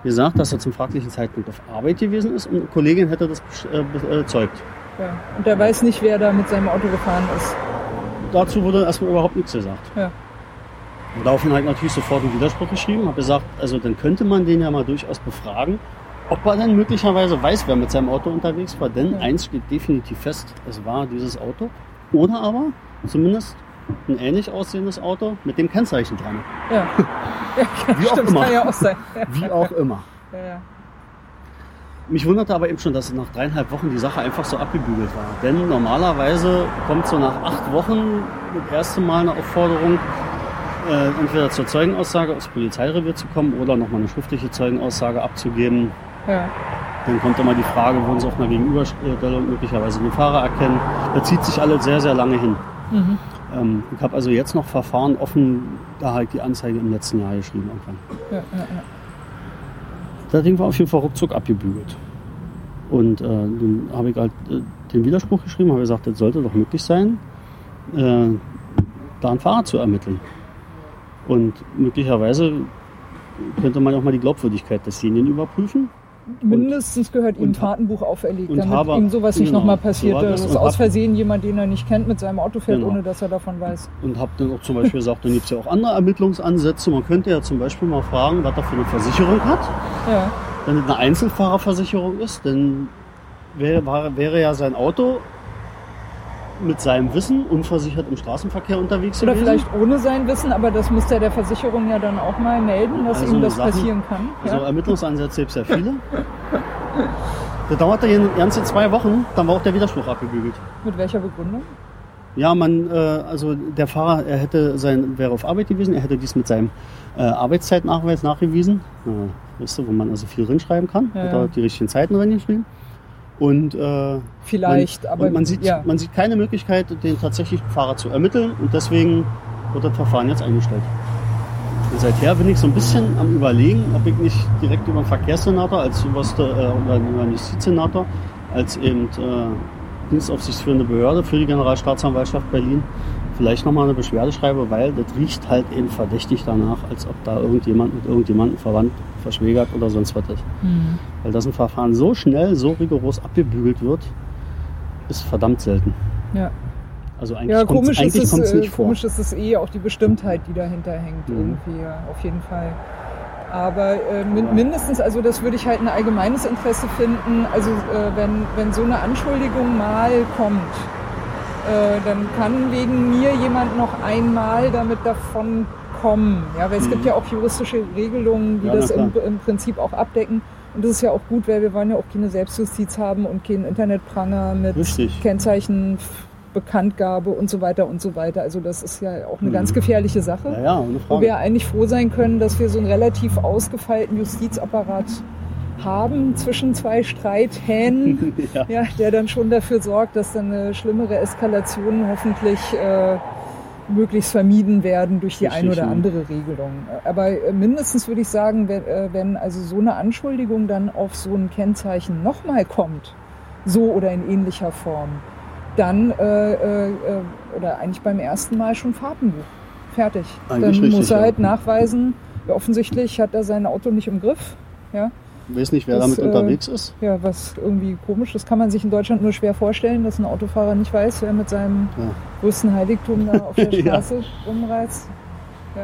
gesagt, dass er zum fraglichen Zeitpunkt auf Arbeit gewesen ist und eine Kollegin hätte das äh, äh, zeugt. Ja. Und der weiß nicht, wer da mit seinem Auto gefahren ist. Dazu wurde erstmal überhaupt nichts gesagt. Ja. Und daraufhin habe ich natürlich sofort einen Widerspruch geschrieben, habe gesagt, also dann könnte man den ja mal durchaus befragen, ob er denn möglicherweise weiß, wer mit seinem Auto unterwegs war. Denn Ja. eins steht definitiv fest, es war dieses Auto. Oder aber zumindest ein ähnlich aussehendes Auto mit dem Kennzeichen dran. Ja, ja *laughs* Wie auch stimmt, immer. kann ja auch sein. Ja, *laughs* Wie auch immer. ja. Mich wunderte aber eben schon, dass nach dreieinhalb Wochen die Sache einfach so abgebügelt war. Denn normalerweise kommt so nach acht Wochen das erste Mal eine Aufforderung, äh, entweder zur Zeugenaussage aufs Polizeirevier zu kommen oder nochmal eine schriftliche Zeugenaussage abzugeben. Ja. Dann kommt immer die Frage, wollen Sie auf einer Gegenüberstellung möglicherweise den Fahrer erkennen. Da zieht sich alles sehr, sehr lange hin. Mhm. Ähm, ich habe also jetzt noch Verfahren offen, da halt die Anzeige im letzten Jahr geschrieben irgendwann. Ja, ja, ja. Das Ding war auf jeden Fall ruckzuck abgebügelt. Und äh, dann habe ich halt äh, den Widerspruch geschrieben, habe gesagt, es sollte doch möglich sein, äh, da einen Fahrer zu ermitteln. Und möglicherweise könnte man auch mal die Glaubwürdigkeit desjenigen überprüfen. Mindestens gehört ihm ein Fahrtenbuch auferlegt, damit habe- ihm sowas nicht genau, nochmal passiert, so das und aus Versehen jemand, den er nicht kennt, mit seinem Auto fährt, Genau. ohne dass er davon weiß. Und habe dann auch zum Beispiel gesagt, dann gibt es ja auch andere Ermittlungsansätze. Man könnte ja zum Beispiel mal fragen, was er für eine Versicherung hat. Ja, Wenn es eine Einzelfahrerversicherung ist, dann wäre, wäre ja sein Auto mit seinem Wissen unversichert im Straßenverkehr unterwegs oder gewesen. vielleicht ohne sein Wissen, aber das müsste er der Versicherung ja dann auch mal melden, dass Also ihm das Sachen- passieren kann. Also Ja? Ermittlungsansätze gibt es ja viele. Da dauerte ganze zwei Wochen, dann war auch der Widerspruch abgebügelt. Mit welcher Begründung? Ja, man, äh, also der Fahrer, er hätte sein, wäre auf Arbeit gewesen, er hätte dies mit seinem äh, Arbeitszeitnachweis nachgewiesen. Äh, weißt du, wo man also viel drinschreiben kann. Ja. Hat er die richtigen Zeiten reingeschrieben. Und, äh, Vielleicht, man, aber und man, sieht, ja. man sieht keine Möglichkeit, den tatsächlichen Fahrer zu ermitteln und deswegen wird das Verfahren jetzt eingestellt. Und seither bin ich so ein bisschen am überlegen, ob ich nicht direkt über den Verkehrssenator als oberste äh, oder über den Justizsenator als eben äh, dienstaufsichtsführende Behörde für die Generalstaatsanwaltschaft Berlin vielleicht nochmal eine Beschwerde schreibe, weil das riecht halt eben verdächtig danach, als ob da irgendjemand mit irgendjemandem verwandt, verschwägert oder sonst was ist. Hm. Weil das ein Verfahren so schnell, so rigoros abgebügelt wird, ist verdammt selten. ja. Also eigentlich Ja, komisch, ist eigentlich es, kommt's äh, nicht vor. komisch ist es eh auch die Bestimmtheit, die dahinter hängt, Mhm. irgendwie, ja, auf jeden Fall. Aber äh, min mindestens, also das würde ich halt ein allgemeines Interesse finden, also äh, wenn, wenn so eine Anschuldigung mal kommt, äh, dann kann wegen mir jemand noch einmal damit davon kommen. Ja, weil es gibt ja auch juristische Regelungen, die Mhm. Ja, das im, im Prinzip auch abdecken. Und das ist ja auch gut, weil wir wollen ja auch keine Selbstjustiz haben und keinen Internetpranger mit Richtig. Kennzeichen, Bekanntgabe und so weiter und so weiter. Also das ist ja auch eine ganz gefährliche Sache. Mhm. Ja, ja, Wo wir eigentlich froh sein können, dass wir so einen relativ ausgefeilten Justizapparat haben zwischen zwei Streithähnen, *laughs* Ja. ja, der dann schon dafür sorgt, dass dann eine schlimmere Eskalation hoffentlich äh, möglichst vermieden werden durch die Richtig, ein oder andere Regelung. Aber mindestens würde ich sagen, wenn, äh, wenn also so eine Anschuldigung dann auf so ein Kennzeichen nochmal kommt, so oder in ähnlicher Form, dann äh, äh, äh, oder eigentlich beim ersten Mal schon Fahrtenbuch. Fertig. Eigentlich dann richtig, muss er ja. halt nachweisen, ja, offensichtlich hat er sein Auto nicht im Griff. Ja, weiß nicht, wer Das, damit äh, unterwegs ist. ja, was irgendwie komisch, das kann man sich in Deutschland nur schwer vorstellen, dass ein Autofahrer nicht weiß, wer mit seinem Ja. größten Heiligtum da auf der *laughs* Ja. Straße rumreizt. Ja.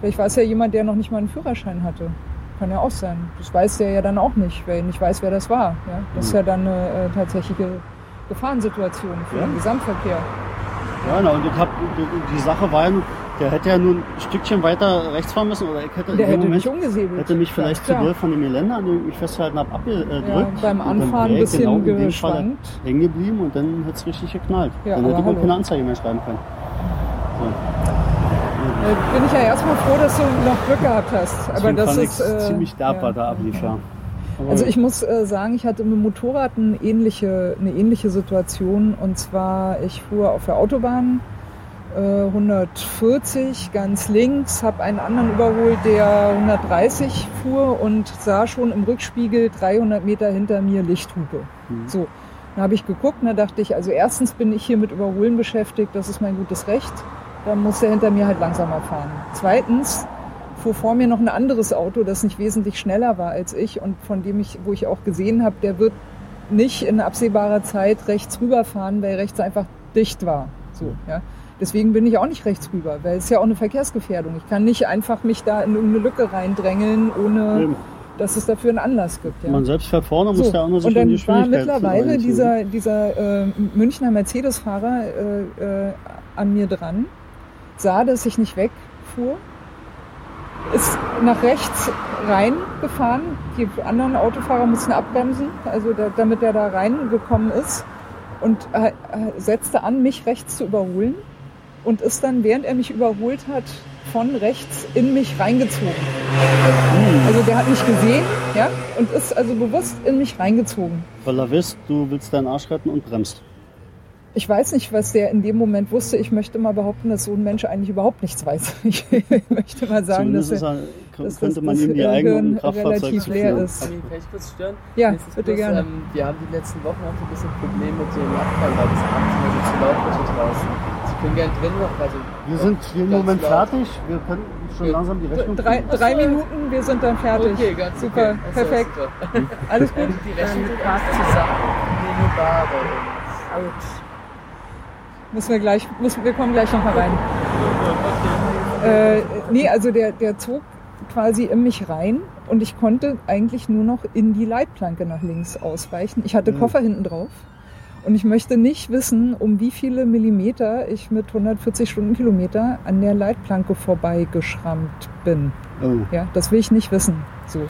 Vielleicht weiß ja jemand, der noch nicht mal einen Führerschein hatte. Kann ja auch sein. Das weiß der ja dann auch nicht, weil er nicht weiß, wer das war. Ja. Das ist Mhm. ja dann eine äh, tatsächliche Gefahrensituation für Ja. den Gesamtverkehr. Ja, genau. Und ich hab, die, Sache war ja, der hätte ja nur ein Stückchen weiter rechts fahren müssen oder ich hätte, Der hätte Moment mich umgesäbelt. hätte mich vielleicht zu doll von dem Geländer, an dem ich mich festgehalten habe, abgedrückt. Ja, beim Anfahren ein ich genau bisschen Fall geschwankt. hängen geblieben und dann hätte es richtig geknallt. Ja, dann hätte ich auch hallo. keine Anzeige mehr schreiben können. Äh, bin ich ja erstmal froh, dass du noch Glück gehabt hast. Aber Deswegen das ist äh, ziemlich derb, ja. da ablief, ja. Also ich muss äh, sagen, ich hatte mit dem Motorrad eine ähnliche, eine ähnliche Situation. Und zwar, ich fuhr auf der Autobahn 140 ganz links, habe einen anderen überholt, der 130 fuhr und sah schon im Rückspiegel 300 Meter hinter mir Lichthupe. Mhm. So, dann habe ich geguckt und da dachte ich, also erstens bin ich hier mit Überholen beschäftigt, das ist mein gutes Recht. Dann muss der hinter mir halt langsamer fahren. Zweitens fuhr vor mir noch ein anderes Auto, das nicht wesentlich schneller war als ich und von dem ich, wo ich auch gesehen habe, der wird nicht in absehbarer Zeit rechts rüberfahren, weil rechts einfach dicht war. So, ja. Deswegen bin ich auch nicht rechts rüber, weil es ist ja auch eine Verkehrsgefährdung. Ich kann nicht einfach mich da in irgendeine Lücke reindrängeln, ohne dass es dafür einen Anlass gibt. Ja. man selbst fährt vorne, muss So, der andere sich und in die dann war mittlerweile dieser, dieser äh, Münchner Mercedes-Fahrer äh, äh, an mir dran, sah, dass ich nicht wegfuhr, ist nach rechts reingefahren. Die anderen Autofahrer mussten abbremsen, also da, damit er da reingekommen ist und äh, äh, setzte an, mich rechts zu überholen und ist dann, während er mich überholt hat, von rechts in mich reingezogen. Also der hat mich gesehen, ja, und ist also bewusst in mich reingezogen. Weil er wisst, du willst deinen Arsch retten und bremst. Ich weiß nicht, was der in dem Moment wusste. Ich möchte mal behaupten, dass so ein Mensch eigentlich überhaupt nichts weiß. *laughs* Ich möchte mal sagen, dass Zumindest er, ist er, dass könnte das- man das ihm die eigene Gehirn Kraftfahrzeug relativ zuführen. leer ist. Kann ich, kann ich kurz stören? Ja, Mir ist es bitte bloß, gerne. Ähm, wir haben die letzten Wochen auch so ein bisschen Probleme mit dem Abfall, weil es abends immer so zu laut wird draußen. Können gerne drin noch. Also Wir sind hier im Ganz Moment laut. fertig. Wir können schon Ja. langsam die Rechnung Drei, kriegen. drei Minuten, wir sind dann fertig. Okay, ganz Super, okay. Also, perfekt. super. *laughs* Alles gut? Die Rechnung passt zusammen. Gut. Müssen wir gleich, müssen, wir kommen gleich noch mal rein. Äh, nee, also der, der zog quasi in mich rein und ich konnte eigentlich nur noch in die Leitplanke nach links ausweichen. Ich hatte Mhm. Koffer hinten drauf und ich möchte nicht wissen, um wie viele Millimeter ich mit 140 Stundenkilometer an der Leitplanke vorbeigeschrammt bin. Oh. Ja, das will ich nicht wissen. So.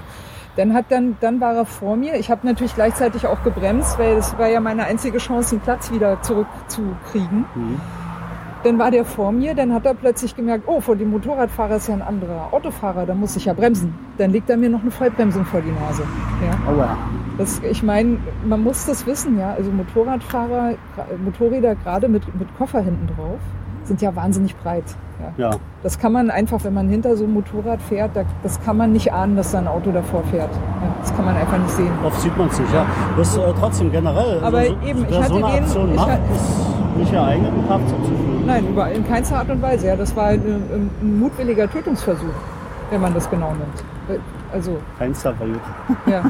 Dann hat dann, dann war er vor mir. Ich habe natürlich gleichzeitig auch gebremst, weil es war ja meine einzige Chance, einen Platz wieder zurückzukriegen. Mhm. Dann war der vor mir, dann hat er plötzlich gemerkt, oh, vor dem Motorradfahrer ist ja ein anderer Autofahrer, da muss ich ja bremsen. Dann legt er mir noch eine Vollbremsung vor die Nase. Ja. Aua. Das, ich meine, man muss das wissen, ja. Also Motorradfahrer, Motorräder gerade mit, mit Koffer hinten drauf, sind ja wahnsinnig breit. Ja. Ja, Das kann man einfach, wenn man hinter so einem Motorrad fährt, da, das kann man nicht ahnen, dass da ein Auto davor fährt. Das kann man einfach nicht sehen. oft sieht man es nicht. Ja. Das ist äh, trotzdem generell. Aber also, eben, ich so hatte eine den- ich macht, nicht geeignet, einen Kfz zu führen. Nein, überall, in keinster Art und Weise. Ja, das war ein, ein mutwilliger Tötungsversuch, wenn man das genau nimmt. Also, Kein Zerwelt. ja.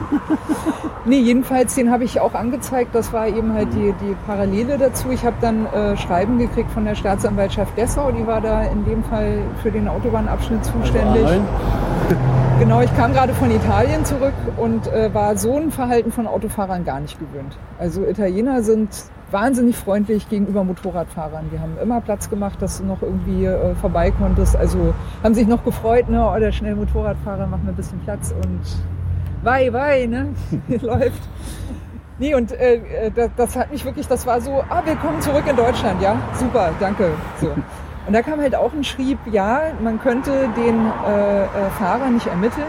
Nee, jedenfalls, den habe ich auch angezeigt. Das war eben halt die, die Parallele dazu. Ich habe dann äh, Schreiben gekriegt von der Staatsanwaltschaft Dessau. Die war da in dem Fall für den Autobahnabschnitt zuständig. Also, *laughs* Genau, ich kam gerade von Italien zurück und äh, war so ein Verhalten von Autofahrern gar nicht gewöhnt. Also Italiener sind wahnsinnig freundlich gegenüber Motorradfahrern. Die haben immer Platz gemacht, dass du noch irgendwie äh, vorbei konntest. Also haben sich noch gefreut, ne, oh, der schnelle Motorradfahrer macht mir ein bisschen Platz und wei, wei, ne, *laughs* läuft. Nee, und äh, äh, das, das hat mich wirklich, das war so, ah, willkommen zurück in Deutschland, ja, super, danke. So. Und da kam halt auch ein Schrieb, ja, man könnte den äh, äh, Fahrer nicht ermitteln,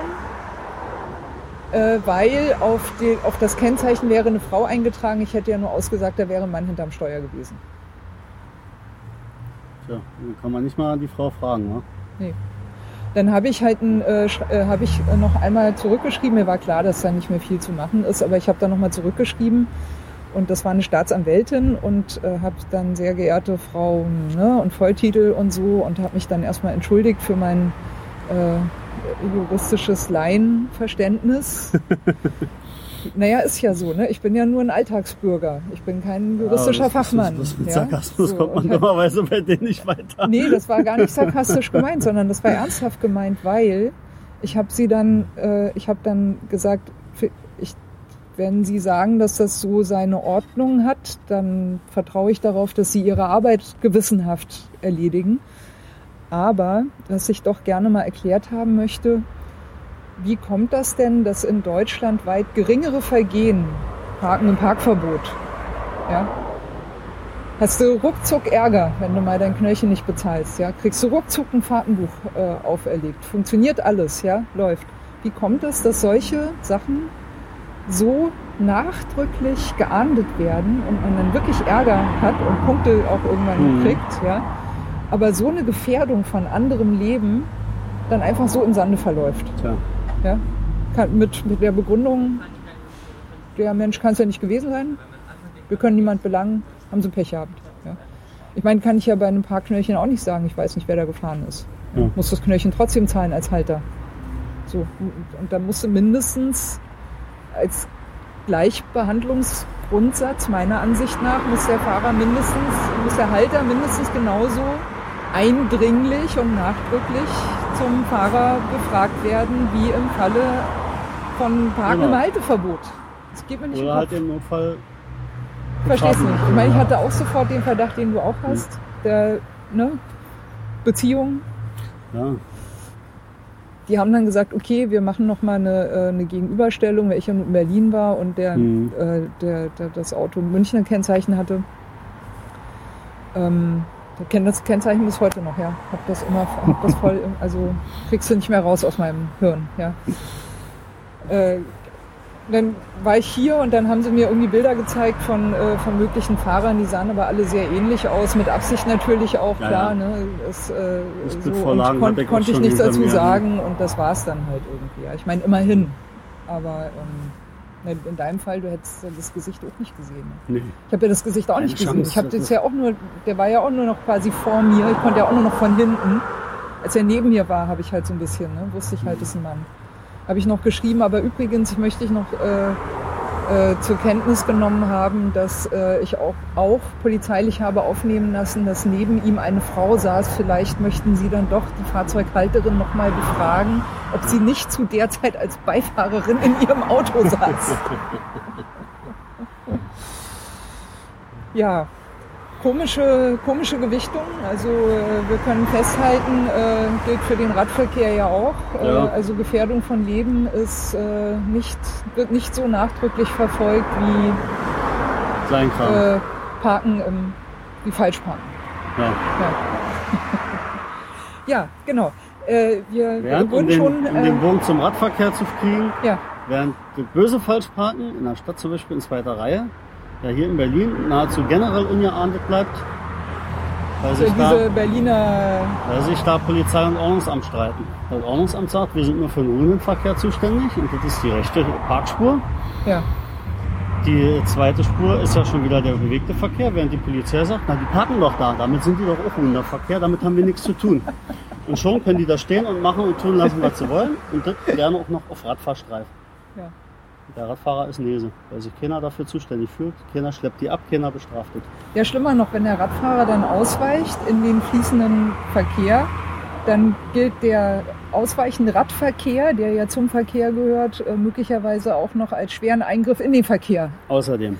äh, weil auf, die, auf das Kennzeichen wäre eine Frau eingetragen. Ich hätte ja nur ausgesagt, da wäre ein Mann hinterm Steuer gewesen. Tja, dann kann man nicht mal die Frau fragen. Ne? Dann habe ich halt ein, äh, äh, habe ich noch einmal zurückgeschrieben. Mir war klar, dass da nicht mehr viel zu machen ist, aber ich habe dann nochmal zurückgeschrieben und das war eine Staatsanwältin und äh, habe dann sehr geehrte Frau ne, und Volltitel und so und habe mich dann erstmal entschuldigt für mein äh, juristisches Laienverständnis. *laughs* naja, ist ja so, ne? Ich bin ja nur ein Alltagsbürger. Ich bin kein juristischer Ja, das- Fachmann. Das, das mit ja? Sarkasmus So, kommt man hab- dummerweise bei denen nicht weiter. Nee, das war gar nicht *laughs* sarkastisch gemeint, sondern das war ernsthaft gemeint, weil ich habe sie dann, äh, ich habe dann gesagt, ich, wenn Sie sagen, dass das so seine Ordnung hat, dann vertraue ich darauf, dass Sie Ihre Arbeit gewissenhaft erledigen. Aber was ich doch gerne mal erklärt haben möchte, wie kommt das denn, dass in Deutschland weit geringere Vergehen, Parken im Parkverbot, ja, hast du ruckzuck Ärger, wenn du mal dein Knöllchen nicht bezahlst, ja, kriegst du ruckzuck ein Fahrtenbuch äh, auferlegt, funktioniert alles, ja, läuft. Wie kommt es, dass solche Sachen so nachdrücklich geahndet werden und man dann wirklich Ärger hat und Punkte auch irgendwann Mhm. kriegt, ja, aber so eine Gefährdung von anderem Leben dann einfach so im Sande verläuft. Ja? Kann, mit, mit der Begründung, der Mensch kann es ja nicht gewesen sein, wir können niemand belangen, haben sie Pech gehabt. Ja? Ich meine, kann ich ja bei einem Parkknöllchen auch nicht sagen, ich weiß nicht, wer da gefahren ist. Ja. Muss das Knöllchen trotzdem zahlen als Halter. So, und, und dann musst du mindestens als Gleichbehandlungsgrundsatz meiner Ansicht nach muss der Fahrer mindestens, muss der Halter mindestens genauso eindringlich und nachdrücklich zum Fahrer befragt werden, wie im Falle von Parken Genau. im Halteverbot. Das geht mir nicht oder halt im Notfall. Verstehst Fahrten. nicht. Ich meine, ich hatte auch sofort den Verdacht, den du auch hast, der ne, Beziehung. Ja, Die haben dann gesagt, okay, wir machen noch mal eine, äh, eine Gegenüberstellung, weil ich ja in Berlin war und der, Mhm. äh, der, der das Auto Münchner Kennzeichen hatte. Ähm, das Kennzeichen bis heute noch, ja. Hab das immer, hab das voll, also kriegst du nicht mehr raus aus meinem Hirn, ja. Äh, dann war ich hier und dann haben sie mir irgendwie Bilder gezeigt von, äh, von möglichen Fahrern, die sahen aber alle sehr ähnlich aus, mit Absicht natürlich auch, Ja, klar. ja. Ne? Es, äh, Das so, hatte kon konnte ich nichts dazu sagen und das war es dann halt irgendwie. Ja. Ich meine, immerhin. Aber ähm, In deinem Fall, du hättest das Gesicht auch nicht gesehen. Nee. Ich habe ja das Gesicht auch Keine nicht gesehen. Chance, Ich habe das ja auch nur, der war ja auch nur noch quasi vor mir. Ich konnte ja auch nur noch von hinten. Als er neben mir war, habe ich halt so ein bisschen, ne, wusste ich halt, das ist ein Mann. Habe ich noch geschrieben, aber übrigens, ich möchte ich noch äh, äh, zur Kenntnis genommen haben, dass äh, ich auch, auch polizeilich habe aufnehmen lassen, dass neben ihm eine Frau saß. Vielleicht möchten Sie dann doch die Fahrzeughalterin noch mal befragen, ob sie nicht zu der Zeit als Beifahrerin in ihrem Auto saß. *laughs* Ja, komische, komische Gewichtung. Also äh, wir können festhalten, äh, gilt für den Radverkehr ja auch. Äh, Ja. Also Gefährdung von Leben ist äh, nicht, wird nicht so nachdrücklich verfolgt wie Kleinkram. äh, Parken im, wie Falschparken. ja. Ja, *laughs* ja genau. Wir Während, um den, schon. um den Bogen zum Radverkehr zu kriegen, ja, während böse Falschparken in der Stadt zum Beispiel in zweiter Reihe, ja hier in Berlin nahezu generell ungeahndet bleibt, weil für sich, da, diese Berliner. weil sich da Polizei und Ordnungsamt streiten. Das Ordnungsamt sagt, wir sind nur für den ruhenden Verkehr zuständig und das ist die rechte Parkspur. Ja, Die zweite Spur ist ja schon wieder der bewegte Verkehr, während die Polizei sagt, na die parken doch da, damit sind die doch auch ruhender Verkehr, damit haben wir nichts zu tun. Und schon können die da stehen und machen und tun lassen, was sie wollen und das gerne auch noch auf Radfahrstreifen. ja. Der Radfahrer ist Nese, weil sich keiner dafür zuständig fühlt. Keiner schleppt die ab, keiner bestraft es. Ja, schlimmer noch, wenn der Radfahrer dann ausweicht in den fließenden Verkehr, dann gilt der ausweichende Radverkehr, der ja zum Verkehr gehört, äh, möglicherweise auch noch als schweren Eingriff in den Verkehr. Außerdem.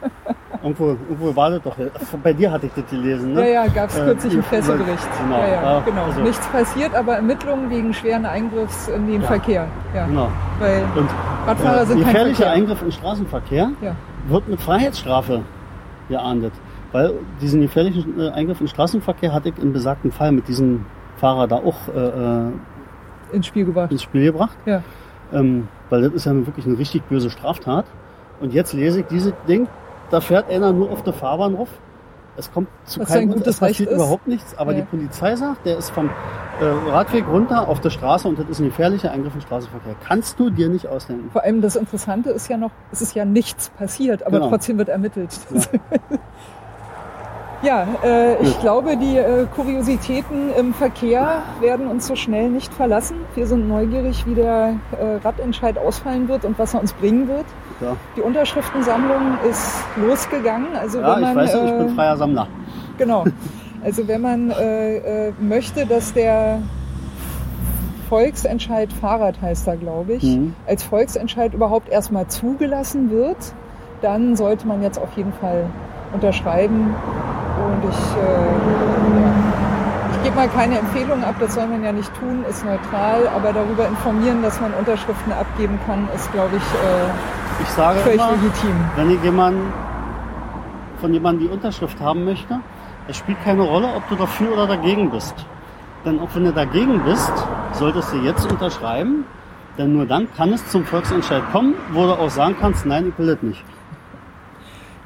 *laughs* irgendwo, irgendwo war das doch. Bei dir hatte ich das gelesen, ne? Ja, ja, gab es Äh, kürzlich im über- Pressebericht. genau, ja, ja, ja, genau. also- Nichts passiert, aber Ermittlungen wegen schweren Eingriffs in den. Verkehr. Ja, Genau. weil Und Radfahrer äh, sind gefährlicher. Eingriff in Straßenverkehr wird mit Freiheitsstrafe geahndet. Weil diesen gefährlichen äh, Eingriff in Straßenverkehr hatte ich in besagten Fall mit diesem Fahrer da auch äh, äh, ins Spiel gebracht. ins Spiel gebracht. Ja. Ähm, weil das ist ja wirklich eine richtig böse Straftat. Und jetzt lese ich dieses Ding, da fährt einer nur auf der Fahrbahn drauf. Es kommt zu Was keinem, gutes es passiert Recht überhaupt nichts. Aber Ja. die Polizei sagt, der ist vom äh, Radweg runter auf der Straße und das ist ein gefährlicher Eingriff in Straßenverkehr. Kannst du dir nicht ausdenken. Vor allem das Interessante ist ja noch, es ist ja nichts passiert, aber Genau. trotzdem wird ermittelt. *laughs* Ja, äh, ich glaube, die äh, Kuriositäten im Verkehr werden uns so schnell nicht verlassen. Wir sind neugierig, wie der äh, Radentscheid ausfallen wird und was er uns bringen wird. Ja, Die Unterschriftensammlung ist losgegangen. Also ja wenn man, ich weiß nicht, ich bin äh, freier Sammler. Genau. Also wenn man äh, äh, möchte, dass der Volksentscheid Fahrrad heißt da, glaube ich, Mhm. als Volksentscheid überhaupt erstmal zugelassen wird, dann sollte man jetzt auf jeden Fall unterschreiben. Und ich, äh, ja. ich gebe mal keine Empfehlung ab, das soll man ja nicht tun, ist neutral, aber darüber informieren, dass man Unterschriften abgeben kann, ist, glaube ich, äh, Ich sage völlig immer, legitim. wenn ich jemanden, von jemandem die Unterschrift haben möchte, es spielt keine Rolle, ob du dafür oder dagegen bist. Denn auch wenn du dagegen bist, solltest du jetzt unterschreiben, denn nur dann kann es zum Volksentscheid kommen, wo du auch sagen kannst, nein, ich will das nicht.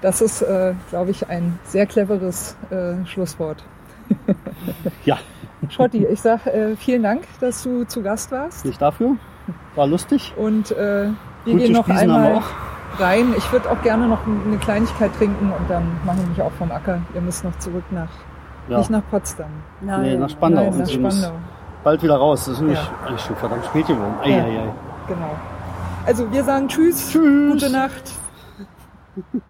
Das ist, äh, glaube ich, ein sehr cleveres äh, Schlusswort. Ja, Schotti, ich sage äh, vielen Dank, dass du zu Gast warst. nicht dafür. War lustig. Und äh, wir Gute gehen noch Spießen einmal auch. rein. Ich würde auch gerne noch eine Kleinigkeit trinken und dann mache ich mich auch vom Acker. Ihr müsst noch zurück nach, Ja. nicht nach Potsdam. Nein. Nee, nach Spandau. Nein, nach muss Spandau. bald wieder raus. Das ist nämlich Ja. eigentlich schon verdammt spät geworden. Ei, Ja. ei, ei. Genau. Also wir sagen Tschüss, Tschüss. gute Nacht.